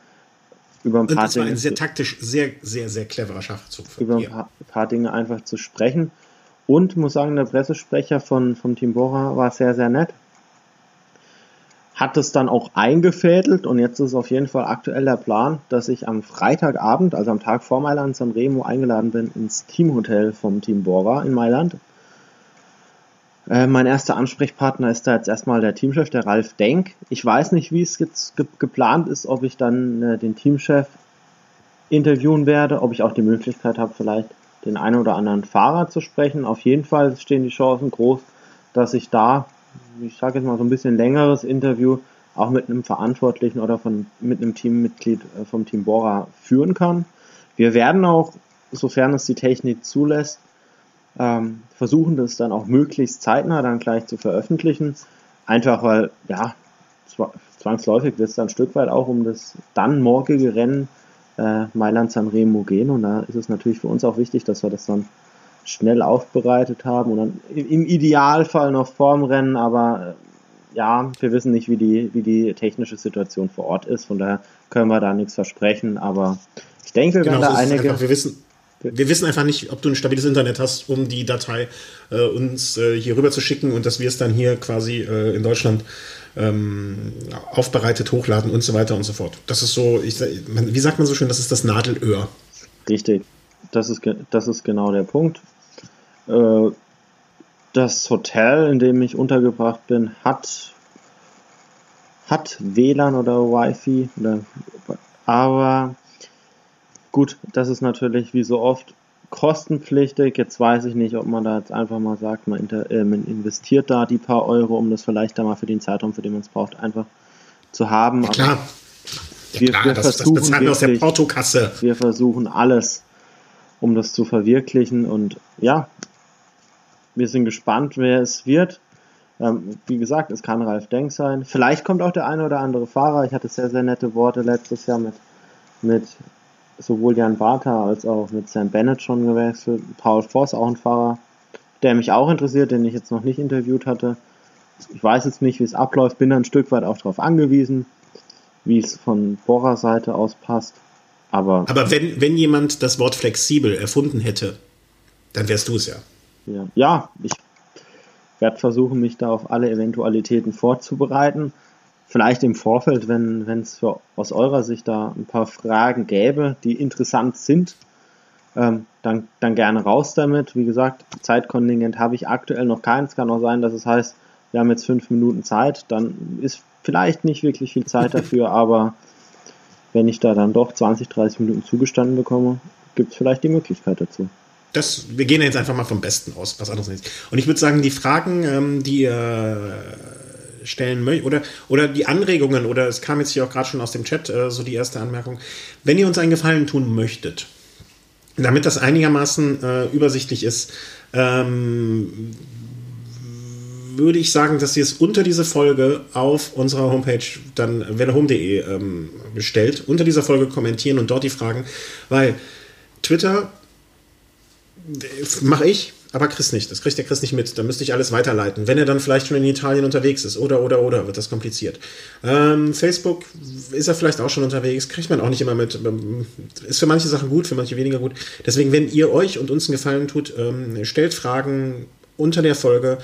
über ein paar das Dinge. war ein sehr taktisch, sehr, sehr, sehr cleverer Schachzug. Über ein paar, paar, Dinge einfach zu sprechen. Und muss sagen, der Pressesprecher von, vom Team Bora war sehr, sehr nett hat es dann auch eingefädelt und jetzt ist auf jeden Fall aktuell der Plan, dass ich am Freitagabend, also am Tag vor Mailand Sanremo, eingeladen bin ins Teamhotel vom Team Bora in Mailand. Äh, mein erster Ansprechpartner ist da jetzt erstmal der Teamchef, der Ralf Denk. Ich weiß nicht, wie es jetzt ge geplant ist, ob ich dann äh, den Teamchef interviewen werde, ob ich auch die Möglichkeit habe, vielleicht den einen oder anderen Fahrer zu sprechen. Auf jeden Fall stehen die Chancen groß, dass ich da ich sage jetzt mal so ein bisschen längeres Interview auch mit einem Verantwortlichen oder von, mit einem Teammitglied äh, vom Team Bora führen kann. Wir werden auch, sofern es die Technik zulässt, ähm, versuchen, das dann auch möglichst zeitnah dann gleich zu veröffentlichen. Einfach weil, ja, zwangsläufig wird es dann ein Stück weit auch um das dann morgige Rennen äh, Mailand Sanremo gehen. Und da ist es natürlich für uns auch wichtig, dass wir das dann schnell aufbereitet haben und dann im Idealfall noch vorm Rennen, aber äh, ja, wir wissen nicht, wie die, wie die technische Situation vor Ort ist, von daher können wir da nichts versprechen, aber ich denke, wir genau, werden da einige. Einfach, wir wissen, wir wissen einfach nicht, ob du ein stabiles Internet hast, um die Datei äh, uns äh, hier rüber zu schicken und dass wir es dann hier quasi äh, in Deutschland ähm, aufbereitet hochladen und so weiter und so fort. Das ist so, ich, wie sagt man so schön, das ist das Nadelöhr. Richtig, das ist, das ist genau der Punkt. Äh, das Hotel, in dem ich untergebracht bin, hat, hat WLAN oder Wi-Fi, oder, aber gut, das ist natürlich wie so oft kostenpflichtig. Jetzt weiß ich nicht, ob man da jetzt einfach mal sagt, man, inter, äh, man investiert da die paar Euro, um das vielleicht da mal für den Zeitraum, für den man es braucht, einfach zu haben. Ja, klar. Ja, wir, klar, wir das, versuchen das bezahlen wir aus der Portokasse. Wir versuchen alles, um das zu verwirklichen. Und ja, wir sind gespannt, wer es wird. Ähm, wie gesagt, es kann Ralf Denk sein. Vielleicht kommt auch der eine oder andere Fahrer. Ich hatte sehr, sehr nette Worte letztes Jahr mit, mit sowohl Jan Bartha als auch mit Sam Bennett schon gewechselt. Paul Voss, auch ein Fahrer, der mich auch interessiert, den ich jetzt noch nicht interviewt hatte. Ich weiß jetzt nicht, wie es abläuft, bin ein Stück weit auch darauf angewiesen, wie es von Bohrer Seite aus passt. Aber, Aber wenn, wenn jemand das Wort flexibel erfunden hätte, dann wärst du es ja. Ja, ja ich werde versuchen, mich da auf alle Eventualitäten vorzubereiten vielleicht im Vorfeld, wenn es aus eurer Sicht da ein paar Fragen gäbe, die interessant sind, ähm, dann, dann gerne raus damit. Wie gesagt, Zeitkontingent habe ich aktuell noch keins. Kann auch sein, dass es heißt, wir haben jetzt fünf Minuten Zeit. Dann ist vielleicht nicht wirklich viel Zeit dafür, aber wenn ich da dann doch 20, 30 Minuten zugestanden bekomme, gibt es vielleicht die Möglichkeit dazu. Das, wir gehen jetzt einfach mal vom Besten aus, was anderes nicht. Und ich würde sagen, die Fragen, ähm, die ihr stellen möchtet oder, oder die Anregungen oder es kam jetzt hier auch gerade schon aus dem Chat äh, so die erste Anmerkung. Wenn ihr uns einen Gefallen tun möchtet, damit das einigermaßen äh, übersichtlich ist, ähm, würde ich sagen, dass ihr es unter diese Folge auf unserer Homepage dann wellehome.de ähm, bestellt, unter dieser Folge kommentieren und dort die Fragen, weil Twitter äh, mache ich, aber Chris nicht. Das kriegt der Chris nicht mit. Da müsste ich alles weiterleiten. Wenn er dann vielleicht schon in Italien unterwegs ist. Oder, oder, oder, wird das kompliziert. Ähm, Facebook ist er vielleicht auch schon unterwegs. Kriegt man auch nicht immer mit. Ähm, ist für manche Sachen gut, für manche weniger gut. Deswegen, wenn ihr euch und uns einen Gefallen tut, ähm, stellt Fragen unter der Folge.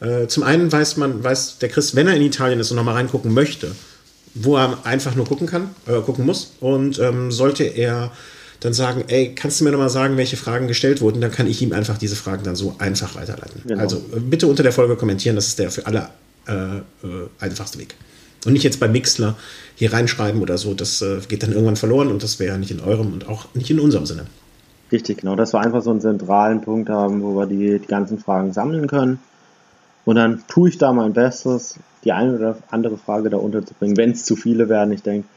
Äh, zum einen weiß man, weiß der Chris, wenn er in Italien ist und nochmal reingucken möchte, wo er einfach nur gucken kann, äh, gucken muss. Und ähm, sollte er dann sagen, ey, kannst du mir nochmal sagen, welche Fragen gestellt wurden? Dann kann ich ihm einfach diese Fragen dann so einfach weiterleiten. Genau. Also äh, bitte unter der Folge kommentieren, das ist der für alle äh, äh, einfachste Weg. Und nicht jetzt bei Mixler hier reinschreiben oder so, das äh, geht dann irgendwann verloren und das wäre nicht in eurem und auch nicht in unserem Sinne. Richtig, genau. Das war einfach so einen zentralen Punkt haben, wo wir die, die ganzen Fragen sammeln können. Und dann tue ich da mein Bestes, die eine oder andere Frage da unterzubringen. Wenn es zu viele werden, ich denke,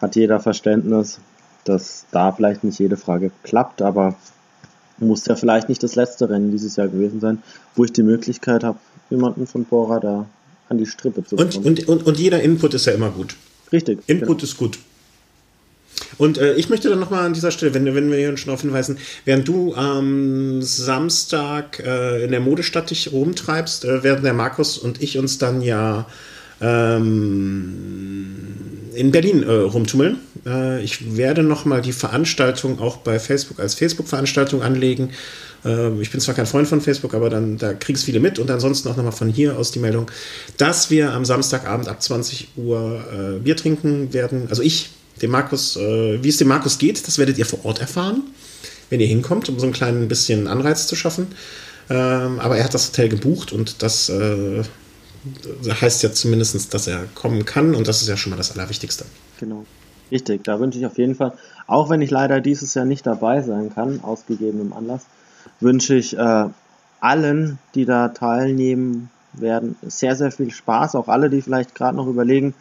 hat jeder Verständnis dass da vielleicht nicht jede Frage klappt, aber muss ja vielleicht nicht das letzte Rennen dieses Jahr gewesen sein, wo ich die Möglichkeit habe, jemanden von Bora da an die Strippe zu bekommen. Und, und, und, und jeder Input ist ja immer gut. Richtig. Input genau. ist gut. Und äh, ich möchte dann nochmal an dieser Stelle, wenn, wenn wir hier schon darauf hinweisen, während du am Samstag äh, in der Modestadt dich rumtreibst, äh, werden der Markus und ich uns dann ja ähm, in Berlin äh, rumtummeln. Äh, ich werde nochmal die Veranstaltung auch bei Facebook als Facebook-Veranstaltung anlegen. Äh, ich bin zwar kein Freund von Facebook, aber dann da kriegen es viele mit und ansonsten auch nochmal von hier aus die Meldung, dass wir am Samstagabend ab 20 Uhr äh, Bier trinken werden. Also ich, dem Markus, äh, wie es dem Markus geht, das werdet ihr vor Ort erfahren, wenn ihr hinkommt, um so ein kleines bisschen Anreiz zu schaffen. Ähm, aber er hat das Hotel gebucht und das äh, heißt ja zumindest, dass er kommen kann und das ist ja schon mal das Allerwichtigste. Genau. Richtig, da wünsche ich auf jeden Fall, auch wenn ich leider dieses Jahr nicht dabei sein kann, aus gegebenem Anlass, wünsche ich äh, allen, die da teilnehmen werden, sehr, sehr viel Spaß. Auch alle, die vielleicht gerade noch überlegen,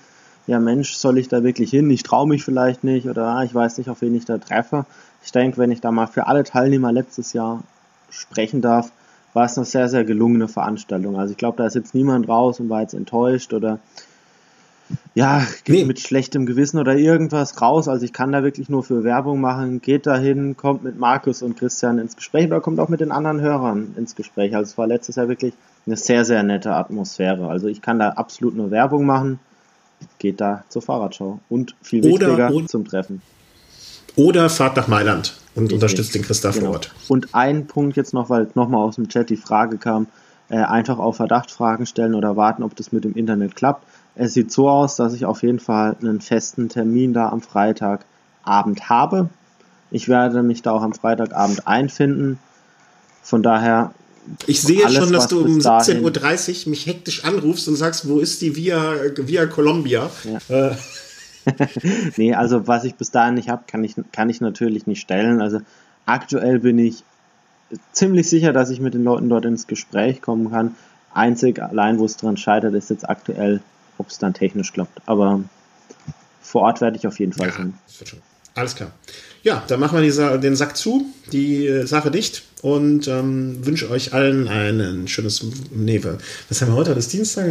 ja Mensch, soll ich da wirklich hin? Ich traue mich vielleicht nicht oder ah, ich weiß nicht, auf wen ich da treffe. Ich denke, wenn ich da mal für alle Teilnehmer letztes Jahr sprechen darf, war es eine sehr, sehr gelungene Veranstaltung. Also ich glaube, da ist jetzt niemand raus und war jetzt enttäuscht oder ja, geht nee. mit schlechtem Gewissen oder irgendwas raus. Also ich kann da wirklich nur für Werbung machen. Geht dahin, kommt mit Markus und Christian ins Gespräch oder kommt auch mit den anderen Hörern ins Gespräch. Also es war letztes Jahr wirklich eine sehr, sehr nette Atmosphäre. Also ich kann da absolut nur Werbung machen. Geht da zur Fahrradschau und viel wichtiger oder, zum Treffen. Oder fahrt nach Mailand und unterstützt den Christa genau. vor Ort. Und ein Punkt jetzt noch, weil nochmal aus dem Chat die Frage kam, äh, einfach auf Verdacht Fragen stellen oder warten, ob das mit dem Internet klappt. es sieht so aus, dass ich auf jeden Fall einen festen Termin da am Freitagabend habe. Ich werde mich da auch am Freitagabend einfinden. Von daher. Ich sehe alles, schon, dass du um 17.30 Uhr mich hektisch anrufst und sagst, wo ist die Via, Via Columbia? Ja. Äh. nee, also was ich bis dahin nicht habe, kann ich, kann ich natürlich nicht stellen. Also aktuell bin ich ziemlich sicher, dass ich mit den Leuten dort ins Gespräch kommen kann. Einzig allein, wo es dran scheitert, ist jetzt aktuell, ob es dann technisch klappt. Aber vor Ort werde ich auf jeden Fall ja, sein. Alles klar. Ja, dann machen wir die, den Sack zu, die äh, Sache dicht und ähm, wünsche euch allen ein schönes, nee, was haben wir heute? Das Dienstag?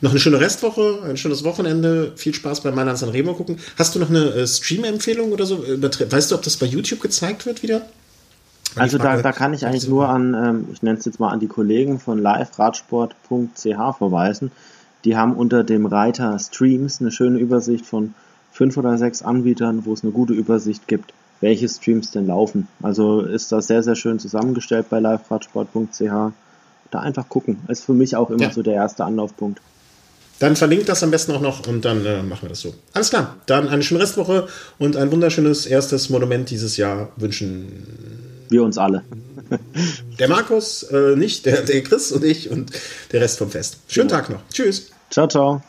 Noch eine schöne Restwoche, ein schönes Wochenende, viel Spaß bei Mailand San Remo gucken. Hast du noch eine äh, Stream-Empfehlung oder so? Weißt du, ob das bei YouTube gezeigt wird wieder? Also da, da kann ich eigentlich nur an, ähm, ich nenne es jetzt mal an die Kollegen von liveradsport.ch verweisen. Die haben unter dem Reiter Streams eine schöne Übersicht von fünf oder sechs Anbietern, wo es eine gute Übersicht gibt, welche Streams denn laufen. Also ist das sehr, sehr schön zusammengestellt bei liveradsport.ch. Da einfach gucken. Ist für mich auch immer ja. so der erste Anlaufpunkt. Dann verlinkt das am besten auch noch und dann äh, machen wir das so. Alles klar. Dann eine schöne Restwoche und ein wunderschönes erstes Monument dieses Jahr wünschen wir uns alle. Der Markus, äh, nicht, der, der Chris und ich und der Rest vom Fest. Schönen ja. Tag noch. Tschüss. Ciao, ciao.